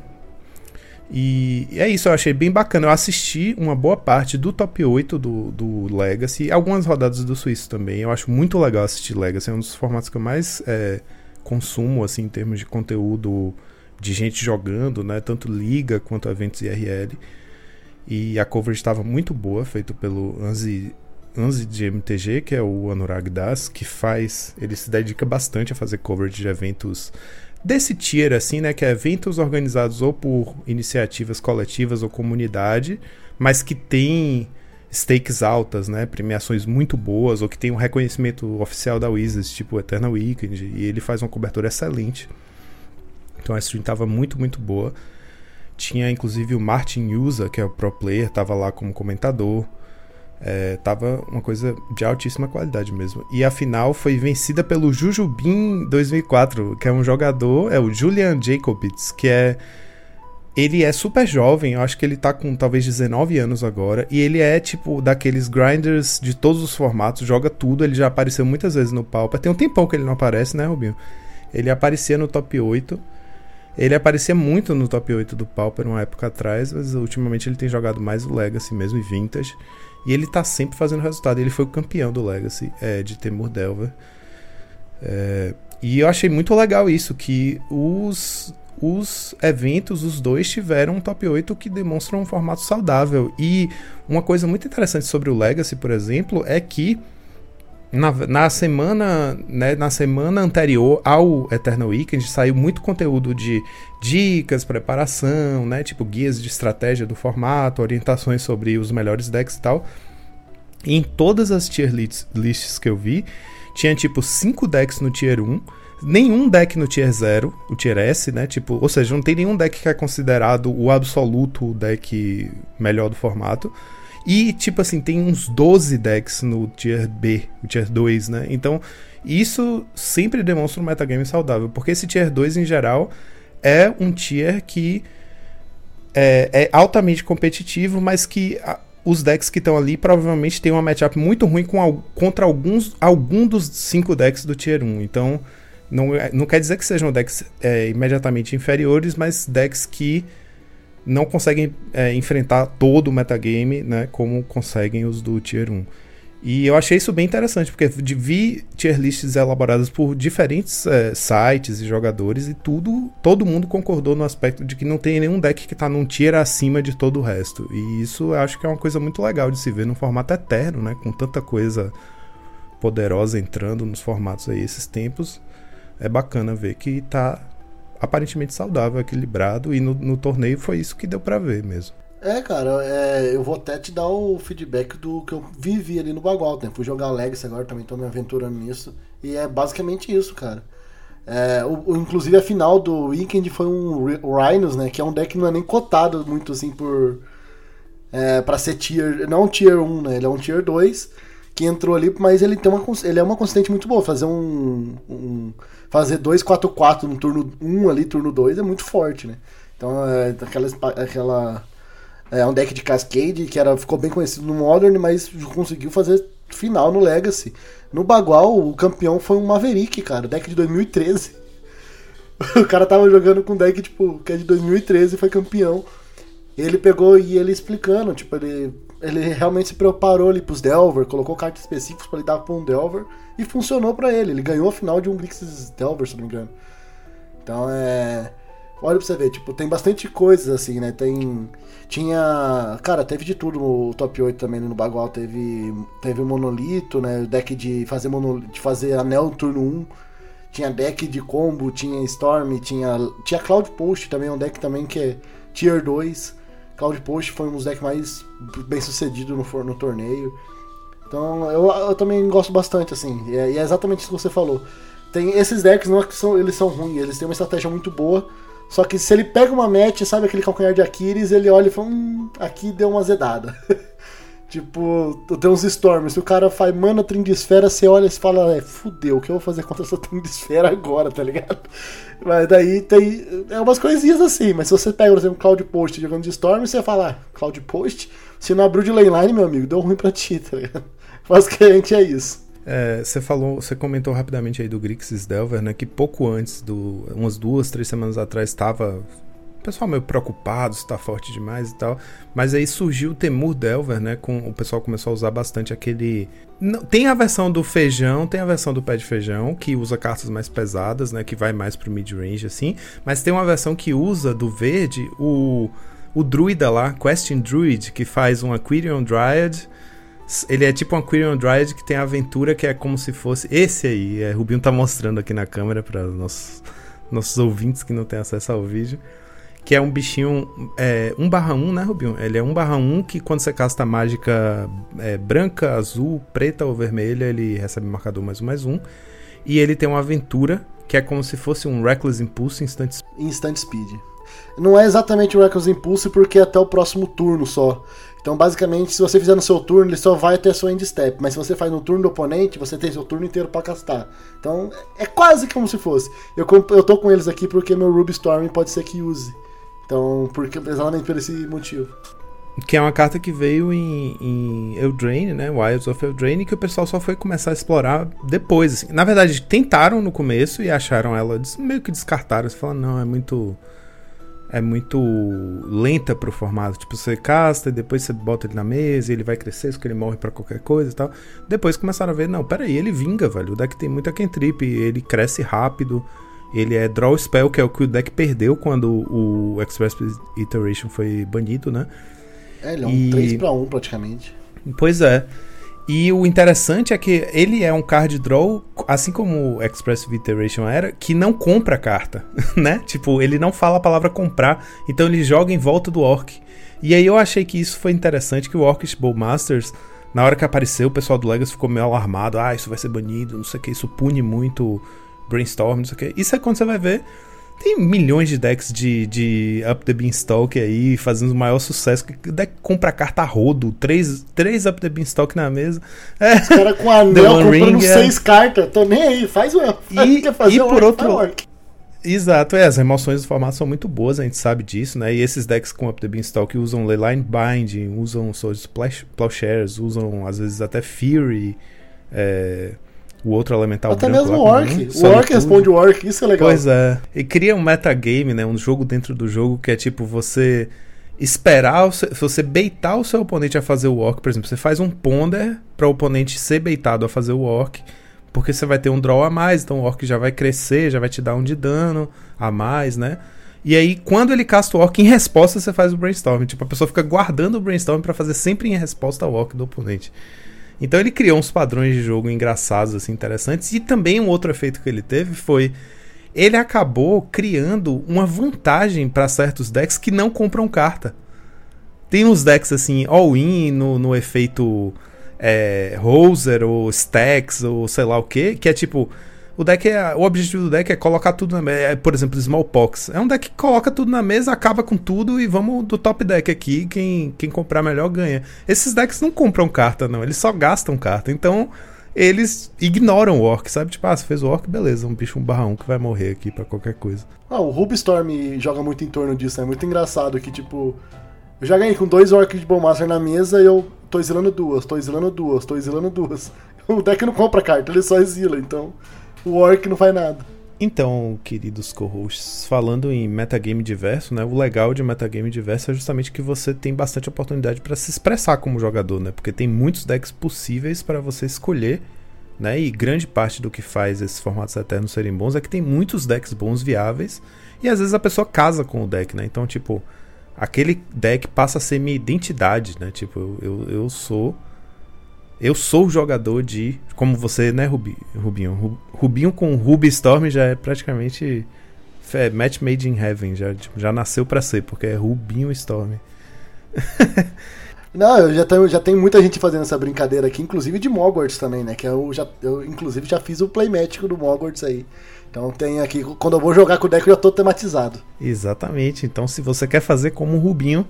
E é isso, eu achei bem bacana. Eu assisti uma boa parte do top 8 do, do Legacy, algumas rodadas do Suíço também. Eu acho muito legal assistir Legacy, é um dos formatos que eu mais é, consumo, assim, em termos de conteúdo de gente jogando, né? Tanto liga quanto eventos IRL. E a coverage estava muito boa, feito pelo Anzi, Anzi de MTG, que é o Anurag Das, que faz. Ele se dedica bastante a fazer coverage de eventos desse tier, assim, né? Que é eventos organizados ou por iniciativas coletivas ou comunidade, mas que tem stakes altas, né? Premiações muito boas, ou que tem um reconhecimento oficial da Wizards, tipo Eternal Weekend, e ele faz uma cobertura excelente. Então a stream tava muito, muito boa. Tinha inclusive o Martin Yusa, que é o pro player, tava lá como comentador. É, tava uma coisa de altíssima qualidade mesmo. E a final foi vencida pelo Jujubin 2004, que é um jogador, é o Julian Jacobitz, que é. Ele é super jovem, eu acho que ele tá com talvez 19 anos agora. E ele é tipo daqueles grinders de todos os formatos, joga tudo. Ele já apareceu muitas vezes no Pauper. Tem um tempão que ele não aparece, né, Rubinho? Ele aparecia no top 8. Ele aparecia muito no top 8 do Pauper uma época atrás, mas ultimamente ele tem jogado mais o Legacy mesmo e Vintage. E ele tá sempre fazendo resultado. Ele foi o campeão do Legacy é, de Temur Delver. É, e eu achei muito legal isso, que os, os eventos, os dois, tiveram um top 8 que demonstra um formato saudável. E uma coisa muito interessante sobre o Legacy, por exemplo, é que na, na semana né, na semana anterior ao Eternal Weekend saiu muito conteúdo de dicas, preparação, né, tipo guias de estratégia do formato, orientações sobre os melhores decks e tal. E em todas as tier lists, lists que eu vi, tinha tipo 5 decks no tier 1, nenhum deck no tier 0, o tier S, né? Tipo, ou seja, não tem nenhum deck que é considerado o absoluto deck melhor do formato. E, tipo assim, tem uns 12 decks no tier B, o tier 2, né? Então, isso sempre demonstra um metagame saudável, porque esse tier 2, em geral, é um tier que é, é altamente competitivo, mas que a, os decks que estão ali provavelmente têm uma matchup muito ruim com, contra alguns algum dos cinco decks do tier 1. Então, não, é- não quer dizer que sejam decks é, imediatamente inferiores, mas decks que não conseguem é, enfrentar todo o metagame, né, como conseguem os do Tier 1. E eu achei isso bem interessante, porque vi tier lists elaboradas por diferentes é, sites e jogadores e tudo, todo mundo concordou no aspecto de que não tem nenhum deck que está num tier acima de todo o resto. E isso eu acho que é uma coisa muito legal de se ver num formato eterno, né, com tanta coisa poderosa entrando nos formatos aí esses tempos. É bacana ver que tá aparentemente saudável, equilibrado, e no, no torneio foi isso que deu pra ver mesmo. É, cara, é, eu vou até te dar o feedback do que eu vivi ali no Bagual. Né? Fui jogar Legacy agora, também tô me aventurando nisso. E é basicamente isso, cara. É, o, o- inclusive a final do Weekend foi um Rhinos, né? Que é um deck que não é nem cotado muito assim por. É, pra ser tier. Não um tier 1, né? Ele é um tier 2 que entrou ali, mas ele tem uma ele é uma consistente muito boa. Fazer um. um fazer 2-4-4 no turno 1 ali, turno 2 é muito forte, né? Então é aquela. aquela é um deck de Cascade que era, ficou bem conhecido no Modern, mas conseguiu fazer final no Legacy. No Bagual, o campeão foi um Maverick, cara, deck de 2013. O cara tava jogando com deck, tipo, que é de 2013 e foi campeão. Ele pegou e ele explicando, tipo, ele, ele realmente se preparou ali pros Delver, colocou cartas específicas pra lidar com um Delver e funcionou pra ele. Ele ganhou a final de um Grixis Delver, se não me engano. Então é. Olha pra você ver, tipo, tem bastante coisas assim, né? Tem. Tinha. Cara, teve de tudo no top 8 também no Bagual. Teve. Teve o Monolito, né? O deck de fazer, mono, de fazer anel no turno 1. Tinha deck de combo, tinha Storm, tinha, tinha Cloud Post também, um deck também que é Tier 2. Cloud Post foi um dos decks mais bem sucedido no, no torneio. Então eu, eu também gosto bastante, assim. E é, e é exatamente isso que você falou. Tem esses decks, não é que são, eles são ruins, eles têm uma estratégia muito boa. Só que se ele pega uma match, sabe aquele calcanhar de Aquiles, ele olha e fala, hum, aqui deu uma azedada. tipo, tem uns Storms, se o cara faz mana Trindesfera, você olha e fala, é, fudeu, o que eu vou fazer contra essa Trindesfera agora, tá ligado? Mas daí tem. É umas coisinhas assim, mas se você pega, por exemplo, Cloud Post jogando de Storm, você fala, ah, Cloud Post, se não abriu de lane meu amigo, deu ruim pra ti, tá ligado? Basicamente é isso. É, você falou, você comentou rapidamente aí do Grixis Delver, né? Que pouco antes do. umas duas, três semanas atrás estava. O pessoal meio preocupado se tá forte demais e tal. Mas aí surgiu o Temur Delver, né? Com, o pessoal começou a usar bastante aquele. Não, tem a versão do feijão, tem a versão do pé de feijão, que usa cartas mais pesadas, né? Que vai mais pro mid-range, assim. Mas tem uma versão que usa do verde o. O druida lá, Question Druid, que faz um Aquirion Dryad. Ele é tipo um Aquirion Dryad que tem aventura que é como se fosse. Esse aí, é, Rubinho tá mostrando aqui na câmera para nossos, nossos ouvintes que não têm acesso ao vídeo. Que é um bichinho é, 1/1, né, Rubinho? Ele é 1/1 que quando você casta mágica é, branca, azul, preta ou vermelha, ele recebe marcador mais um mais um. E ele tem uma aventura que é como se fosse um Reckless Impulse Instant Instant Speed. Não é exatamente o Reckless Impulse porque é até o próximo turno só. Então, basicamente, se você fizer no seu turno, ele só vai até seu end step. Mas se você faz no turno do oponente, você tem seu turno inteiro pra castar. Então, é quase como se fosse. Eu, eu tô com eles aqui porque meu Ruby Storm pode ser que use. Então, porque, exatamente por esse motivo. Que é uma carta que veio em, em Eldraine, né? Wilds of Eldraine, que o pessoal só foi começar a explorar depois. Assim. Na verdade, tentaram no começo e acharam ela, meio que descartaram. Você fala, não, é muito. É muito lenta pro formato. Tipo, você casta e depois você bota ele na mesa e ele vai crescer, isso que ele morre pra qualquer coisa e tal. Depois começaram a ver, não, peraí, ele vinga, velho. O deck tem muita cantrip, ele cresce rápido. Ele é draw spell, que é o que o deck perdeu quando o Express Iteration foi banido, né? É, ele é um E- 3 pra 1 praticamente. Pois é. E o interessante é que ele é um card draw, assim como o Express Iteration era, que não compra carta, né? Tipo, ele não fala a palavra comprar, então ele joga em volta do Orc. E aí eu achei que isso foi interessante, que o Orcish Bowmasters, na hora que apareceu, o pessoal do Legacy ficou meio alarmado, ah, isso vai ser banido, não sei o que, isso pune muito Brainstorm, não sei o que. Isso é quando você vai ver, tem milhões de decks de, de Up the Beanstalk aí, fazendo o maior sucesso. Deck compra carta rodo, três, três Up the Beanstalk na mesa. É. O cara com anel comprando Ring, é. seis cartas. Tô nem aí, faz o. E- quer fazer e por outro-. Exato, é, as emoções do formato são muito boas, a gente sabe disso, né? E esses decks com Up the Beanstalk usam Leyline Binding, usam Swords Plowshares, usam às vezes até Fury, é, o outro elemental Até branco mesmo o orc. O orc responde o orc, isso é legal. Pois é. E cria um metagame, né? Um jogo dentro do jogo que é tipo você esperar, o seu- você beitar o seu oponente a fazer o orc. Por exemplo, você faz um ponder para o oponente ser beitado a fazer o orc. Porque você vai ter um draw a mais, então o orc já vai crescer, já vai te dar um de dano a mais, né? E aí, quando ele casta o orc, em resposta você faz o brainstorm. Tipo, a pessoa fica guardando o brainstorm para fazer sempre em resposta ao orc do oponente. Então ele criou uns padrões de jogo engraçados, assim, interessantes. E também um outro efeito que ele teve foi. Ele acabou criando uma vantagem para certos decks que não compram carta. Tem uns decks assim, all-in no, no efeito é, Hoser ou Stacks ou sei lá o que, que é tipo. O deck é. O objetivo do deck é colocar tudo na mesa. Por exemplo, Smallpox. É um deck que coloca tudo na mesa, acaba com tudo e vamos do top deck aqui. Quem, quem comprar melhor ganha. Esses decks não compram carta, não. Eles só gastam carta. Então, eles ignoram o orc, sabe? Tipo, ah, você fez o orc, beleza, um bicho um barra um que vai morrer aqui pra qualquer coisa. Ah, o Ruby Storm joga muito em torno disso, é muito engraçado que, tipo, eu já ganhei com dois orcs de Bowmaster na mesa e eu tô exilando duas, tô exilando duas, tô exilando duas. O deck não compra carta, ele só exila, então o orc não faz nada. Então, queridos co-hosts, falando em metagame diverso, né? O legal de metagame diverso é justamente que você tem bastante oportunidade para se expressar como jogador, né? Porque tem muitos decks possíveis para você escolher, né? E grande parte do que faz esses formatos eternos serem bons é que tem muitos decks bons viáveis e às vezes a pessoa casa com o deck, né? Então, tipo, aquele deck passa a ser minha identidade, né? Tipo, eu, eu, eu sou Eu sou jogador de. Como você, né, Rubi, Rubinho? Ru- Rubinho com Ruby Storm já é praticamente. é, match made in heaven. Já, tipo, já nasceu pra ser, porque é Rubinho Storm. Não, eu já tenho, já tenho muita gente fazendo essa brincadeira aqui, inclusive de Mogwarts também, né? Que eu já, eu inclusive já fiz o playmático do Mogwarts aí. Então tem aqui, quando eu vou jogar com o deck eu já tô tematizado. Exatamente. Então, se você quer fazer como o Rubinho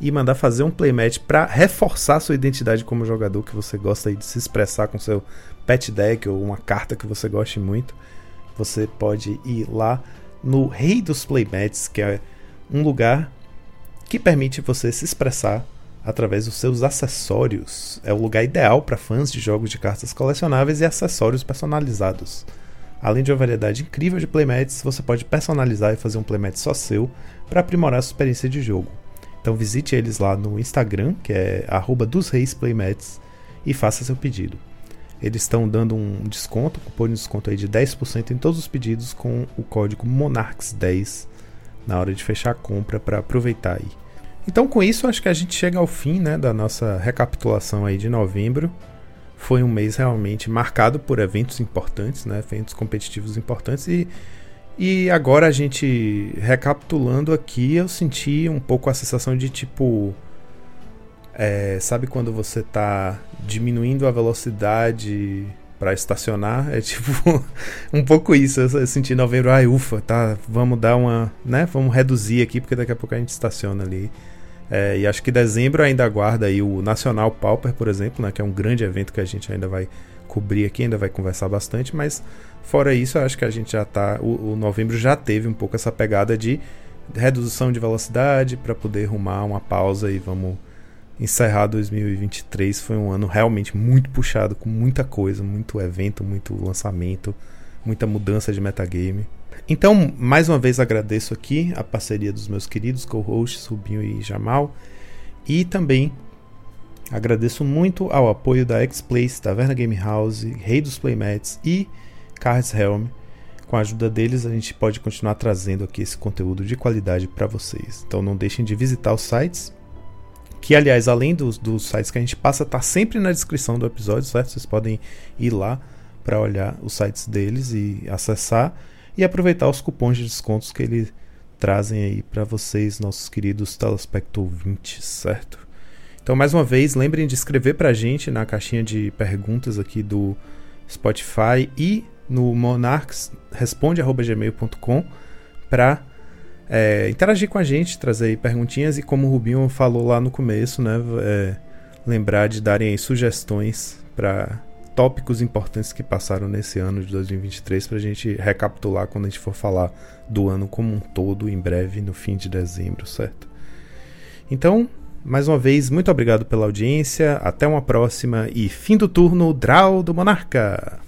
e mandar fazer um playmatch pra reforçar sua identidade como jogador, que você gosta de se expressar com seu pet deck ou uma carta que você goste muito, você pode ir lá no Rei dos Playmats, que é um lugar que permite você se expressar através dos seus acessórios. É o lugar ideal para fãs de jogos de cartas colecionáveis e acessórios personalizados. Além de uma variedade incrível de playmats, você pode personalizar e fazer um playmat só seu para aprimorar a sua experiência de jogo. Então visite eles lá no Instagram, que é arroba dos reis playmats, e faça seu pedido. Eles estão dando um desconto, cupom de desconto aí de 10% em todos os pedidos com o código MONARCHS10 na hora de fechar a compra para aproveitar aí. Então com isso acho que a gente chega ao fim né, da nossa recapitulação aí de novembro. Foi um mês realmente marcado por eventos importantes, né, eventos competitivos importantes e, e agora a gente recapitulando aqui eu senti um pouco a sensação de tipo é, sabe quando você tá diminuindo a velocidade para estacionar? É tipo um pouco isso. Eu senti em novembro, ai, ufa, tá, vamos dar uma, né? Vamos reduzir aqui porque daqui a pouco a gente estaciona ali. É, e acho que dezembro ainda aguarda aí o Nacional Pauper, por exemplo, né, que é um grande evento que a gente ainda vai cobrir aqui, ainda vai conversar bastante, mas fora isso, eu acho que a gente já tá. O, o novembro já teve um pouco essa pegada de redução de velocidade para poder rumar uma pausa e vamos encerrar 2023. Foi um ano realmente muito puxado, com muita coisa, muito evento, muito lançamento, muita mudança de metagame. Então, mais uma vez agradeço aqui a parceria dos meus queridos co-hosts Rubinho e Jamal e também agradeço muito ao apoio da X-Place, Taverna Game House, Rei dos Playmats e Cards Helm. Com a ajuda deles, a gente pode continuar trazendo aqui esse conteúdo de qualidade para vocês. Então, não deixem de visitar os sites que aliás, além dos, dos sites que a gente passa, tá sempre na descrição do episódio, certo? Vocês podem ir lá para olhar os sites deles e acessar e aproveitar os cupons de descontos que eles trazem aí para vocês, nossos queridos telespecto ouvintes, certo? Então, mais uma vez, lembrem de escrever pra gente na caixinha de perguntas aqui do Spotify e no monarchsresponde@gmail.com para é, interagir com a gente, trazer perguntinhas e como o Rubinho falou lá no começo, né, é, lembrar de darem sugestões para tópicos importantes que passaram nesse ano de 2023 para a gente recapitular quando a gente for falar do ano como um todo em breve no fim de dezembro, certo? Então, mais uma vez, muito obrigado pela audiência, até uma próxima e fim do turno, Draw do Monarca!